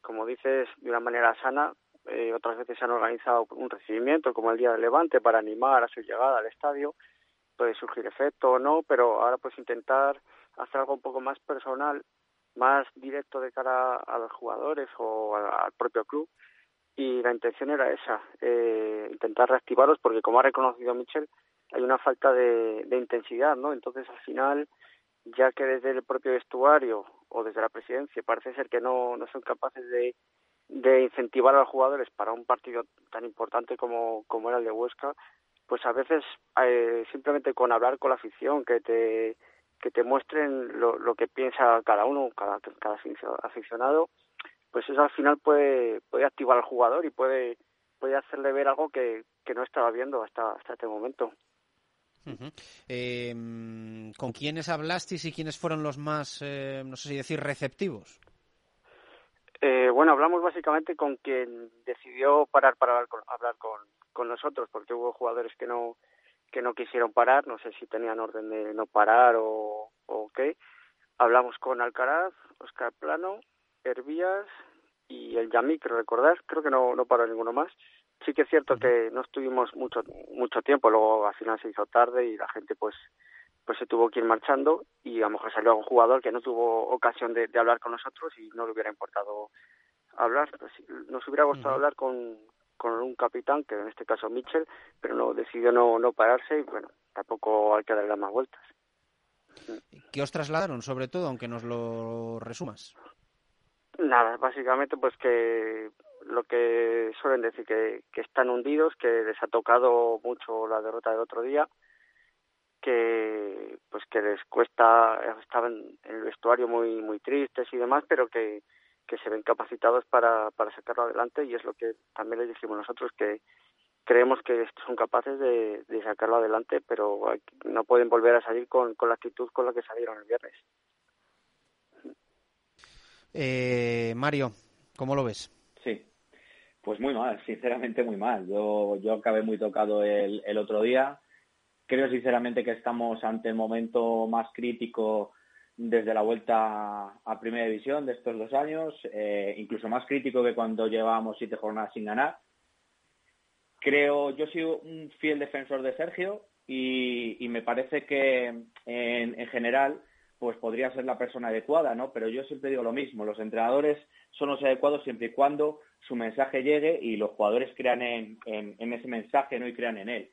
Como dices, de una manera sana, eh, otras veces se han organizado un recibimiento, como el Día del Levante, para animar a su llegada al estadio. Puede surgir efecto o no, pero ahora pues intentar hacer algo un poco más personal más directo de cara a los jugadores o al propio club y la intención era esa, eh, intentar reactivarlos porque como ha reconocido Michel hay una falta de, intensidad, ¿no? Entonces al final ya que desde el propio vestuario o desde la presidencia parece ser que no, no son capaces de, de incentivar a los jugadores para un partido tan importante como, como era el de Huesca, pues a veces eh, simplemente con hablar con la afición, que te que te muestren lo, lo que piensa cada uno, cada, cada aficionado, pues eso al final puede, puede activar al jugador y puede, puede hacerle ver algo que, que no estaba viendo hasta, hasta este momento. Em, ¿Con quiénes hablasteis y quiénes fueron los más, eh, no sé si decir, receptivos? Eh, bueno, hablamos básicamente con quien decidió parar para hablar con, hablar con, con nosotros, porque hubo jugadores que no que no quisieron parar, no sé si tenían orden de no parar o, o qué. Hablamos con Alcaraz, Oscar Plano, Hervías y el Yamik, creo recordar, creo que no, no paró ninguno más. Sí que es cierto que no estuvimos mucho mucho tiempo, luego al final se hizo tarde y la gente pues pues se tuvo que ir marchando y a lo mejor salió algún jugador que no tuvo ocasión de, de hablar con nosotros y no le hubiera importado hablar. Nos hubiera gustado hablar con, con un capitán, que en este caso Mitchell, pero no decidió no, no pararse y bueno, tampoco hay que darle más vueltas. ¿Qué os trasladaron, sobre todo, aunque nos lo resumas? Nada, básicamente pues que lo que suelen decir que, están hundidos, que les ha tocado mucho la derrota del otro día, que pues que les cuesta, estaban en el vestuario muy muy tristes y demás, pero que que se ven capacitados para, para sacarlo adelante y es lo que también les dijimos nosotros que creemos que son capaces de, de sacarlo adelante pero no pueden volver a salir con, con la actitud con la que salieron el viernes eh, Mario ¿cómo lo ves? Pues muy mal sinceramente muy mal yo yo acabé muy tocado el, el otro día creo sinceramente que estamos ante el momento más crítico desde la vuelta a Primera División de estos dos años, eh, incluso más crítico que cuando llevábamos siete jornadas sin ganar. Creo, yo soy un fiel defensor de Sergio y, y me parece que en, en, general pues podría ser la persona adecuada, ¿no? Pero yo siempre digo lo mismo, los entrenadores son los adecuados siempre y cuando su mensaje llegue y los jugadores crean en, en, ese mensaje, ¿no? Y crean en él.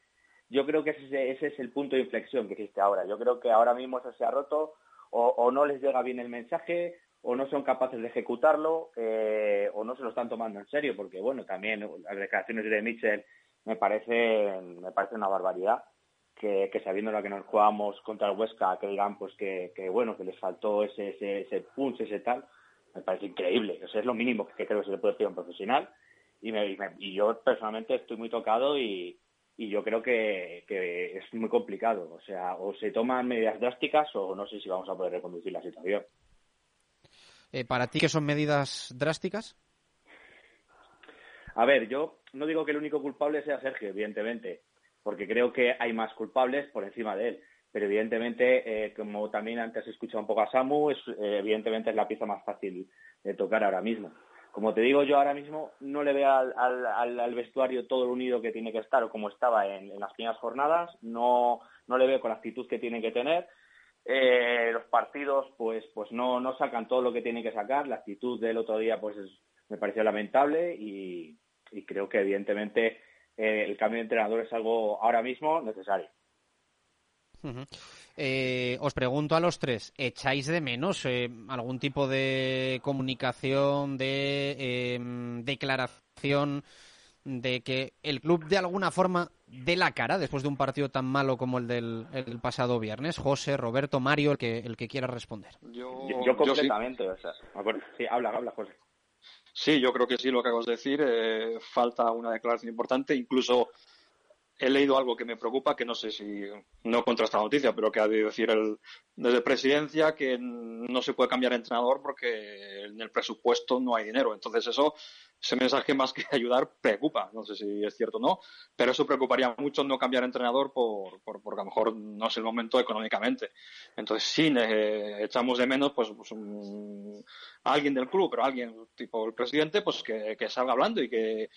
Yo creo que ese, ese es el punto de inflexión que existe ahora. Yo creo que ahora mismo eso se ha roto, o, o, no les llega bien el mensaje, o no son capaces de ejecutarlo, eh, o no se lo están tomando en serio, porque bueno, también las declaraciones de Mitchell me parece, me parece una barbaridad. Que, que sabiendo lo que nos jugamos contra el Huesca, que digan pues que, que bueno, que les faltó ese, ese, ese punch, ese tal, me parece increíble. O sea, es lo mínimo que creo que se le puede pedir a un profesional. Y, me, y, me, y yo personalmente estoy muy tocado y, y yo creo que, que, es muy complicado. O sea, o se toman medidas drásticas o no sé si vamos a poder reconducir la situación. Eh, ¿Para ti qué son medidas drásticas? A ver, yo no digo que el único culpable sea Sergio, evidentemente, porque creo que hay más culpables por encima de él. Pero evidentemente, eh, como también antes he escuchado un poco a Samu, es, eh, evidentemente es la pieza más fácil de tocar ahora mismo. Como te digo, yo ahora mismo no le veo al, al, vestuario todo lo unido que tiene que estar o como estaba en, las primeras jornadas. No, no le veo con la actitud que tiene que tener. Eh, los partidos, pues, pues no, no sacan todo lo que tienen que sacar. La actitud del otro día, pues, es, me pareció lamentable y, y creo que evidentemente eh, el cambio de entrenador es algo ahora mismo necesario. Uh -huh. eh, os pregunto a los tres, ¿echáis de menos eh, algún tipo de comunicación, de eh, declaración de que el club de alguna forma dé la cara después de un partido tan malo como el del el pasado viernes? José, Roberto, Mario, el que, el que quiera responder. Yo, completamente, yo sí. o sea, sí, habla, habla, José. Sí, yo creo que sí, lo que acabas de decir. Eh, falta una declaración importante. Incluso he leído algo que me preocupa, que no sé si no contra esta noticia, pero que ha de decir el, desde presidencia que no se puede cambiar entrenador porque en el presupuesto no hay dinero. Entonces eso, ese mensaje más que ayudar preocupa. No sé si es cierto o no, pero eso preocuparía mucho no cambiar entrenador por, por porque a lo mejor no es el momento económicamente. Entonces sí, echamos de menos pues, pues alguien del club, pero alguien tipo el presidente, pues que salga hablando y que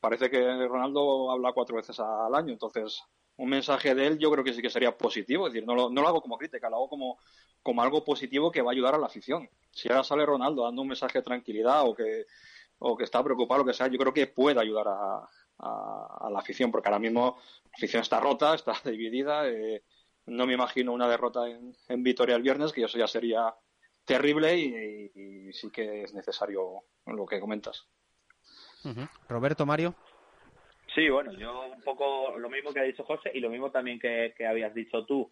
parece que Ronaldo habla cuatro veces al año, entonces un mensaje de él yo creo que sí que sería positivo, es decir, no lo, no lo hago como crítica, lo hago como, como algo positivo que va a ayudar a la afición. Si ahora sale Ronaldo dando un mensaje de tranquilidad o que, o que está preocupado, lo que sea, yo creo que puede ayudar a, a, a la afición, porque ahora mismo la afición está rota, está dividida, eh, no me imagino una derrota en, en Vitoria el viernes, que eso ya sería terrible y, sí que es necesario lo que comentas. Roberto, Mario. Sí, bueno, yo un poco lo mismo que ha dicho José y lo mismo también que, habías dicho tú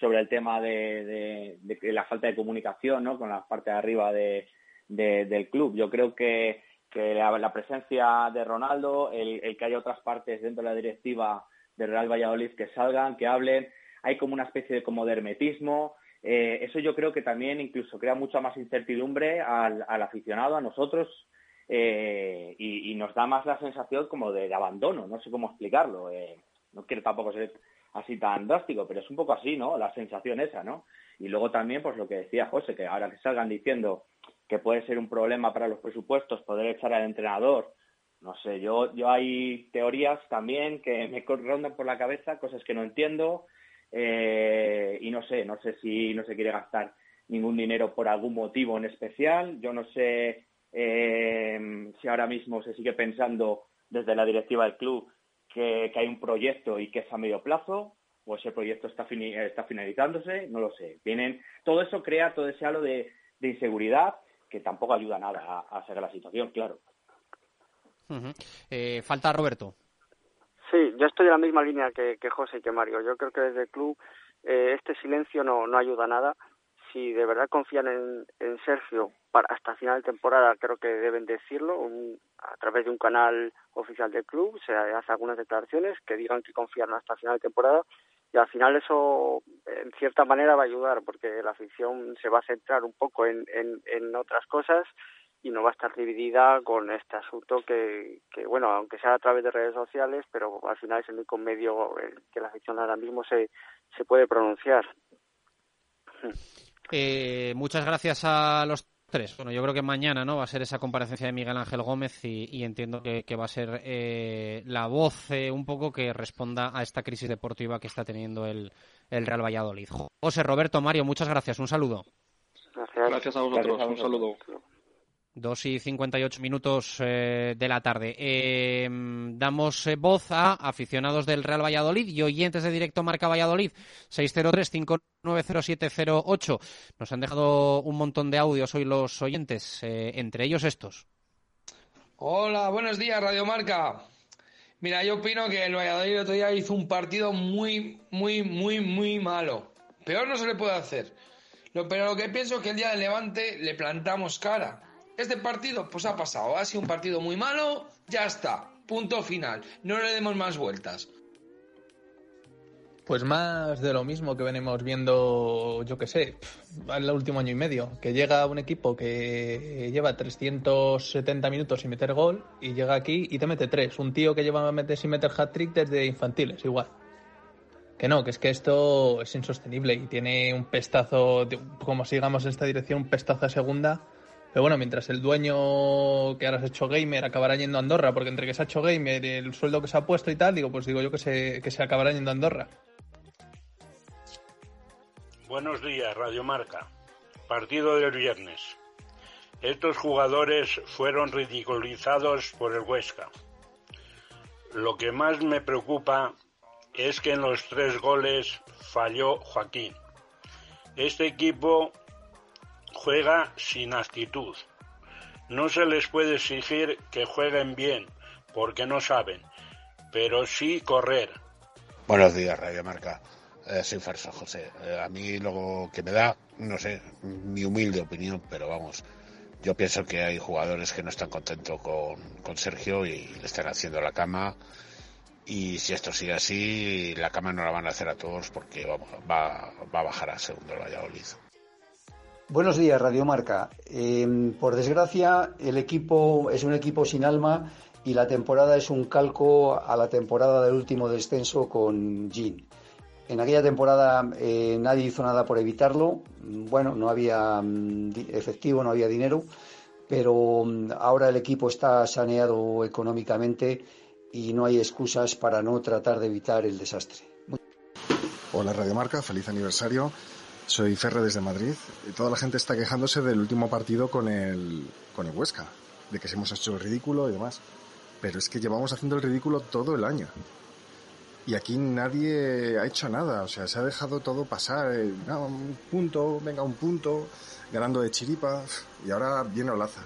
sobre el tema de, la falta de comunicación ¿no? con la parte de arriba de, del club. Yo creo que, la, presencia de Ronaldo, el, que haya otras partes dentro de la directiva de Real Valladolid que salgan, que hablen, hay como una especie de, como de hermetismo. Eh, eso yo creo que también incluso crea mucha más incertidumbre al aficionado, a nosotros, eh, y, nos da más la sensación como de, de abandono, no sé cómo explicarlo. Eh, no quiero tampoco ser así tan drástico, pero es un poco así, ¿no? La sensación esa, ¿no? Y luego también, pues lo que decía José, que ahora que salgan diciendo que puede ser un problema para los presupuestos poder echar al entrenador, no sé, yo, yo hay teorías también que me rondan por la cabeza, cosas que no entiendo, eh, y no sé, no sé si no se quiere gastar ningún dinero por algún motivo en especial, yo no sé eh, si ahora mismo se sigue pensando desde la directiva del club que, que, hay un proyecto y que es a medio plazo, o ese proyecto está, fini está finalizándose, no lo sé. Vienen, todo eso crea todo ese halo de, de inseguridad que tampoco ayuda nada a, a seguir la situación, claro. Uh -huh. eh, falta Roberto. Sí, yo estoy en la misma línea que, que José y que Mario. Yo creo que desde el club eh, este silencio no, no ayuda a nada. Si de verdad confían en, en Sergio hasta final de temporada, creo que deben decirlo un, a través de un canal oficial del club. Se hace algunas declaraciones que digan que confían hasta final de temporada y al final eso en cierta manera va a ayudar porque la afición se va a centrar un poco en, en, en otras cosas y no va a estar dividida con este asunto que, que, bueno, aunque sea a través de redes sociales, pero al final es el único medio que la afición ahora mismo se, se puede pronunciar. Eh, muchas gracias a los tres. Bueno, yo creo que mañana no va a ser esa comparecencia de Miguel Ángel Gómez y, y entiendo que, que, va a ser eh, la voz eh, un poco que responda a esta crisis deportiva que está teniendo el, el Real Valladolid. José Roberto, Mario, muchas gracias. Un saludo. Gracias, gracias a vosotros. Gracias a vosotros. Un saludo. 2 y 58 minutos eh, de la tarde. Eh, damos eh, voz a aficionados del Real Valladolid y oyentes de directo Marca Valladolid 603-590708. Nos han dejado un montón de audios hoy los oyentes, eh, entre ellos estos. Hola, buenos días Radio Marca. Mira, yo opino que el Valladolid el otro día hizo un partido muy, muy, muy, muy malo. Peor no se le puede hacer. Pero lo que pienso es que el día del Levante le plantamos cara este partido, pues ha pasado. Ha sido un partido muy malo, ya está. Punto final. No le demos más vueltas. Pues más de lo mismo que venimos viendo, yo que sé, el último año y medio. Que llega un equipo que lleva 370 minutos sin meter gol y llega aquí y te mete tres. Un tío que lleva meter, sin meter hat-trick desde infantiles, igual. Que no, que es que esto es insostenible y tiene un pestazo, como sigamos en esta dirección, un pestazo a segunda. Pero bueno, mientras el dueño que ahora se ha hecho gamer acabará yendo a Andorra, porque entre que se ha hecho gamer el sueldo que se ha puesto y tal, digo, pues digo yo que se, que se acabará yendo a Andorra. Buenos días, Radio Marca. Partido del viernes. Estos jugadores fueron ridiculizados por el Huesca. Lo que más me preocupa es que en los tres goles falló Joaquín. Este equipo juega sin actitud. No se les puede exigir que jueguen bien, porque no saben, pero sí correr. Buenos días, Radio Marca. Eh, soy Farso José. Eh, a mí lo que me da, no sé, mi humilde opinión, pero vamos, yo pienso que hay jugadores que no están contentos con, con Sergio y le están haciendo la cama. Y si esto sigue así, la cama no la van a hacer a todos porque vamos, va, va a bajar a segundo el Valladolid. Buenos días, Radio Marca. Eh, por desgracia, el equipo es un equipo sin alma y la temporada es un calco a la temporada del último descenso con Jean. En aquella temporada eh, nadie hizo nada por evitarlo. Bueno, no había mm, efectivo, no había dinero, pero mm, ahora el equipo está saneado económicamente y no hay excusas para no tratar de evitar el desastre. Hola Radio Marca, feliz aniversario. Soy Ferre desde Madrid y toda la gente está quejándose del último partido con el, con el Huesca, de que se hemos hecho el ridículo y demás. Pero es que llevamos haciendo el ridículo todo el año. Y aquí nadie ha hecho nada, o sea, se ha dejado todo pasar. eh, no, un punto, venga, un punto, ganando de chiripa, y ahora viene Olaza.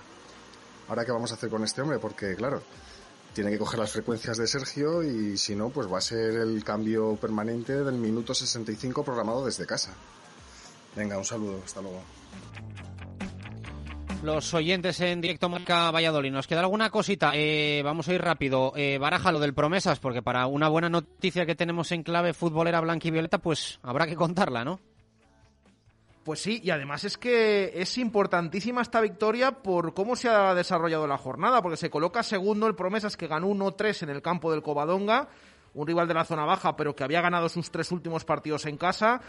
¿Ahora qué vamos a hacer con este hombre? Porque, claro, tiene que coger las frecuencias de Sergio y si no, pues va a ser el cambio permanente del minuto 65 programado desde casa. Venga, un saludo, hasta luego. Los oyentes en directo marca Valladolid. ¿Nos queda alguna cosita? Eh, vamos a ir rápido. Eh, baraja lo del promesas, porque para una buena noticia que tenemos en clave futbolera blanca y violeta, pues habrá que contarla, ¿no? Pues sí, y además es que es importantísima esta victoria por cómo se ha desarrollado la jornada, porque se coloca segundo el Promesas que ganó 1-3 en el campo del Covadonga, un rival de la zona baja, pero que había ganado sus tres últimos partidos en casa.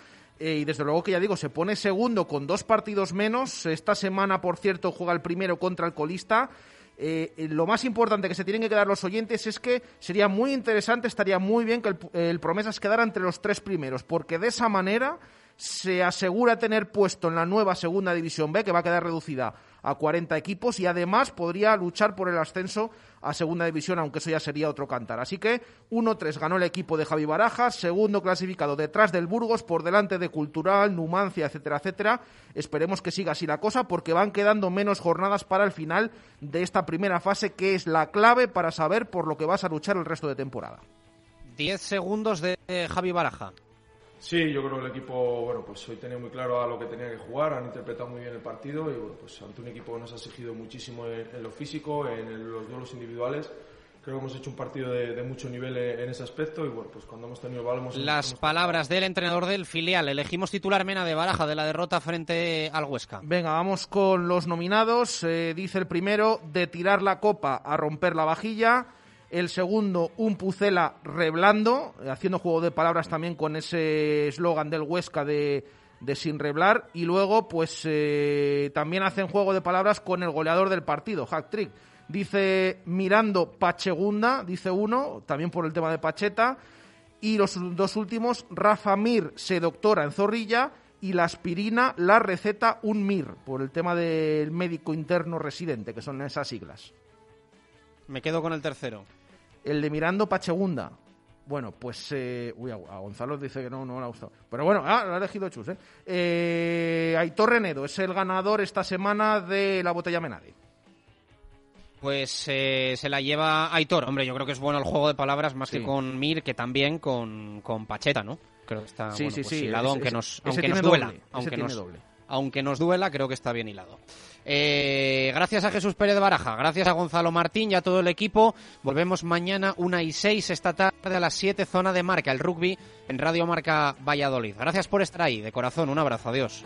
Eh, y desde luego que ya digo, se pone segundo con dos partidos menos. Esta semana, por cierto, juega el primero contra el colista. Eh, lo más importante que se tienen que quedar los oyentes es que sería muy interesante, estaría muy bien que el, el Promesas quedara entre los tres primeros, porque de esa manera se asegura tener puesto en la nueva segunda división B, que va a quedar reducida a 40 equipos, y además podría luchar por el ascenso a segunda división, aunque eso ya sería otro cantar. Así que 1-3 ganó el equipo de Javi Barajas, segundo clasificado detrás del Burgos, por delante de Cultural, Numancia, etcétera, etcétera. Esperemos que siga así la cosa, porque van quedando menos jornadas para el final de esta primera fase, que es la clave para saber por lo que vas a luchar el resto de temporada. 10 segundos de Javi Baraja. Sí, yo creo que el equipo, bueno, pues hoy tenía muy claro a lo que tenía que jugar, han interpretado muy bien el partido y bueno, pues ante un equipo que nos ha exigido muchísimo en, en lo físico, en el- los duelos individuales. Creo que hemos hecho un partido de, de mucho nivel en, en ese aspecto y bueno, pues cuando hemos tenido el balón hemos Las palabras del entrenador del filial. Elegimos titular Mena de Baraja de la derrota frente al Huesca. Venga, vamos con los nominados. Eh, dice el primero, de tirar la copa a romper la vajilla. El segundo, un Pucela reblando, haciendo juego de palabras también con ese eslogan del Huesca de, de sin reblar. Y luego, pues eh, también hacen juego de palabras con el goleador del partido, Hack Trick. Dice Mirando Pachegunda, dice uno, también por el tema de Pacheta. Y los dos últimos, Rafa Mir se doctora en Zorrilla y la aspirina la receta un MIR, por el tema del médico interno residente, que son esas siglas. Me quedo con el tercero. El de Mirando Pachegunda. Bueno, pues... eh, uy, a, Gonzalo dice que no, no le ha gustado. Pero bueno, ah, lo ha elegido Chus, ¿eh? Eh, Aitor Renedo es el ganador esta semana de la botella Menadi. Pues eh, se la lleva Aitor. Hombre, yo creo que es bueno el juego de palabras más Sí. que con Mir, que también con, con Pacheta, ¿no? Creo que está Sí, bueno, sí, pues, sí, hilado, ese- aunque nos, aunque nos duela. doble, aunque nos, doble. Aunque nos duela, creo que está bien hilado. Eh, gracias a Jesús Pérez de Baraja, gracias a Gonzalo Martín y a todo el equipo. Volvemos mañana una y seis esta tarde a las 7, zona de marca, el rugby en Radio Marca Valladolid. Gracias por estar ahí, de corazón, un abrazo, adiós.